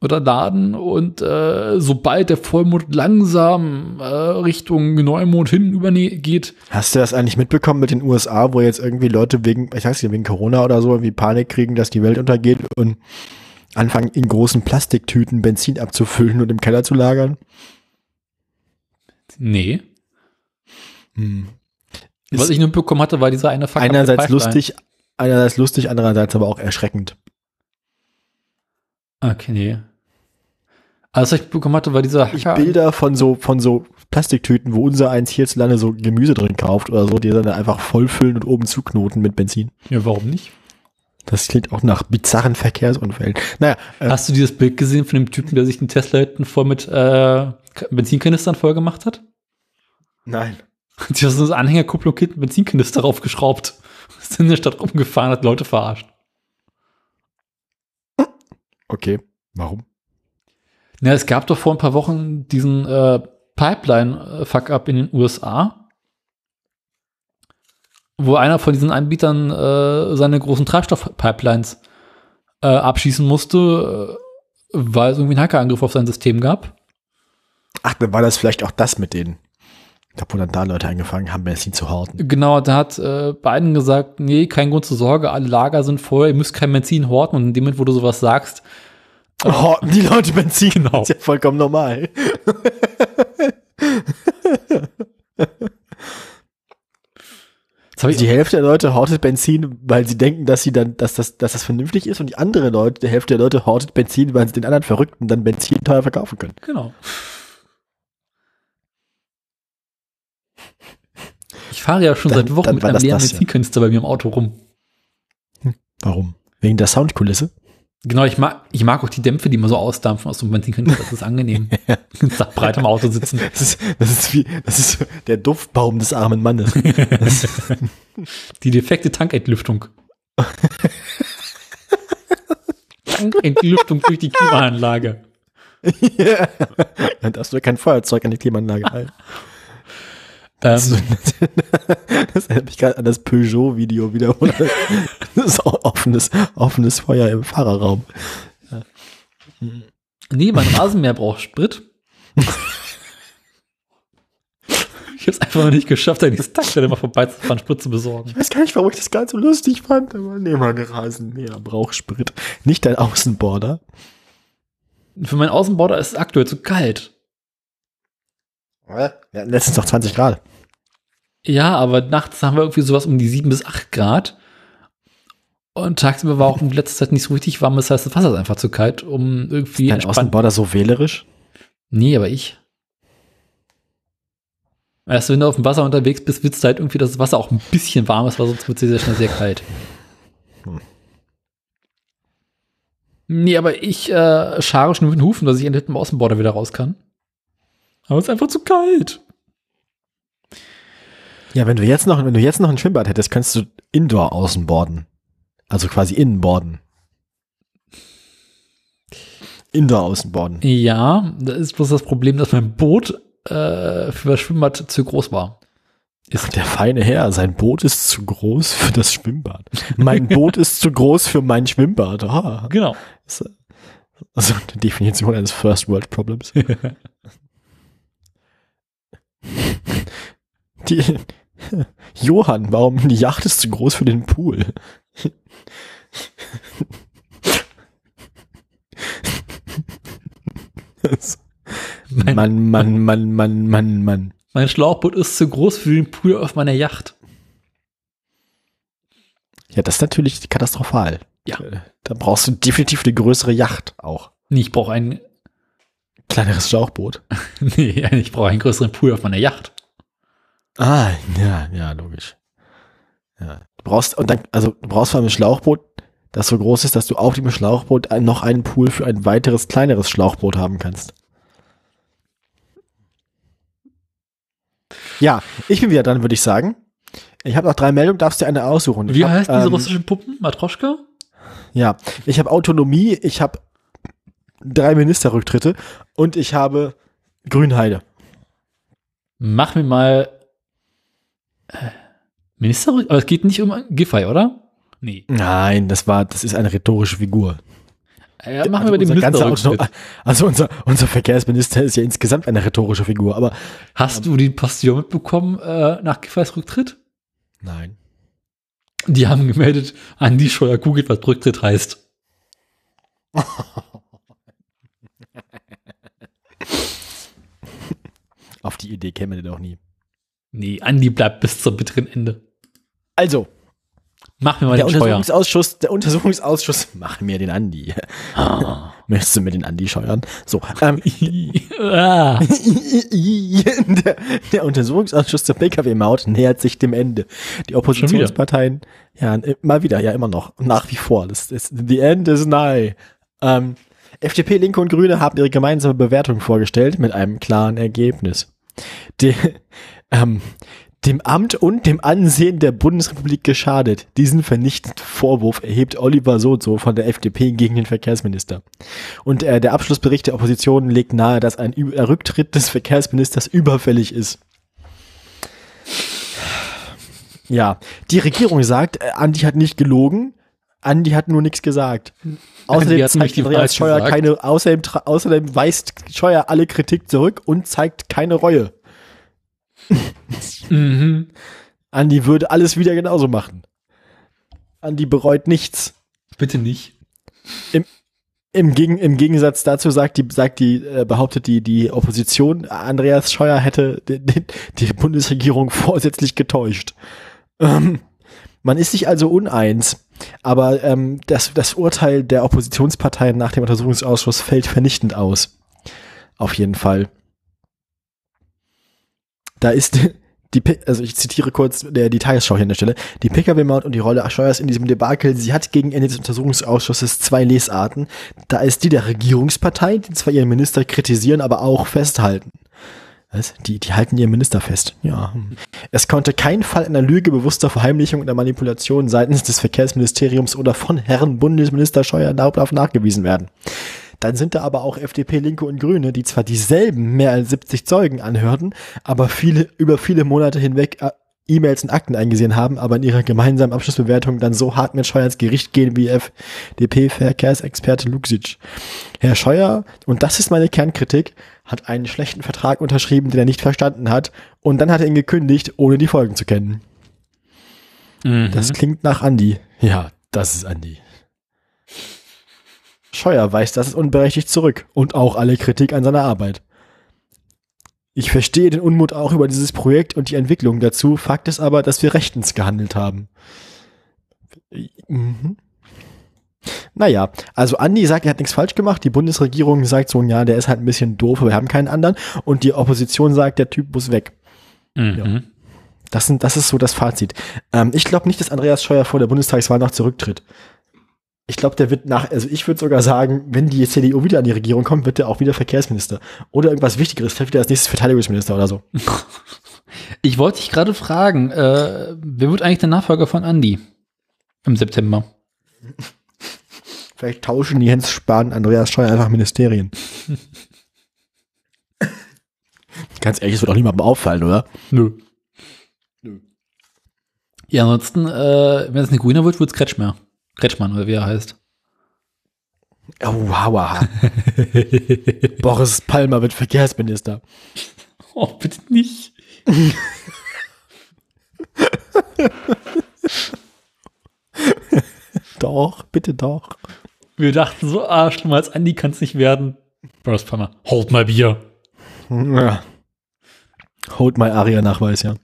oder laden und äh, sobald der Vollmond langsam äh, Richtung Neumond hin übergeht, Hast du das eigentlich mitbekommen mit den USA, wo jetzt irgendwie Leute wegen, ich weiß nicht, wegen Corona oder so, irgendwie Panik kriegen, dass die Welt untergeht und anfangen in großen Plastiktüten Benzin abzufüllen und im Keller zu lagern? nee. Hm. Was ich nur bekommen hatte, war dieser eine verkappte einerseits lustig, einerseits lustig, andererseits aber auch erschreckend. Okay, nee. Also, was ich bekommen hatte, war dieser Ich Hacker- Bilder von so, von so Plastiktüten, wo unser eins hierzulande so Gemüse drin kauft oder so, die dann einfach vollfüllen und oben zuknoten mit Benzin. Ja, warum nicht? Das klingt auch nach bizarren Verkehrsunfällen. Naja, äh, Hast du dieses Bild gesehen von dem Typen, der sich den Tesla hinten voll mit äh, Benzinkanistern voll gemacht hat? nein. <laughs> Die hat so eine Anhängerkupplung hinten Benzinkanister draufgeschraubt. Ist <laughs> in der Stadt rumgefahren, hat Leute verarscht. Okay. Warum? Ja, es gab doch vor ein paar Wochen diesen äh, Pipeline-Fuck-up in den USA, wo einer von diesen Anbietern äh, seine großen Treibstoffpipelines äh, abschießen musste, äh, weil es irgendwie einen Hackerangriff auf sein System gab. Ach, dann war das vielleicht auch das mit denen. Wo dann da Leute angefangen haben, Benzin zu horten. Genau, da hat äh, Biden gesagt, nee, kein Grund zur Sorge, alle Lager sind voll, ihr müsst kein Benzin horten. Und in dem Moment, wo du sowas sagst, Horten die Leute Benzin? Genau. Das ist ja vollkommen normal. jetzt habe ich Die Hälfte der Leute hortet Benzin, weil sie denken, dass sie dann, dass das, dass das vernünftig ist, und die andere Leute, die Hälfte der Leute hortet Benzin, weil sie den anderen Verrückten dann Benzin teuer verkaufen können. Genau. Ich fahre ja schon Dann- seit Wochen mit einem leeren das, ja. Bei mir im Auto rum. Warum? Wegen der Soundkulisse? Genau, ich mag, ich mag auch die Dämpfe, die immer so ausdampfen aus so einem Benzinkanister. Das ist angenehm. Sag breit im Auto sitzen. <laughs> Das ist, das ist wie, das ist der Duftbaum des armen Mannes. <laughs> <laughs> Die defekte Tankentlüftung. Tankentlüftung durch die Klimaanlage. ja. Dann darfst du kein Feuerzeug an die Klimaanlage halten. Ähm, <laughs> Das erinnert mich gerade an das Peugeot-Video wieder. Oder? <laughs> Das ist auch offenes, offenes Feuer im Fahrerraum. nee, mein Rasenmäher braucht Sprit. Ich habe es einfach noch nicht geschafft, an dieses Tag immer vorbeizufahren, Sprit zu besorgen. Ich weiß gar nicht, warum ich das ganz so lustig fand, aber nee, mein Rasenmäher braucht Sprit. Nicht dein Außenborder. Für meinen Außenborder ist es aktuell zu kalt. Wir hatten letztens noch 20 Grad. Ja, aber nachts haben wir irgendwie sowas um die 7 bis 8 Grad. Und tagsüber war auch in letzter Zeit nicht so richtig warm. Das heißt, das Wasser ist einfach zu kalt, um irgendwie Dein entspannt. Außenborder so wählerisch? Nee, aber ich. Erst wenn du auf dem Wasser unterwegs bist, willst du halt irgendwie, dass das Wasser auch ein bisschen warm ist, weil sonst wird es sehr, sehr schnell sehr kalt. Hm. Nee, aber ich äh, scharre schon mit den Hufen, dass ich endlich mit dem Außenborder wieder raus kann. Aber es ist einfach zu kalt. Ja, wenn du jetzt noch, wenn du jetzt noch ein Schwimmbad hättest, könntest du Indoor außenborden. Also quasi innenborden. Indoor außenborden. Ja, da ist bloß das Problem, dass mein Boot äh, für das Schwimmbad zu groß war. Ach, der feine Herr, sein Boot ist zu groß für das Schwimmbad. Mein <laughs> Boot ist zu groß für mein Schwimmbad. Ah, Genau. ist, also die Definition eines First World Problems. <laughs> Die, <laughs> Johann, warum die Yacht ist zu groß für den Pool? Mein, Mann, Mann, Mann, Mann, Mann, Mann. mein Schlauchboot ist zu groß für den Pool auf meiner Yacht. Ja, das ist natürlich katastrophal. Ja. Äh, Da brauchst du definitiv eine größere Yacht auch. Nee, ich brauche ein, Kleineres Schlauchboot. <laughs> nee, ich brauche einen größeren Pool auf meiner Yacht. Ah, ja, ja, logisch. Ja. Du brauchst, und dann, also du brauchst vor allem ein Schlauchboot, das so groß ist, dass du auf dem Schlauchboot ein, noch einen Pool für ein weiteres, kleineres Schlauchboot haben kannst. Ja, ich bin wieder dran, würde ich sagen. Ich habe noch drei Meldungen, darfst dir eine aussuchen. Ich Wie hab, heißt diese ähm, russischen Puppen? Matroschka? Ja, ich habe Autonomie, ich habe drei Ministerrücktritte und ich habe Grünheide. Mach mir mal Minister, aber es geht nicht um Giffey, oder? Nee. Nein, das war, das ist eine rhetorische Figur. Ja, machen Also wir den unser ganzer Ministerrücktritt. Auto- Also unser, unser Verkehrsminister ist ja insgesamt eine rhetorische Figur, aber Hast du die Postillon mitbekommen äh, nach Giffeys Rücktritt? nein. Die haben gemeldet, Andi Scheuer googelt, was Rücktritt heißt. <laughs> Auf die Idee käme der doch nie. Nee, Andi bleibt bis zum bitteren Ende. Also, Mach mir mal der den Scheuer. Untersuchungsausschuss, der Untersuchungsausschuss, <laughs> mach mir den Andi. Ah. Möchtest du mir den Andi scheuern? So, ähm, <laughs> ah. <laughs> der, der Untersuchungsausschuss zur Pkw-Maut nähert sich dem Ende. Die Oppositionsparteien, ja, äh, mal wieder, ja, immer noch, nach wie vor. Das ist, the end is nigh. Ähm, FDP, Linke und Grüne haben ihre gemeinsame Bewertung vorgestellt mit einem klaren Ergebnis. Die, ähm, dem Amt und dem Ansehen der Bundesrepublik geschadet. Diesen vernichtenden Vorwurf erhebt Oliver Sozo von der FDP gegen den Verkehrsminister. Und äh, der Abschlussbericht der Opposition legt nahe, dass ein Ü- Rücktritt des Verkehrsministers überfällig ist. Ja, die Regierung sagt, äh, Andi hat nicht gelogen, Andi hat nur nichts gesagt. Außerdem hat nämlich zeigt Andreas Scheuer gesagt. keine, außerdem, außerdem weist Scheuer alle Kritik zurück und zeigt keine Reue. <laughs> Mhm. Andi würde alles wieder genauso machen. Andi bereut nichts. Bitte nicht. Im, Gegen, Im Gegensatz dazu sagt die, sagt die, äh, behauptet die, die Opposition, Andreas Scheuer hätte die, die, die Bundesregierung <laughs> vorsätzlich getäuscht. Ähm, man ist sich also uneins, aber ähm, das, das Urteil der Oppositionsparteien nach dem Untersuchungsausschuss fällt vernichtend aus. Auf jeden Fall. Da ist <laughs> die, also ich zitiere kurz der, die Tagesschau hier an der Stelle, die Pkw-Maut und die Rolle Scheuers in diesem Debakel, sie hat gegen Ende des Untersuchungsausschusses zwei Lesarten. Da ist die der Regierungspartei, die zwar ihren Minister kritisieren, aber auch festhalten. Was? Die, die halten ihren Minister fest. Ja. hm. Es konnte kein Fall einer Lüge, bewusster Verheimlichung oder Manipulation seitens des Verkehrsministeriums oder von Herrn Bundesminister Scheuer darauf nachgewiesen werden. Dann sind da aber auch FDP, Linke und Grüne, die zwar dieselben mehr als 70 Zeugen anhörten, aber viele, über viele Monate hinweg äh, E-Mails und Akten eingesehen haben, aber in ihrer gemeinsamen Abschlussbewertung dann so hart mit Scheuer ins Gericht gehen wie FDP-Verkehrsexperte Luxic. Herr Scheuer, und das ist meine Kernkritik, hat einen schlechten Vertrag unterschrieben, den er nicht verstanden hat, und dann hat er ihn gekündigt, ohne die Folgen zu kennen. Mhm. Das klingt nach Andi. Ja, das ist Andi. Scheuer weist das unberechtigt zurück und auch alle Kritik an seiner Arbeit. Ich verstehe den Unmut auch über dieses Projekt und die Entwicklung dazu. Fakt ist aber, dass wir rechtens gehandelt haben. Mhm. Naja, also Andi sagt, er hat nichts falsch gemacht. Die Bundesregierung sagt so, ja, der ist halt ein bisschen doof, aber wir haben keinen anderen. Und die Opposition sagt, der Typ muss weg. Mhm. Das, sind, das ist so das Fazit. Ähm, ich glaube nicht, dass Andreas Scheuer vor der Bundestagswahl noch zurücktritt. Ich glaube, der wird nach, also ich würde sogar sagen, wenn die CDU wieder an die Regierung kommt, wird der auch wieder Verkehrsminister. Oder irgendwas Wichtigeres, vielleicht wieder als nächstes Verteidigungsminister oder so. <laughs> Ich wollte dich gerade fragen, äh, wer wird eigentlich der Nachfolger von Andy im September? Vielleicht tauschen die Jens Spahn Andreas Scheuer einfach Ministerien. <laughs> Ganz ehrlich, das wird auch niemandem auffallen, oder? Nö. Ja, ansonsten, äh, wenn es eine Grüner wird, wird es Kretschmer. Kretschmann, oder wie er heißt. Oh, <laughs> wow. Boris Palmer wird Verkehrsminister. Oh, bitte nicht. <laughs> Doch, bitte doch. Wir dachten so, ah, schlimmer als Andy kann es nicht werden. Boris Palmer, hold mal Bier. Ja. Holt mal Aria-Nachweis, ja.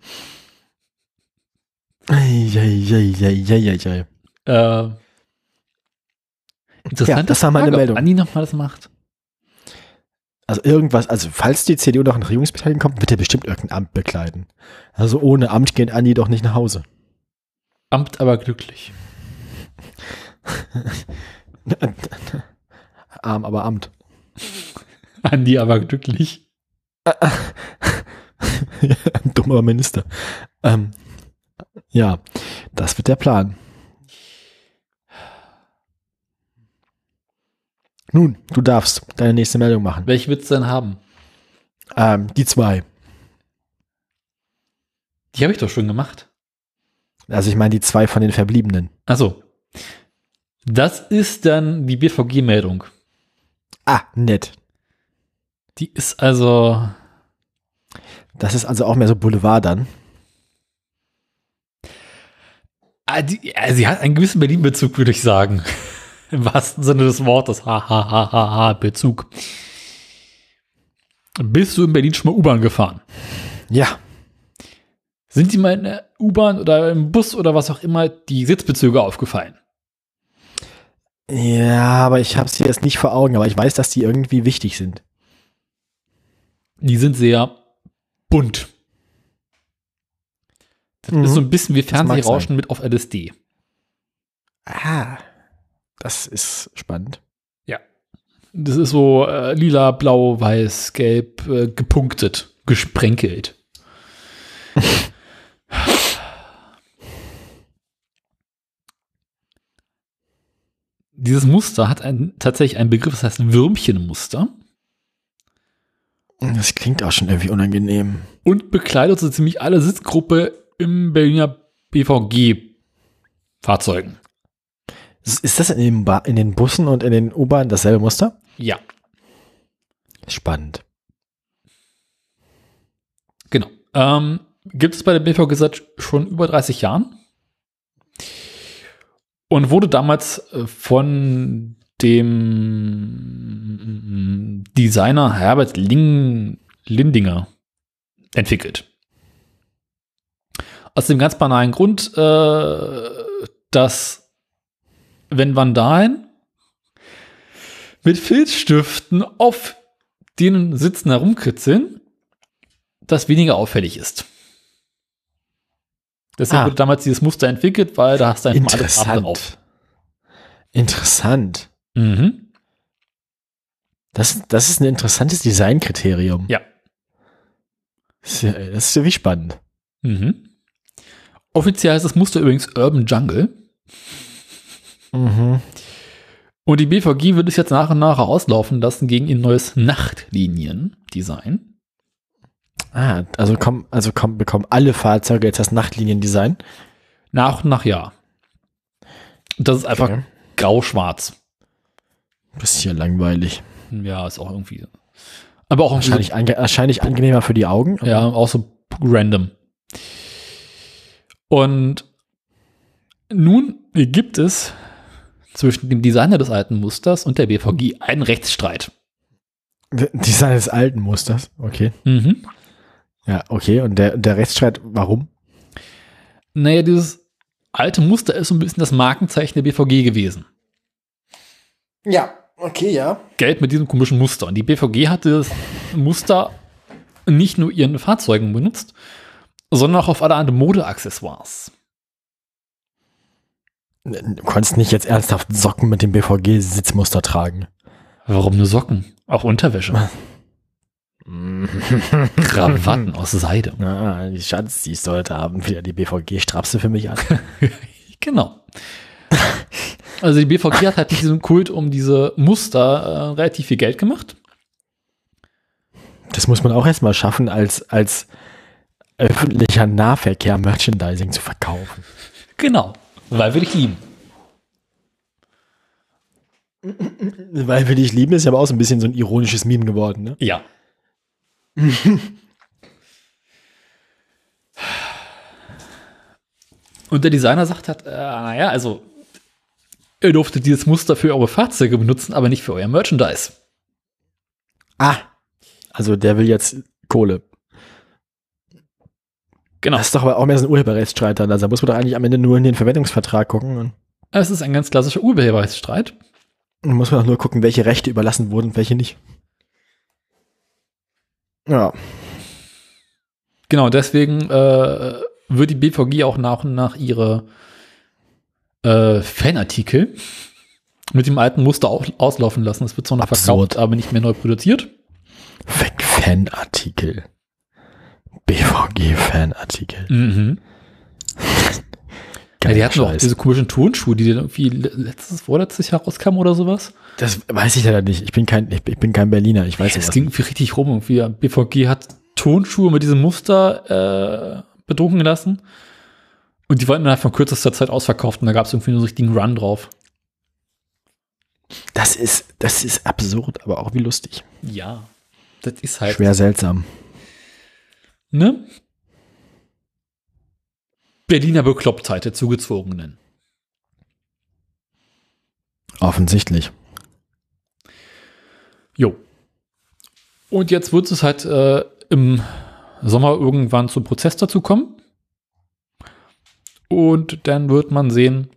Eieieiei. Äh, interessant, Ja, das war meine Frage, Meldung. Ob Andi nochmal das macht. Also irgendwas, also falls die CDU noch in Regierungsbeteiligung kommt, wird er bestimmt irgendein Amt bekleiden. Also ohne Amt geht Andi doch nicht nach Hause. Amt aber glücklich. <laughs> Arm, aber Amt. Andi aber glücklich. <laughs> Dummer Minister. Ähm, ja, das wird der Plan. Nun, du darfst deine nächste Meldung machen. Welche willst du denn haben? Ähm, die zwei. Die habe ich doch schon gemacht. Also ich meine die zwei von den Verbliebenen. Also, das ist dann die BVG-Meldung. Ah, nett. Die ist also, Das ist also auch mehr so Boulevard dann. ah, die, ja, sie hat einen gewissen Berlin-Bezug, würde ich sagen. Im wahrsten Sinne des Wortes. Ha, ha, ha, ha, ha, Bezug. Bist du in Berlin schon mal U-Bahn gefahren? Ja. Sind dir mal in der U-Bahn oder im Bus oder was auch immer die Sitzbezüge aufgefallen? Ja, aber ich habe sie jetzt nicht vor Augen, aber ich weiß, dass die irgendwie wichtig sind. Die sind sehr bunt. Das Mhm. ist so ein bisschen wie Fernsehrauschen mit auf LSD. Ah, das ist spannend. Ja. Das ist so äh, lila, blau, weiß, gelb, äh, gepunktet, gesprenkelt. <laughs> Dieses Muster hat ein, tatsächlich einen Begriff, das heißt Würmchenmuster. Das klingt auch schon irgendwie unangenehm. Und bekleidet so ziemlich alle Sitzgruppe im Berliner BVG-Fahrzeugen. Ist das in den, ba in den Bussen und in den U-Bahnen dasselbe Muster? Ja, Spannend. genau. Ähm, gibt es bei der BVG seit schon über 30 Jahren und wurde damals äh, von dem Designer Herbert Ling Lindinger entwickelt. Aus dem ganz banalen Grund, äh, dass wenn Vandalen mit Filzstiften auf den Sitzen herumkritzeln, das weniger auffällig ist. Deshalb Ah. wurde damals dieses Muster entwickelt, weil da hast du einfach alle Farben. Interessant. Interessant. Mhm. Das, das ist ein interessantes Designkriterium. Ja. Das ist, ja, das ist ja wie spannend. Mhm. Offiziell heißt das Muster übrigens Urban Jungle. Mhm. Und die BVG wird es jetzt nach und nach auslaufen lassen gegen ihr neues Nachtlinien-Design. Ah, also kommen, also kommen, bekommen alle Fahrzeuge jetzt das Nachtliniendesign. Nach und nach ja. Das ist einfach Okay. grau-schwarz. Bisschen langweilig. Ja, ist auch irgendwie. Aber auch Wahrscheinlich, ange wahrscheinlich angenehmer für die Augen. Ja, auch so random. Und nun gibt es zwischen dem Designer des alten Musters und der BVG einen Rechtsstreit. Design des alten Musters. Okay. Mhm. Ja, okay. Und der, der Rechtsstreit, warum? Naja, dieses alte Muster ist so ein bisschen das Markenzeichen der BVG gewesen. Ja, okay, ja. Gelb mit diesem komischen Muster. Und die BVG hat das Muster nicht nur ihren Fahrzeugen benutzt, sondern auch auf alle anderen Modeaccessoires. Du konntest nicht jetzt ernsthaft Socken mit dem BVG-Sitzmuster tragen. Warum nur Socken? Auch Unterwäsche. <laughs> Krawatten aus Seide. Ah, die Schatz, die sollte haben wieder die BVG-Strapse für mich an. <laughs> Genau. Also die BVG hat halt mit diesem Kult um diese Muster äh, relativ viel Geld gemacht. Das muss man auch erstmal schaffen, als, als öffentlicher Nahverkehr Merchandising zu verkaufen. Genau. Weil wir dich lieben. Weil wir dich lieben, ist ja aber auch so ein bisschen so ein ironisches Meme geworden, ne? Ja. <laughs> Und der Designer sagt hat, äh, naja, also ihr durftet dieses Muster für eure Fahrzeuge benutzen, aber nicht für euer Merchandise. Ah. Also der will jetzt Kohle. Genau. Das ist doch aber auch mehr so ein Urheberrechtsstreit dann. Also da muss man doch eigentlich am Ende nur in den Verwendungsvertrag gucken Es ist ein ganz klassischer Urheberrechtsstreit. dann muss man auch nur gucken, welche Rechte überlassen wurden und welche nicht. Ja. Genau, deswegen äh, wird die BVG auch nach und nach ihre äh, Fanartikel mit dem alten Muster au- auslaufen lassen. Es wird zwar noch Absurd. verkauft, aber nicht mehr neu produziert. Fan- Fanartikel. BVG-Fanartikel. Mhm. Ja, die hatten auch Scheiß. diese komischen Turnschuhe, die dann irgendwie le- letztes, vorletztes Jahr rauskamen oder sowas. Das weiß ich leider nicht. Ich bin kein, ich bin kein Berliner. Ich weiß Es sowas ging irgendwie richtig rum. Irgendwie BVG hat Turnschuhe mit diesem Muster äh, bedrucken lassen. Und die waren innerhalb von kürzester Zeit ausverkauft und da gab es irgendwie so richtigen Run drauf. Das ist, das ist absurd, aber auch wie lustig. Ja, das ist halt. Schwer seltsam. Ne? Berliner Beklopptheit der Zugezogenen. Offensichtlich. Jo. Und jetzt wird es halt äh, im Sommer irgendwann zum Prozess dazu kommen. Und dann wird man sehen,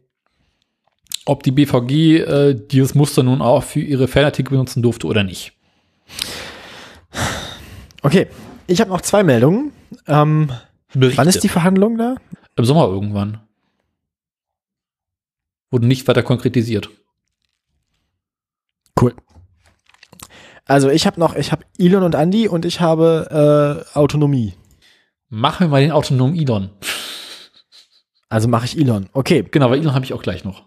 ob die BVG äh, dieses Muster nun auch für ihre Fanartikel benutzen durfte oder nicht. Okay, ich habe noch zwei Meldungen. Ähm, wann ist die Verhandlung da? Im Sommer irgendwann. Wurde nicht weiter konkretisiert. Cool. Also ich habe noch, ich habe Elon und Andy und ich habe äh, Autonomie. Machen wir mal den autonomen Elon. Also mache ich Elon. Okay, Genau, weil Elon habe ich auch gleich noch.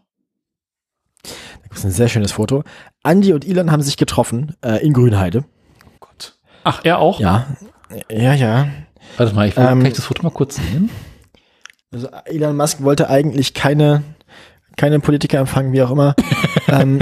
dann Das ist ein sehr schönes Foto. Andi und Elon haben sich getroffen äh, in Grünheide. Gott. Ach, er auch? Ja. Ja, ja. Warte mal, ich will, Ähm, kann ich das Foto mal kurz sehen? Also Elon Musk wollte eigentlich keine, keine Politiker empfangen, wie auch immer. <laughs> ähm,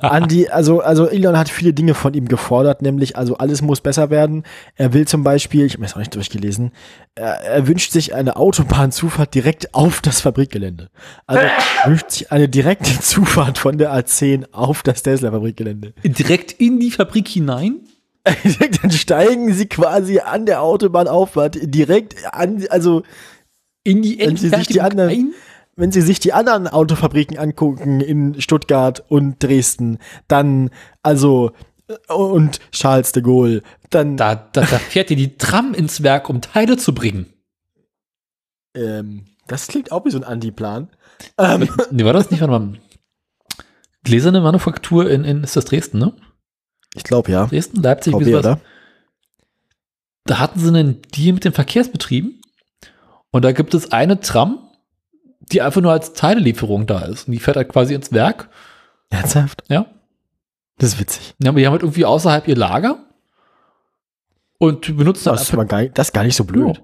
Andi, also, also Elon hat viele Dinge von ihm gefordert, nämlich, also alles muss besser werden. Er will zum Beispiel, ich habe mir das auch nicht durchgelesen, er, er wünscht sich eine Autobahnzufahrt direkt auf das Fabrikgelände. Also er wünscht sich eine direkte Zufahrt von der A10 auf das Tesla-Fabrikgelände. Direkt in die Fabrik hinein? <laughs> Dann steigen sie quasi an der Autobahnauffahrt direkt an, also In die Wenn Sie sich die anderen- ein? wenn Sie sich die anderen Autofabriken angucken in Stuttgart und Dresden, dann, also, äh, und Charles de Gaulle, dann, Da, da, da fährt dir die Tram ins Werk, um Teile zu bringen. ähm, das klingt auch wie so ein Anti-Plan. Ähm, Nee, war das nicht? Warte mal. Gläserne Manufaktur in, in ist das Dresden, ne? Ich glaube, ja. Dresden, Leipzig, VW, oder? Da hatten sie einen Deal mit den Verkehrsbetrieben und da gibt es eine Tram, die einfach nur als Teilelieferung da ist. Und die fährt halt quasi ins Werk. Ernsthaft? Ja. Das ist witzig. Ja, aber die haben halt irgendwie außerhalb ihr Lager und benutzen Das ist, aber gar, das ist gar nicht so blöd. Ja.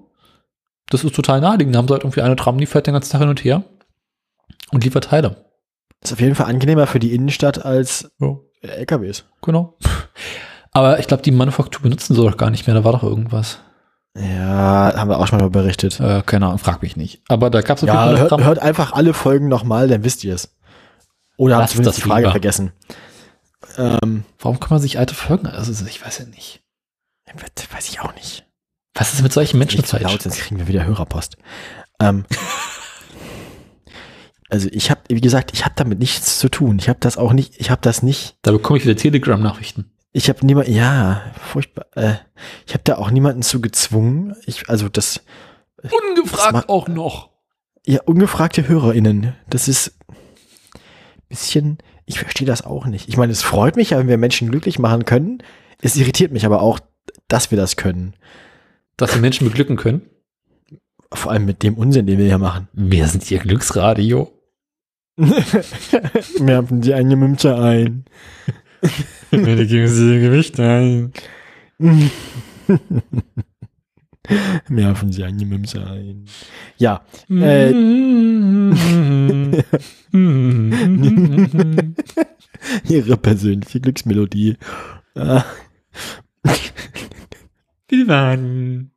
Das ist total naheliegend. Da haben sie halt irgendwie eine Tram, die fährt den ganzen Tag hin und her und liefert Teile. Das ist auf jeden Fall angenehmer für die Innenstadt als Ja. Äh, LKWs. Genau. Aber ich glaube, die Manufaktur benutzen sie doch gar nicht mehr. Da war doch irgendwas. Ja, haben wir auch schon mal berichtet. Äh, keine Ahnung, frag mich nicht. Aber da gab es Ja, hört, hört einfach alle Folgen nochmal, dann wisst ihr es. Oder habt das die Frage lieber. vergessen. Ähm, Warum kann man sich alte Folgen? Also ich weiß ja nicht. weiß ich auch nicht. Was ist mit solchen Menschen falsch? laut, sonst kriegen wir wieder Hörerpost. Ähm, <laughs> also ich habe, wie gesagt, ich habe damit nichts zu tun. Ich habe das auch nicht, ich habe das nicht, Da bekomme ich wieder Telegram-Nachrichten. ich habe niemand, ja, furchtbar, äh, ich habe da auch niemanden zu gezwungen. Ich, also das, Ungefragt Das auch noch. ja, ungefragte HörerInnen, das ist bisschen, ich verstehe das auch nicht. Ich meine, es freut mich ja, wenn wir Menschen glücklich machen können. Es irritiert mich aber auch, dass wir das können. Dass die Menschen beglücken können. Vor allem mit dem Unsinn, den wir hier machen. Wir sind ihr Glücksradio. <laughs> Wir haben die eine Münze ein. Bitte geben Sie Ihr Gewicht ein. <laughs> Wir haben sie eine Münze ein. Ja, Äh. <laughs> ihre persönliche Glücksmelodie. Wir waren.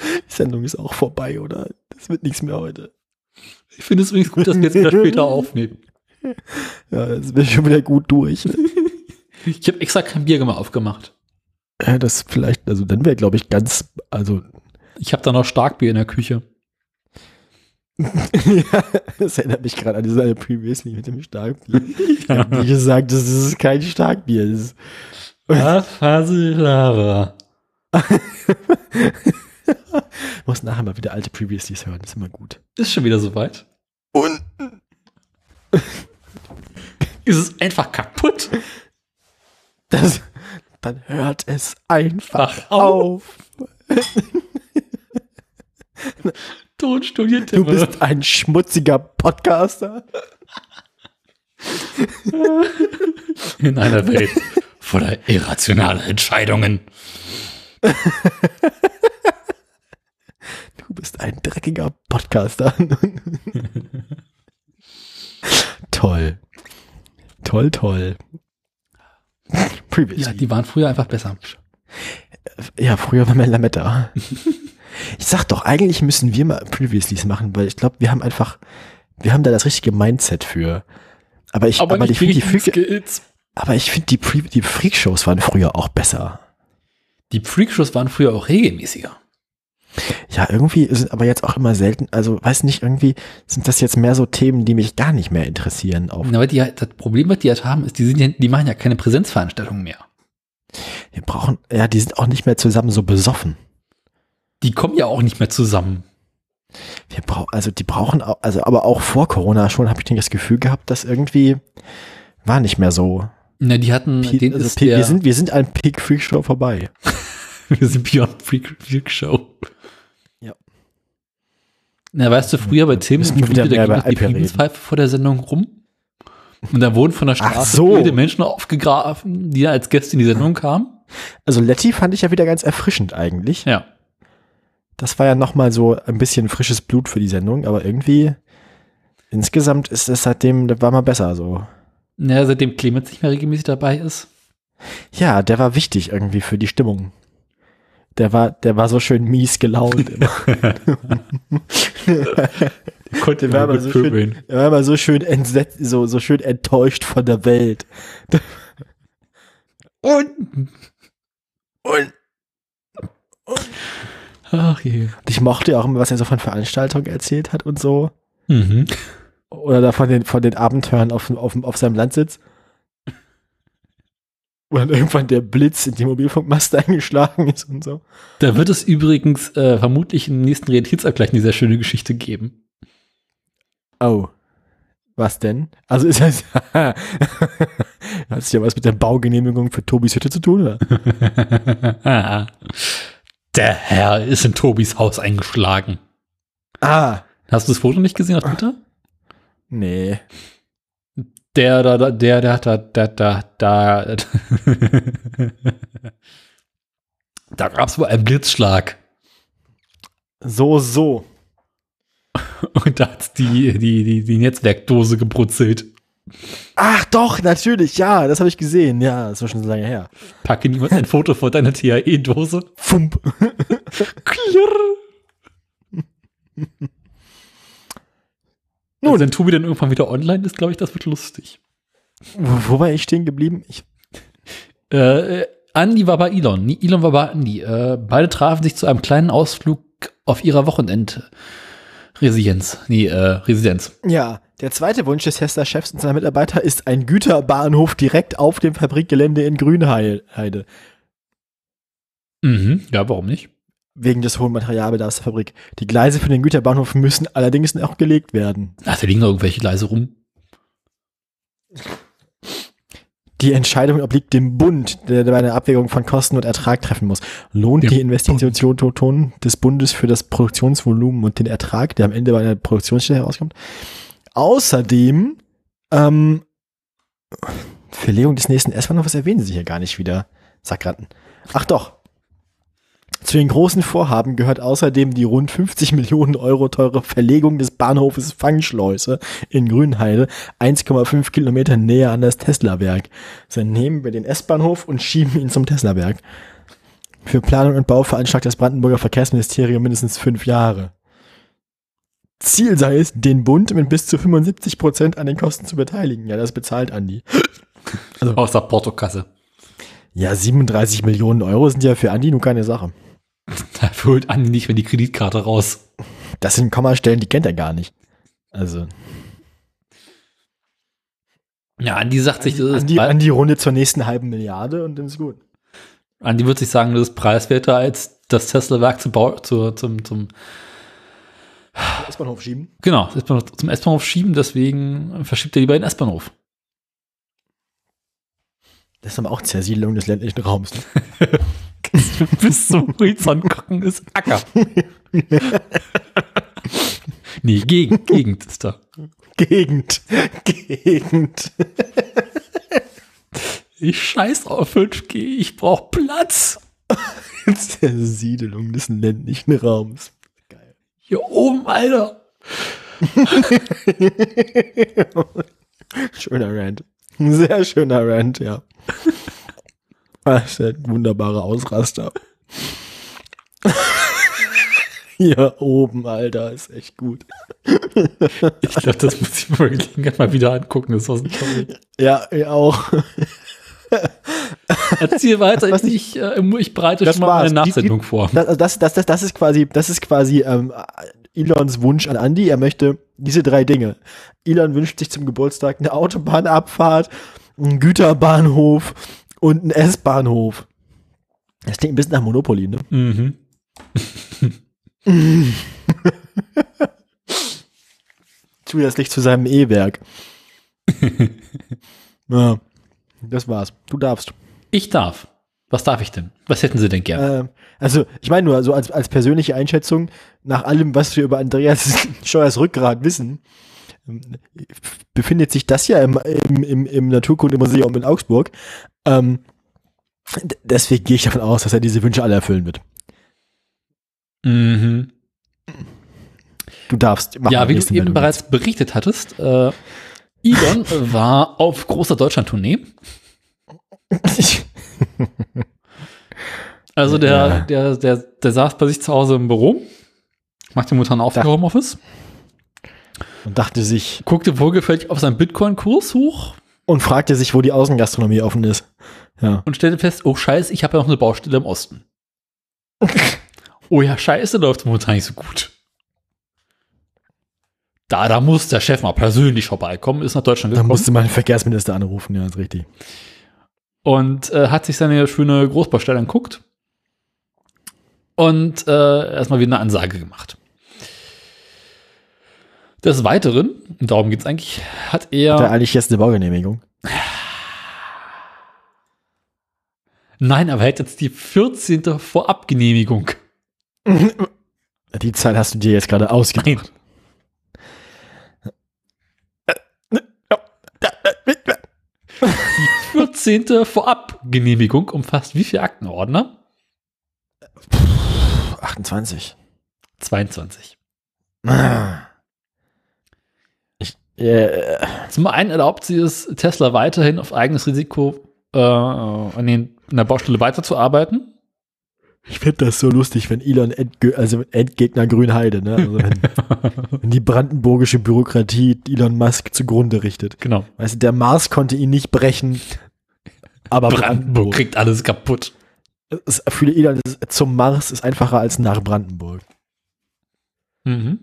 Die Sendung ist auch vorbei, oder? Das wird nichts mehr heute. Ich finde es übrigens gut, dass wir jetzt wieder später <laughs> aufnehmen. Ja, das wird schon wieder gut durch. ne? <laughs> Ich habe extra kein Bier mal aufgemacht. Ja, das vielleicht, also dann wäre, glaube ich, ganz, also, Ich habe da noch Starkbier in der Küche. <laughs> ja, das erinnert mich gerade an diese eine Previously mit dem Starkbier. Ich habe nie gesagt, das ist kein Starkbier. Das ist, Faselava. ich <laughs> muss nachher mal wieder alte Previouslys hören, ist immer gut. Ist schon wieder soweit. Und <laughs> Ist es einfach kaputt? das, dann hört es einfach Ach, auf. <laughs> auf. Du bist ein schmutziger Podcaster. in einer Welt voller irrationaler Entscheidungen. Du bist ein dreckiger Podcaster. <laughs> toll. Toll, toll. Previously. Ja, die waren früher einfach besser. Ja, früher war mein Lametta. ich sag doch, eigentlich müssen wir mal Previouslys machen, weil ich glaube, wir haben einfach, wir haben da das richtige Mindset für. Aber ich, aber, ich finde die, Freak, aber ich finde die, Pre die Freakshows waren früher auch besser. Die Freakshows waren früher auch regelmäßiger. Ja, irgendwie sind aber jetzt auch immer selten, also weiß nicht, irgendwie sind das jetzt mehr so Themen, die mich gar nicht mehr interessieren. Auf, Aber die, halt- das Problem, was die halt haben, ist, die, sind ja, die machen ja keine Präsenzveranstaltungen mehr. wir brauchen, ja, die sind auch nicht mehr zusammen so besoffen. Die kommen ja auch nicht mehr zusammen. Wir brauchen, also die brauchen auch, also aber auch vor Corona schon habe ich das Gefühl gehabt, dass irgendwie war nicht mehr so. Na, die hatten, Pe- den also ist Pe- der, wir, sind, wir sind an Peak Freak Show vorbei. <laughs> wir sind Beyond Freak, Freak Show. Ja. Na, weißt du, früher bei Tim wieder Friede, da ging die. Friedenspfeife vor der Sendung rum. Und da wurden von der Straße so. viele Menschen aufgegraben, die als Gäste in die Sendung kamen. Also Letty fand ich ja wieder ganz erfrischend eigentlich. Ja. Das war ja nochmal so ein bisschen frisches Blut für die Sendung, aber irgendwie insgesamt ist es seitdem, das war mal besser so. Ja, seitdem Clemens nicht mehr regelmäßig dabei ist. Ja, der war wichtig irgendwie für die Stimmung. Der war, der war so schön mies gelaunt immer. <laughs> <laughs> Konnte Der war so schön, der war immer so schön entsetzt, so, so schön enttäuscht von der Welt. <laughs> Und, und, Ach je. ich mochte ja auch immer, was er so von Veranstaltungen erzählt hat und so. Mhm. Oder da von den, von den Abenteuern auf, auf, auf seinem Landsitz. Wo dann irgendwann der Blitz in die Mobilfunkmaste <laughs> eingeschlagen ist und so. Da wird es übrigens äh, vermutlich im nächsten Realitätsabgleich eine sehr schöne Geschichte geben. Oh. Was denn? Also ist das. <laughs> Hat es ja was mit der Baugenehmigung für Tobis Hütte zu tun, oder? <laughs> Der Herr ist in Tobis Haus eingeschlagen. Ah. Hast du das Foto nicht gesehen auf Twitter? Nee. Der, da, da, der, da, da, da, da. da gab es wohl einen Blitzschlag. So, so. Und da hat die, die, die, die Netzwerkdose gebrutzelt. Ach doch, natürlich, ja, das habe ich gesehen. Ja, das war schon so lange her. Packe niemand ein Foto von deiner TAE-Dose. Fump. <laughs> Nun. Also wenn Tobi dann irgendwann wieder online ist, glaube ich, das wird lustig. Wo, wo war ich stehen geblieben? Ich, Äh, äh, Andi war bei Elon, Nie- Elon war bei Andi. Äh, beide trafen sich zu einem kleinen Ausflug auf ihrer Wochenendresidenz. Nee, äh, Residenz. ja, der zweite Wunsch des Tesla-Chefs und seiner Mitarbeiter ist ein Güterbahnhof direkt auf dem Fabrikgelände in Grünheide. Mhm. Ja, warum nicht? Wegen des hohen Materialbedarfs der Fabrik. Die Gleise für den Güterbahnhof müssen allerdings noch gelegt werden. Ach, da liegen noch irgendwelche Gleise rum. Die Entscheidung obliegt dem Bund, der bei einer Abwägung von Kosten und Ertrag treffen muss. Lohnt Dem die Investition des Bundes für das Produktionsvolumen und den Ertrag, der am Ende bei einer Produktionsstelle herauskommt? Außerdem, ähm, Verlegung des nächsten S-Bahnhofes erwähnen sie hier gar nicht wieder. Sackratten. Ach doch. Zu den großen Vorhaben gehört außerdem die rund 50 Millionen Euro teure Verlegung des Bahnhofes Fangschleuse in Grünheide, 1,5 Kilometer näher an das Tesla-Werk. So nehmen wir den S-Bahnhof und schieben ihn zum Tesla-Werk. Für Planung und Bau veranschlagt das Brandenburger Verkehrsministerium mindestens fünf Jahre. Ziel sei es, den Bund mit bis zu 75 Prozent an den Kosten zu beteiligen. Ja, das bezahlt Andi. Aus der Portokasse. Ja, 37 Millionen Euro sind ja für Andi nur keine Sache. <laughs> Da holt Andi nicht mehr die Kreditkarte raus. Das sind Kommastellen, die kennt er gar nicht. Also, Ja, Andi sagt sich, das ist Andi, Andi Runde zur nächsten halben Milliarde und dann ist gut. Andi wird sich sagen, das ist preiswerter als das Tesla-Werk zum Bau, zu, zum, zum, S-Bahnhof schieben. genau, zum S-Bahnhof schieben, deswegen verschiebt er lieber den S-Bahnhof. Das ist aber auch Zersiedelung des ländlichen Raums. Ne? <laughs> <laughs> Bis zum Horizont gucken ist Acker. <laughs> nee, Gegend, Gegend ist da. Gegend. Gegend. Ich scheiß auf 5G, ich brauch Platz. <laughs> Zersiedelung des ländlichen Raums. Geil. Hier oben, Alter. Schöner Rant. Ein sehr schöner Rant, ja. Das ist ein wunderbarer Ausraster. Hier oben, Alter, ist echt gut. Ich glaube, das muss ich mir Gelegenheit mal wieder angucken. Das war. Ja, ja auch. Erzähl weiter, Was ich, äh, ich bereite Das schon mal eine. Die- Nachsendung die- vor. Das, das, das, das, das ist quasi, das ist quasi ähm, Elons Wunsch an Andy. Er möchte diese drei Dinge. Elon wünscht sich zum Geburtstag eine Autobahnabfahrt, einen Güterbahnhof und einen S-Bahnhof. Das klingt ein bisschen nach Monopoly, ne? Mhm. <laughs> Zusätzlich zu seinem E-Werk. <laughs> ja. Das war's. Du darfst. Ich darf. Was darf ich denn? Was hätten Sie denn gern? Ähm, also, ich meine nur, so als, als persönliche Einschätzung, nach allem, was wir über Andreas <laughs> Scheuers Rückgrat wissen, befindet sich das ja im, im, im, im Naturkundemuseum in Augsburg. Ähm, deswegen gehe ich davon aus, dass er diese Wünsche alle erfüllen wird. Mhm. Du darfst. Mach Ja, wie du eben Meldung bereits berichtet hattest, äh, Elon <laughs> war auf großer Deutschland-Tournee. jetzt. Also der, Ja. der, der, der saß bei sich zu Hause im Büro, machte momentan auch Homeoffice, und dachte sich guckte wohlgefällig auf seinen Bitcoin-Kurs hoch und fragte sich, wo die Außengastronomie offen ist. Ja. und stellte fest, oh scheiße, ich habe ja noch eine Baustelle im Osten. <laughs> oh ja, scheiße, läuft momentan nicht so gut. Da, da muss der Chef mal persönlich vorbeikommen, ist nach Deutschland Da gekommen musste man den Verkehrsminister anrufen, ja, ist richtig. und äh, hat sich seine schöne Großbaustelle anguckt und äh, erstmal wieder eine Ansage gemacht. Des Weiteren, und darum geht's eigentlich, hat er. Hat er eigentlich jetzt eine Baugenehmigung? Nein, aber er hat jetzt die 14. Vorabgenehmigung. <laughs> Die Zahl hast du dir jetzt gerade ausgedacht. Die 14. Vorabgenehmigung umfasst wie viele Aktenordner? 28. 22. Ah. Äh, Zum einen erlaubt sie es Tesla weiterhin auf eigenes Risiko äh, an, den, an der Baustelle weiterzuarbeiten. ich finde das so lustig, wenn Elon Endge also Endgegner Grünheide, ne? Also wenn, <laughs> wenn die brandenburgische Bürokratie Elon Musk zugrunde richtet. Genau. Weißt du, der Mars konnte ihn nicht brechen, aber Brandenburg Brandenburg. kriegt alles kaputt. Es, für Elon ist, zum Mars ist einfacher als nach Brandenburg. Mhm.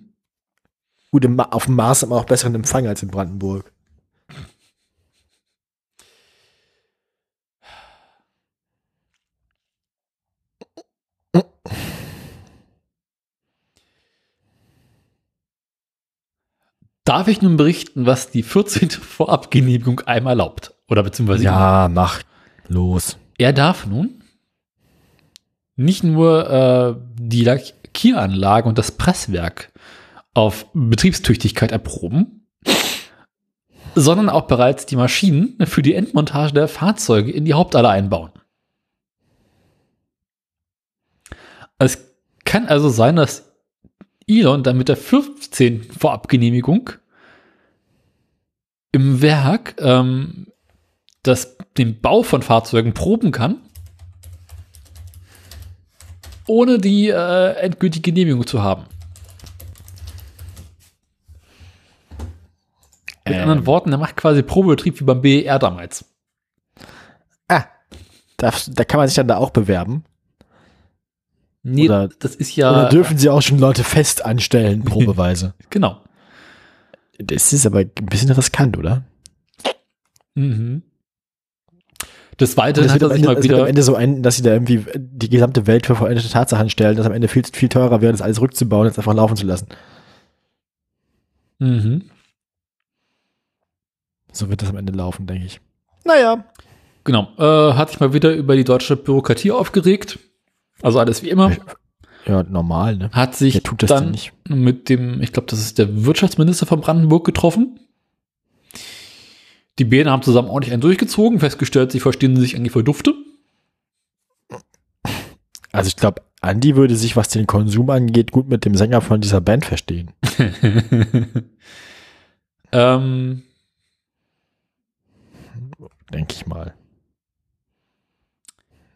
Gut, im, auf dem Mars haben wir auch besseren Empfang als in Brandenburg. Darf ich nun berichten, was die 14. Vorabgenehmigung einmal erlaubt? Oder beziehungsweise Ja, mach los. er darf nun nicht nur äh, die Lackieranlage und das Presswerk auf Betriebstüchtigkeit erproben, sondern auch bereits die Maschinen für die Endmontage der Fahrzeuge in die Hauptalle einbauen. Es kann also sein, dass Elon dann mit der 15. Vorabgenehmigung im Werk ähm, das, den Bau von Fahrzeugen proben kann, ohne die äh, endgültige Genehmigung zu haben. Mit Ähm. anderen Worten, er macht quasi Probebetrieb wie beim BER damals. Ah, da, da kann man sich dann da auch bewerben. Nee, Oder- das ist ja. Oder dürfen sie auch schon Leute fest anstellen, <laughs> probeweise? Genau. das ist aber ein bisschen riskant, oder? Mhm. Des Weiteren Das hat er sich Ende, mal wird am wieder. Ende so enden, dass sie da irgendwie die gesamte Welt für vollendete Tatsachen stellen, dass am Ende viel, viel teurer wäre, das alles rückzubauen, als einfach laufen zu lassen. Mhm. So wird das am Ende laufen, denke ich. Naja. Genau. Äh, hat sich mal wieder über die deutsche Bürokratie aufgeregt. Also alles wie immer. Ja, normal, ne? Hat sich Wer tut das denn dann nicht? mit dem, ich glaube, das ist der Wirtschaftsminister von Brandenburg getroffen. Die Bären haben zusammen ordentlich einen durchgezogen, festgestellt, sie verstehen sich eigentlich voll Dufte. Also ich glaube, Andy würde sich, was den Konsum angeht, gut mit dem Sänger von dieser Band verstehen. <laughs> ähm, Denke ich mal.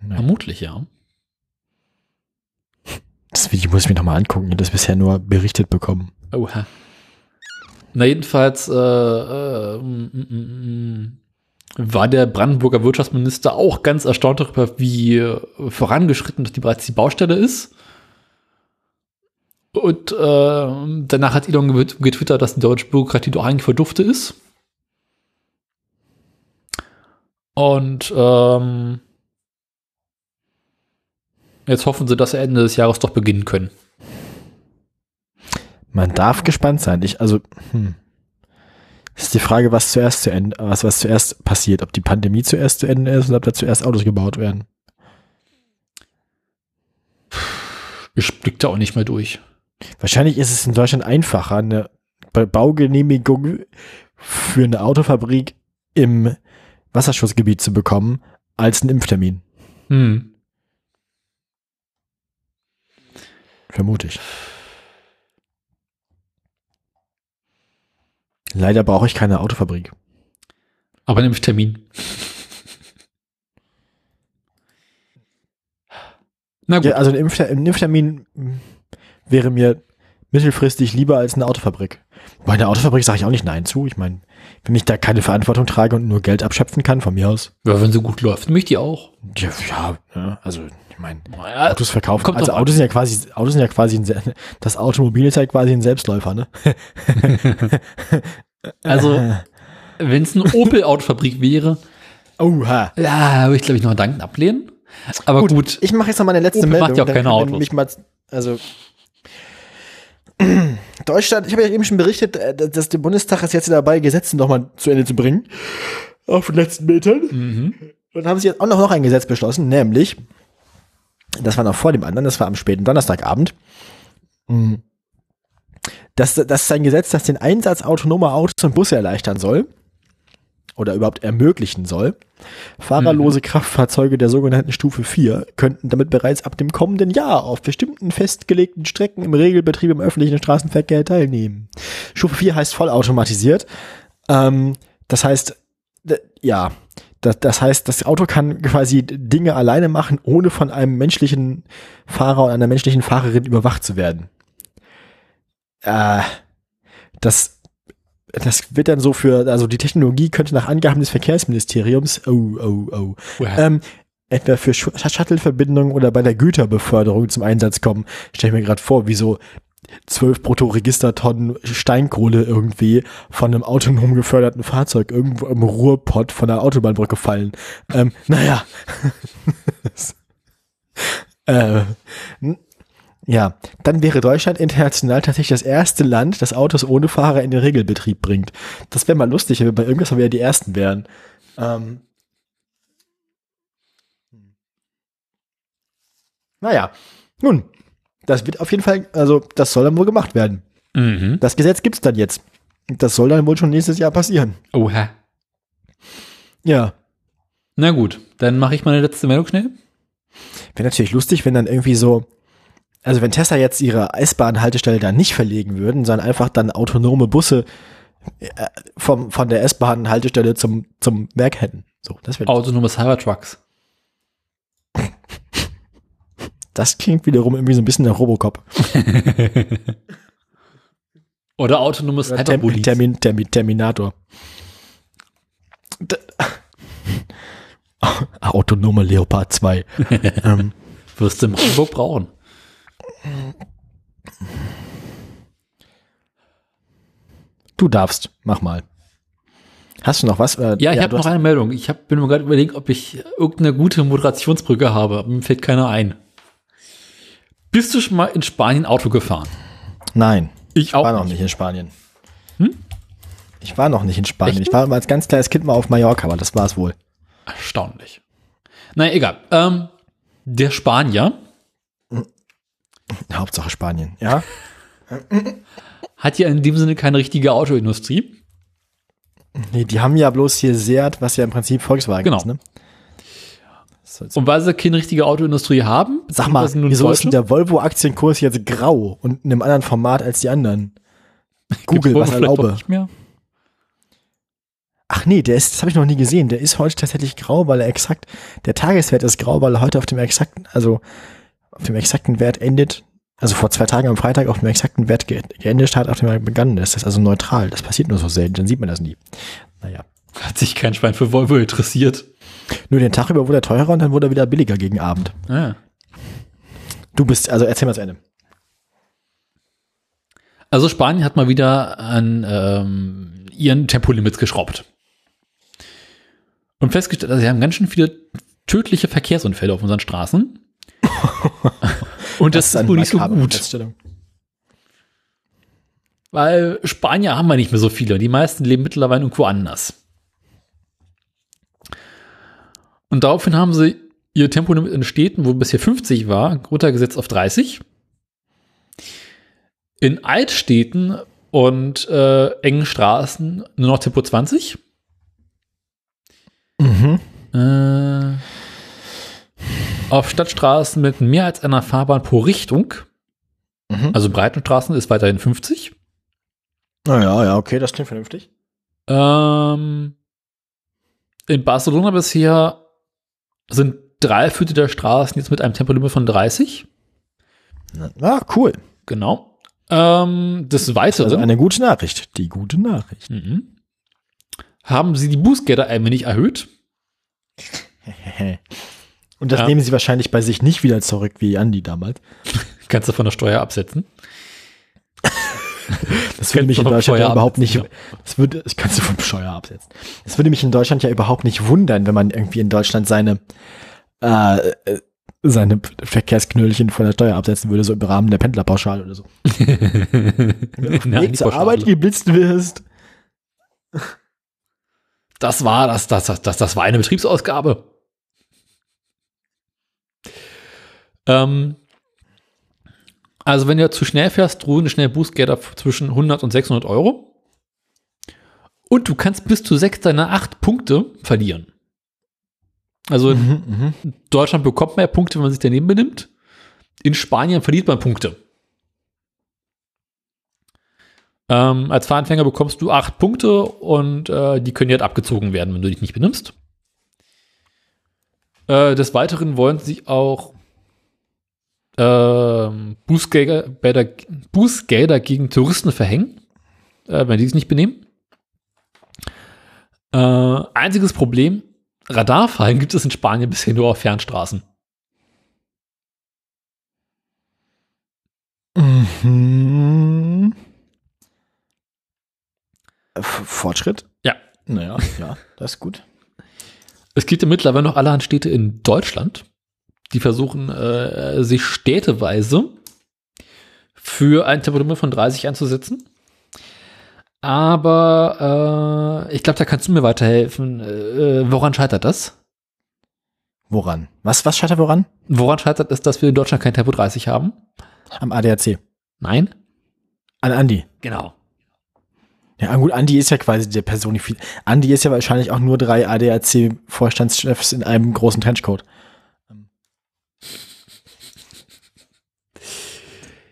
Ja. vermutlich, ja. <laughs> Das Video muss ich mir nochmal angucken. Ich habe das bisher nur berichtet bekommen. Oha. Na, jedenfalls äh, äh, mm, mm, mm, war der Brandenburger Wirtschaftsminister auch ganz erstaunt darüber, wie vorangeschritten die bereits die Baustelle ist. Und äh, danach hat Elon getwittert, dass die deutsche Bürokratie doch eigentlich verdufte ist. Und ähm, jetzt hoffen sie, dass sie Ende des Jahres doch beginnen können. Man darf gespannt sein. Ich, also, hm. Ist die Frage, was zuerst zu Ende, was, was zuerst passiert, ob die Pandemie zuerst zu Ende ist oder ob da zuerst Autos gebaut werden. Ich blick da auch nicht mehr durch. Wahrscheinlich ist es in Deutschland einfacher, eine Ba- Baugenehmigung für eine Autofabrik im Wasserschutzgebiet zu bekommen, als einen Impftermin. Hm. Vermute ich. Leider brauche ich keine Autofabrik. Aber ein Impftermin. Na gut. Ja, also ein, Impfter ein Impftermin wäre mir mittelfristig lieber als eine Autofabrik. Bei einer Autofabrik sage ich auch nicht Nein zu. Ich meine, wenn ich da keine Verantwortung trage und nur Geld abschöpfen kann, von mir aus. Ja, wenn sie gut läuft, möchte ich auch. Ja, ja ne, also ich meine, Ja, Autos verkaufen. kommt Also. Autos sind ja quasi, Autos sind ja quasi ein, das Automobil ist ja quasi ein Selbstläufer, ne? <laughs> Also, wenn es eine Opel-Autofabrik wäre, Oha. ja, würde ich glaube ich noch einen Danken ablehnen. Aber gut, Ich mache jetzt noch meine letzte Opel Meldung. macht ja auch keine Autos. also <clears throat> Deutschland, ich habe ja eben schon berichtet, äh, dass der Bundestag ist jetzt dabei, Gesetze nochmal zu Ende zu bringen. Auf den letzten Metern. mhm. Und haben sie jetzt auch noch, noch ein Gesetz beschlossen, nämlich, das war noch vor dem anderen, das war am späten Donnerstagabend, mh, das, das ist ein Gesetz, das den Einsatz autonomer Autos und Busse erleichtern soll oder überhaupt ermöglichen soll. Fahrerlose Kraftfahrzeuge der sogenannten Stufe 4 könnten damit bereits ab dem kommenden Jahr auf bestimmten festgelegten Strecken im Regelbetrieb im öffentlichen Straßenverkehr teilnehmen. Stufe 4 heißt vollautomatisiert. Ähm, das heißt, ja, das, das heißt, das Auto kann quasi Dinge alleine machen, ohne von einem menschlichen Fahrer oder einer menschlichen Fahrerin überwacht zu werden. Äh, das, das wird dann so für, also die Technologie könnte nach Angaben des Verkehrsministeriums, oh, oh, oh, ähm, etwa für Shuttle-Verbindungen oder bei der Güterbeförderung zum Einsatz kommen. Stell ich mir gerade vor, wie so zwölf Bruttoregistertonnen Steinkohle irgendwie von einem autonom geförderten Fahrzeug irgendwo im Ruhrpott von der Autobahnbrücke fallen. Ähm, naja. <laughs> äh, ja, dann wäre Deutschland international tatsächlich das erste Land, das Autos ohne Fahrer in den Regelbetrieb bringt. Das wäre mal lustig, wenn wir bei irgendwas wir ja die Ersten wären. Ähm, naja, nun, das wird auf jeden Fall, also das soll dann wohl gemacht werden. Mhm. Das Gesetz gibt's dann jetzt. Das soll dann wohl schon nächstes Jahr passieren. Oha. Ja. Na gut, dann mache ich meine letzte Meldung schnell. Wäre natürlich lustig, wenn dann irgendwie so, also wenn Tesla jetzt ihre S-Bahn-Haltestelle da nicht verlegen würden, sondern einfach dann autonome Busse äh, vom, von der S-Bahn-Haltestelle zum, zum Werk hätten. So, das Autonome Cybertrucks. das klingt wiederum irgendwie so ein bisschen nach Robocop. <laughs> Oder autonomes Oder. Termin, Termin, Terminator. D <laughs> Autonome Leopard 2. <laughs> ähm, Wirst du in Hamburg brauchen. Du darfst, mach mal. Hast du noch was? Äh, Ja, ich habe du noch eine Meldung. Ich hab, bin mir gerade überlegen, ob ich irgendeine gute Moderationsbrücke habe. Mir fällt keiner ein. Bist du schon mal in Spanien Auto gefahren? Nein. Ich war noch nicht in Spanien. Hm? Ich war noch nicht in Spanien. Echt Ich war als ganz kleines Kind mal auf Mallorca, aber das war es wohl. Erstaunlich. Naja, egal. Ähm, der Spanier <laughs> Hauptsache Spanien, ja? hat ja in dem Sinne keine richtige Autoindustrie. Nee, die haben ja bloß hier Seat, was ja im Prinzip Volkswagen Genau. ist, ne? Und weil sie keine richtige Autoindustrie haben, Sag mal, wieso ist denn der Volvo-Aktienkurs jetzt grau und in einem anderen Format als die anderen? <laughs> Google, was erlaube. nicht mehr. Ach nee, der ist, das habe ich noch nie gesehen. Der ist heute tatsächlich grau, weil er exakt, der Tageswert ist grau, weil er heute auf dem exakten, also auf dem exakten Wert endet, also vor zwei Tagen am Freitag auf dem exakten Wert ge geendet hat, auf dem er begangen ist. Das ist also neutral. Das passiert nur so selten, dann sieht man das nie. Naja. Hat sich kein Schwein für Volvo interessiert. Nur den Tag über wurde er teurer und dann wurde er wieder billiger gegen Abend. Ah. Du bist, also erzähl mal zu Ende. Also Spanien hat mal wieder an ähm, ihren Tempolimits geschraubt. Und festgestellt, also sie haben ganz schön viele tödliche Verkehrsunfälle auf unseren Straßen. <laughs> Und das, ist eine wohl nicht so gut. Weil Spanier haben wir nicht mehr so viele. Die meisten leben mittlerweile irgendwo anders. Und daraufhin haben sie ihr Tempolimit in Städten, wo bisher 50 war, runtergesetzt auf 30. In Altstädten und äh, engen Straßen nur noch Tempo 20. Mhm. Äh, auf Stadtstraßen mit mehr als einer Fahrbahn pro Richtung, Mhm. also breiten Straßen, ist weiterhin 50. Naja, ja, okay, das klingt vernünftig. Ähm, in Barcelona bisher sind drei Viertel der Straßen jetzt mit einem Tempolimit von 30. Ah, cool. Genau. Ähm, des Weiteren Also eine gute Nachricht. Die gute Nachricht. mhm, haben sie die Bußgelder ein wenig erhöht. <laughs> Und das Ja. nehmen sie wahrscheinlich bei sich nicht wieder zurück, wie Andi damals. <laughs> Kannst du von der Steuer absetzen. Das würde mich in Deutschland ja überhaupt nicht, das würde, das kannst du vom Steuer absetzen. Das würde mich in Deutschland ja überhaupt nicht wundern, wenn man irgendwie in Deutschland seine, äh, äh, seine Verkehrsknöllchen von der Steuer absetzen würde, so im Rahmen der Pendlerpauschale oder so. <laughs> Wenn du auf Nein, Weg zur Pauschale. Arbeit geblitzt wirst. Das war das, das, das, das, das war eine Betriebsausgabe. Ähm, also wenn du zu schnell fährst, drohen schnell Bußgelder zwischen 100 und 600 Euro. Und du kannst bis zu sechs deiner acht Punkte verlieren. Also in Mhm, mhm. Deutschland bekommt man ja Punkte, wenn man sich daneben benimmt. In Spanien verliert man Punkte. Ähm, als Fahranfänger bekommst du acht Punkte und äh, die können jetzt abgezogen werden, wenn du dich nicht benimmst. Äh, des Weiteren wollen sie auch ähm, Bußgelder, Bäder- Bußgelder gegen Touristen verhängen, äh, wenn die sich nicht benehmen. Äh, einziges Problem, Radarfallen gibt es in Spanien bisher nur auf Fernstraßen. Mhm. Fortschritt? Ja. Naja, ja, das ist gut. Es gibt ja mittlerweile noch allerhand Städte in Deutschland, die versuchen, äh, sich städteweise für ein Tempolimit von 30 einzusetzen. Aber äh, ich glaube, da kannst du mir weiterhelfen. Äh, woran scheitert das? Woran? Was, was scheitert woran? Woran scheitert es, dass wir in Deutschland kein Tempo 30 haben? Am ADAC. Nein? An Andi. Genau. Ja, gut, Andi ist ja quasi der Personifizierung. Andi ist ja wahrscheinlich auch nur drei ADAC-Vorstandschefs in einem großen Trenchcoat.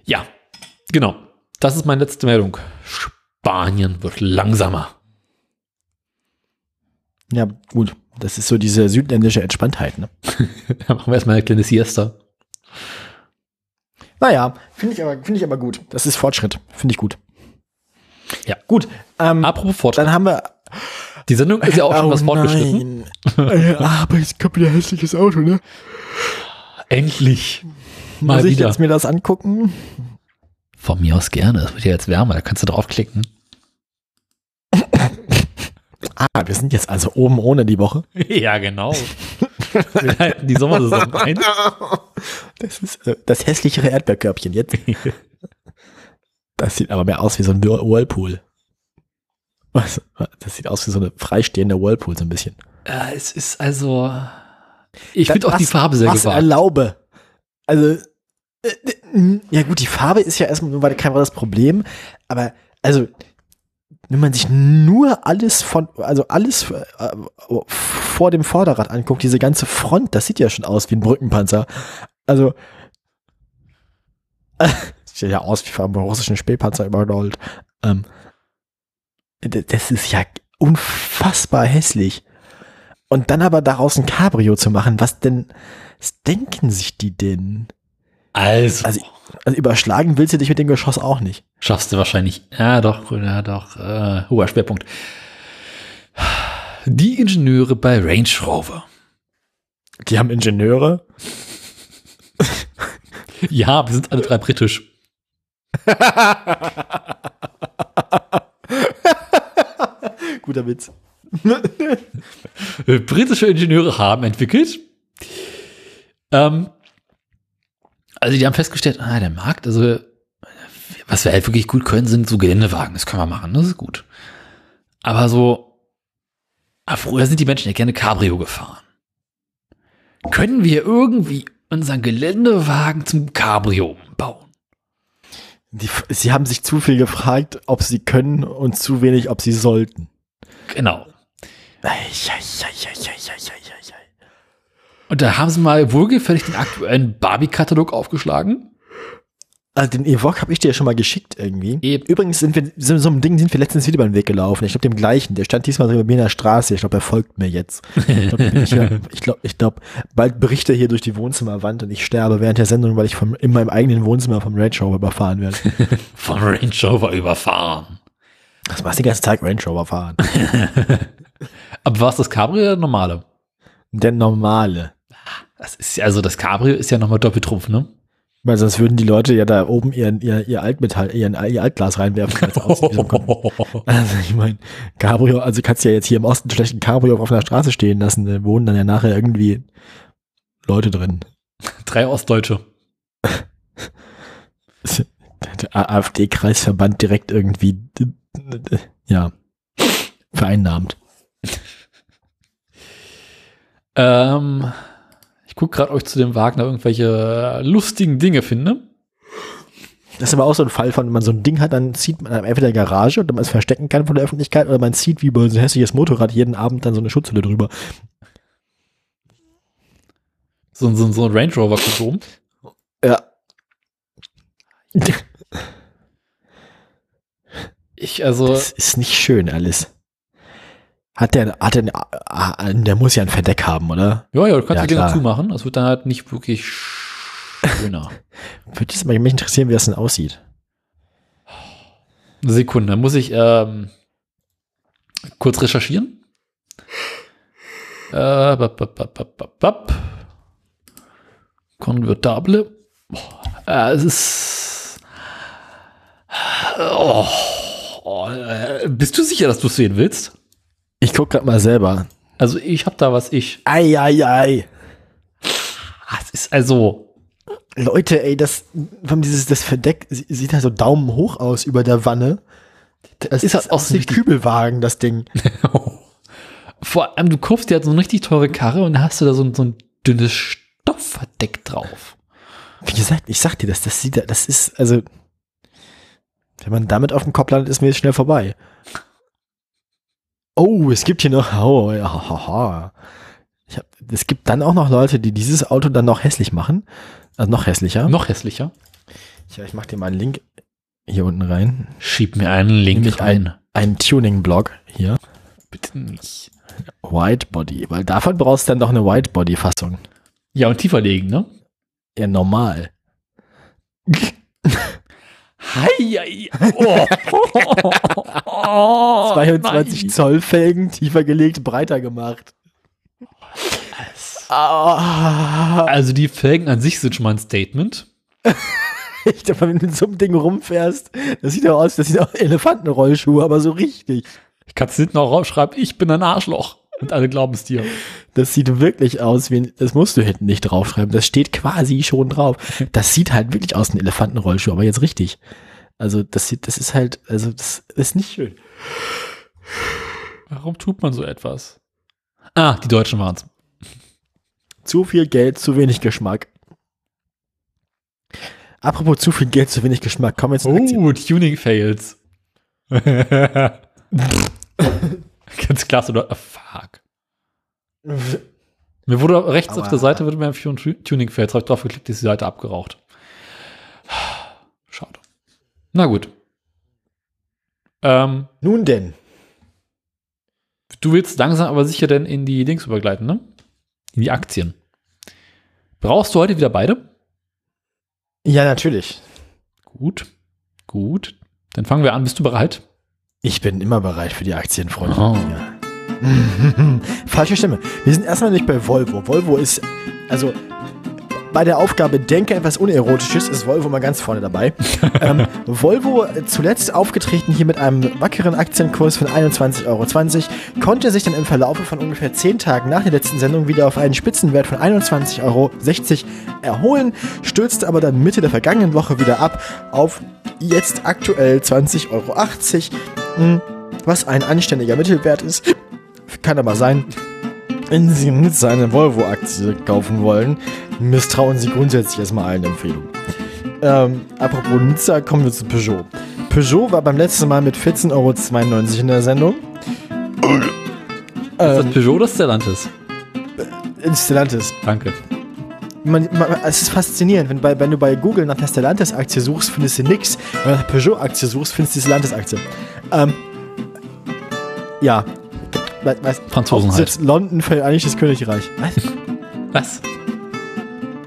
Ja, genau. Das ist meine letzte Meldung. Spanien wird langsamer. Ja, gut. Das ist so diese südländische Entspanntheit, ne? <laughs> Da machen wir erstmal eine kleine Siesta. Naja, finde ich, aber finde ich aber gut. Das ist Fortschritt. Finde ich gut. Ja. Gut. Ähm, Apropos Fortschritt. dann haben wir. Die Sendung ist ja auch schon was fortgeschritten. Äh, <laughs> aber es kommt wieder ein hässliches Auto, ne? Endlich. Mal Muss ich wieder. jetzt mir das angucken? Von mir aus gerne. Es wird ja jetzt wärmer. Da kannst du draufklicken. <laughs> Ah, wir sind jetzt also oben ohne die Woche. <laughs> ja, genau. Wir halten die Sommersaison ein. Das ist äh, das hässlichere Erdbeerkörbchen jetzt. <laughs> Das sieht aber mehr aus wie so ein Whir- Whirlpool. Was? Das sieht aus wie so eine freistehende Whirlpool so ein bisschen. Äh, es ist also. Ich finde auch die Farbe sehr was gewagt. erlaube. Also, äh, äh, ja gut, die Farbe ist ja erstmal nur kein das Problem, aber also, wenn man sich nur alles von, also alles äh, vor dem Vorderrad anguckt, diese ganze Front, das sieht ja schon aus wie ein Brückenpanzer. Also, äh, <laughs> sieht ja aus wie vom russischen Spähpanzer überrollt. Ähm, das ist ja unfassbar hässlich. Und dann aber daraus ein Cabrio zu machen, was denn, was denken sich die denn? Also, Also, also überschlagen willst du dich mit dem Geschoss auch nicht. schaffst du wahrscheinlich. Ja, doch, ja, doch. Äh, hoher Schwerpunkt. Die Ingenieure bei Range Rover. Die haben Ingenieure. <laughs> Ja, wir sind alle drei britisch. <laughs> Guter Witz. Britische Ingenieure haben entwickelt. Ähm, also die haben festgestellt, ah, der Markt, also was wir halt wirklich gut können, sind so Geländewagen. Das können wir machen, das ist gut. Aber so, aber früher sind die Menschen ja gerne Cabrio gefahren. Können wir irgendwie unseren Geländewagen zum Cabrio bauen? Die, sie haben sich zu viel gefragt, ob sie können und zu wenig, ob sie sollten. Genau. Ei, ei, ei, und da haben sie mal wohlgefällig den aktuellen Barbie-Katalog aufgeschlagen. Also den Evoque habe ich dir ja schon mal geschickt irgendwie. Eben. Übrigens sind wir, so, so einem Ding sind wir letztens wieder über den Weg gelaufen. Ich glaube dem gleichen. Der stand diesmal über mir in der Straße. Ich glaube, er folgt mir jetzt. Ich glaube, ich, ja, <laughs> ich glaub, bald bricht er hier durch die Wohnzimmerwand und ich sterbe während der Sendung, weil ich vom, in meinem eigenen Wohnzimmer vom Range Rover überfahren werde. <laughs> Vom Range Rover überfahren. Das machst du den ganzen Tag Range Rover fahren. <laughs> Aber war es das Cabrio oder das normale? Der normale. Das ist ja, also das Cabrio ist ja nochmal Doppeltrumpf, ne? Weil sonst würden die Leute ja da oben ihr, ihr, ihr Altmetall, ihren, ihr Altglas reinwerfen. <laughs> Also ich meine, Cabrio, also kannst du ja jetzt hier im Osten schlecht ein Cabrio auf einer Straße stehen lassen, da wohnen dann ja nachher irgendwie Leute drin. Drei Ostdeutsche. <laughs> Der AfD-Kreisverband direkt irgendwie, ja, vereinnahmt. Ähm, ich gucke gerade, ob ich zu dem Wagner irgendwelche lustigen Dinge finde. Das ist aber auch so ein Fall von, wenn man so ein Ding hat, dann zieht man entweder in der Garage, damit man es verstecken kann von der Öffentlichkeit, oder man zieht wie bei so ein hässliches Motorrad jeden Abend dann so eine Schutzhülle drüber. So, ein- so, so ein Range Rover Kondom. Ja. Ich, also, Das ist nicht schön alles. Hat der, hat der, ah, der muss ja ein Verdeck haben, oder? ja, ja, du kannst Ja, die klar. zumachen. Das wird dann halt nicht wirklich schöner. <laughs> Würde es mich interessieren, wie das denn aussieht. Sekunde, muss ich ähm, kurz recherchieren. Äh, bap, bap, bap, bap, bap, bap. Konvertable. Boah, Äh, es ist. Oh, oh, äh, bist du sicher, dass du es sehen willst? Ich guck grad mal selber. Also ich habe da was ich. Ei, ei, ei. Ah, Es ist also. Leute, ey, das, dieses, das Verdeck sie- sieht halt so Daumen hoch aus über der Wanne. Das ist halt auch aus dem Kübelwagen, das Ding. <laughs> Vor allem, du kaufst dir halt so eine richtig teure Karre und hast du da so, ein- so ein dünnes Stoffverdeck drauf. Wie gesagt, ich sag dir das, das sieht, das ist, also, wenn man damit auf dem Kopf landet, ist mir jetzt schnell vorbei. Oh, es gibt hier noch, oh, ja, haha. Ich hab, es gibt dann auch noch Leute, die dieses Auto dann noch hässlich machen. Also noch hässlicher. Noch hässlicher. Ja, ich mach dir mal einen Link hier unten rein. Schieb mir einen Link Nämlich rein. Ein Tuning-Blog hier. Bitte nicht. Whitebody, weil davon brauchst du dann doch eine Whitebody-Fassung. Ja, und tiefer legen, ne? Ja, normal. <laughs> Hei, hei. Oh. <laughs> oh 22 nein. Zoll Felgen, tiefer gelegt, breiter gemacht. Ah, Also die Felgen an sich sind schon mal ein Statement. <laughs> ich dachte, wenn du mit so einem Ding rumfährst, das sieht ja aus, das sind auch Elefantenrollschuhe, aber so richtig. Ich kann es hinten auch rausschreiben, ich bin ein Arschloch. Und alle glauben es dir. Das sieht wirklich aus wie ein, das musst du hinten nicht draufschreiben, das steht quasi schon drauf. <laughs> Das sieht halt wirklich aus wie ein Elefantenrollschuh, aber jetzt richtig. Also das sieht, das ist halt, also das ist nicht schön. Warum tut man so etwas? Ah, die Deutschen waren's. Zu viel Geld, zu wenig Geschmack. Apropos zu viel Geld, zu wenig Geschmack, wir jetzt Oh, Tuning-Fails. <laughs> <laughs> Ganz klasse, oder? Ah, fuck. <laughs> Mir wurde rechts Aber- auf der Seite wurde mir ein Tuning-Fails, habe ich drauf geklickt, ist die Seite abgeraucht. Schade. Na gut. Ähm, Nun denn. du willst langsam aber sicher denn in die Dings übergleiten, ne? In die Aktien. Brauchst du heute wieder beide? Ja, natürlich. Gut. Gut. Dann fangen wir an. Bist du bereit? Ich bin immer bereit für die Aktien, Freunde. Oh. <laughs> Falsche Stimme. Wir sind erstmal nicht bei Volvo. Volvo ist, also bei der Aufgabe Denke etwas Unerotisches ist Volvo mal ganz vorne dabei. <laughs> ähm, Volvo äh, zuletzt aufgetreten hier mit einem wackeren Aktienkurs von 21,20 Euro, konnte sich dann im Verlaufe von ungefähr 10 Tagen nach der letzten Sendung wieder auf einen Spitzenwert von 21,60 Euro erholen, stürzte aber dann Mitte der vergangenen Woche wieder ab auf jetzt aktuell 20,80 Euro. Hm, was ein anständiger Mittelwert ist. Kann aber sein, wenn Sie Nizza eine Volvo-Aktie kaufen wollen, misstrauen Sie grundsätzlich erstmal allen Empfehlungen. Ähm, apropos Nizza, kommen wir zu Peugeot. Peugeot war beim letzten Mal mit 14,92 Euro in der Sendung. Ist das Ähm, Peugeot oder Stellantis? Stellantis. Danke. Man, man, es ist faszinierend, wenn, bei, wenn du bei Google nach der Stellantis-Aktie suchst, findest du nichts. Wenn du nach der Peugeot-Aktie suchst, findest du die Stellantis-Aktie. Ähm, ja. We- Weiß, Franzosen halt. Hauptsitz London, Vereinigtes Königreich. Was? <laughs> Was?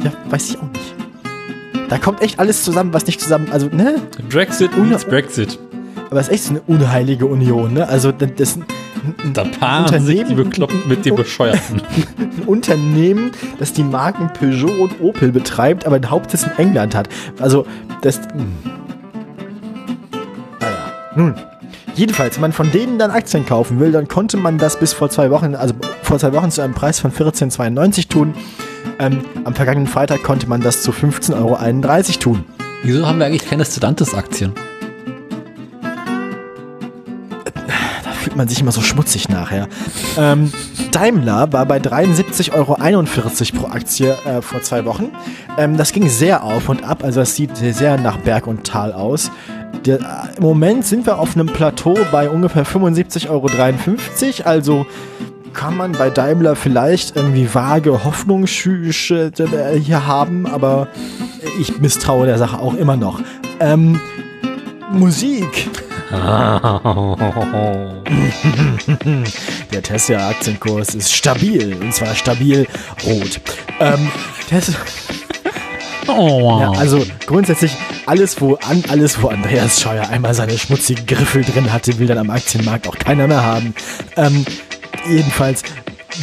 Ja, weiß ich auch nicht. Da kommt echt alles zusammen, was nicht zusammen, also, ne? Brexit means Brexit. Aber es ist echt so eine unheilige Union, ne? Also, das das ist ein, Da paaren sich die Unternehmen- Bekloppten mit den Bescheuerten. <laughs> ein Unternehmen, das die Marken Peugeot und Opel betreibt, aber den Hauptsitz in England hat. Also, das. Hm. Naja. Nun. Jedenfalls, wenn man von denen dann Aktien kaufen will, dann konnte man das bis vor zwei Wochen, also vor zwei Wochen zu einem Preis von 14,92 tun. Ähm, am vergangenen Freitag konnte man das zu 15,31 Euro tun. Wieso haben wir eigentlich keine Stellantis-Aktien? Fühlt man sich immer so schmutzig nachher. Ähm, Daimler war bei 73,41 Euro pro Aktie äh, vor zwei Wochen. Ähm, das ging sehr auf und ab, also es sieht sehr nach Berg und Tal aus. Der, äh, Im Moment sind wir auf einem Plateau bei ungefähr 75,53 Euro. Also kann man bei Daimler vielleicht irgendwie vage Hoffnungsschüsse hier haben, aber ich misstraue der Sache auch immer noch. Ähm, Musik. <laughs> Der Tesla-Aktienkurs ist stabil und zwar stabil rot. Ähm, Tesla, <laughs> Oh, ja, also grundsätzlich alles, wo an alles, wo Andreas Scheuer einmal seine schmutzigen Griffel drin hatte, will dann am Aktienmarkt auch keiner mehr haben. Ähm, jedenfalls,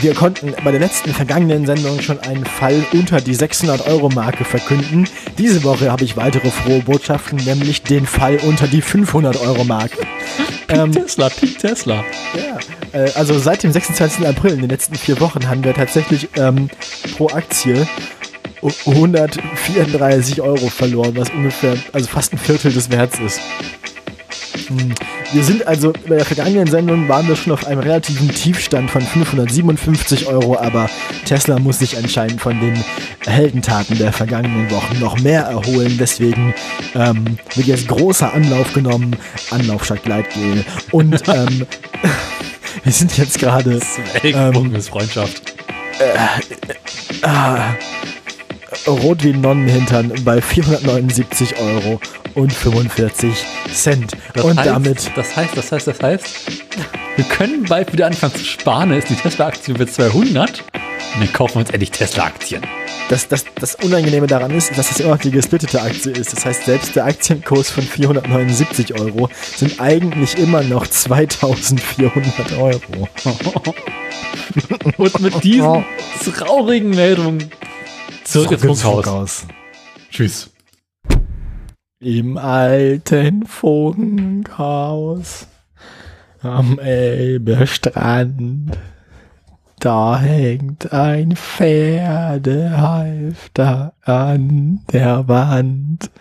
wir konnten bei der letzten vergangenen Sendung schon einen Fall unter die 600-Euro-Marke verkünden. Diese Woche habe ich weitere frohe Botschaften, nämlich den Fall unter die 500-Euro-Marke. Ähm, Tesla, Pink Tesla. ja, äh, also seit dem 26. April in den letzten vier Wochen haben wir tatsächlich ähm, pro Aktie u- 134 Euro verloren, was ungefähr, also fast ein Viertel des Werts ist. Wir sind also, bei der vergangenen Sendung waren wir schon auf einem relativen Tiefstand von 557 Euro, aber Tesla muss sich anscheinend von den Heldentaten der vergangenen Wochen noch mehr erholen. Deswegen ähm, wird jetzt großer Anlauf genommen, Anlauf statt Gleitgel. Und <laughs> ähm, <laughs> wir sind jetzt gerade Weltbogen ist Freundschaft. ah, rot wie Nonnenhintern bei 479 Euro und 45 Cent. Das und heißt, damit Das heißt, das heißt, das heißt, wir können bald wieder anfangen zu sparen. Ist die Tesla-Aktie für 200 und dann kaufen wir uns endlich Tesla-Aktien. das, das, das Unangenehme daran ist, dass das immer noch die gesplittete Aktie ist. Das heißt, selbst der Aktienkurs von 479 Euro sind eigentlich immer noch 2400 Euro. <laughs> Und mit diesen traurigen Meldungen zurück ins Funkhaus. Funkhaus. Tschüss. Im alten Funkhaus am Elbestrand, da hängt ein Pferdehalfter an der Wand.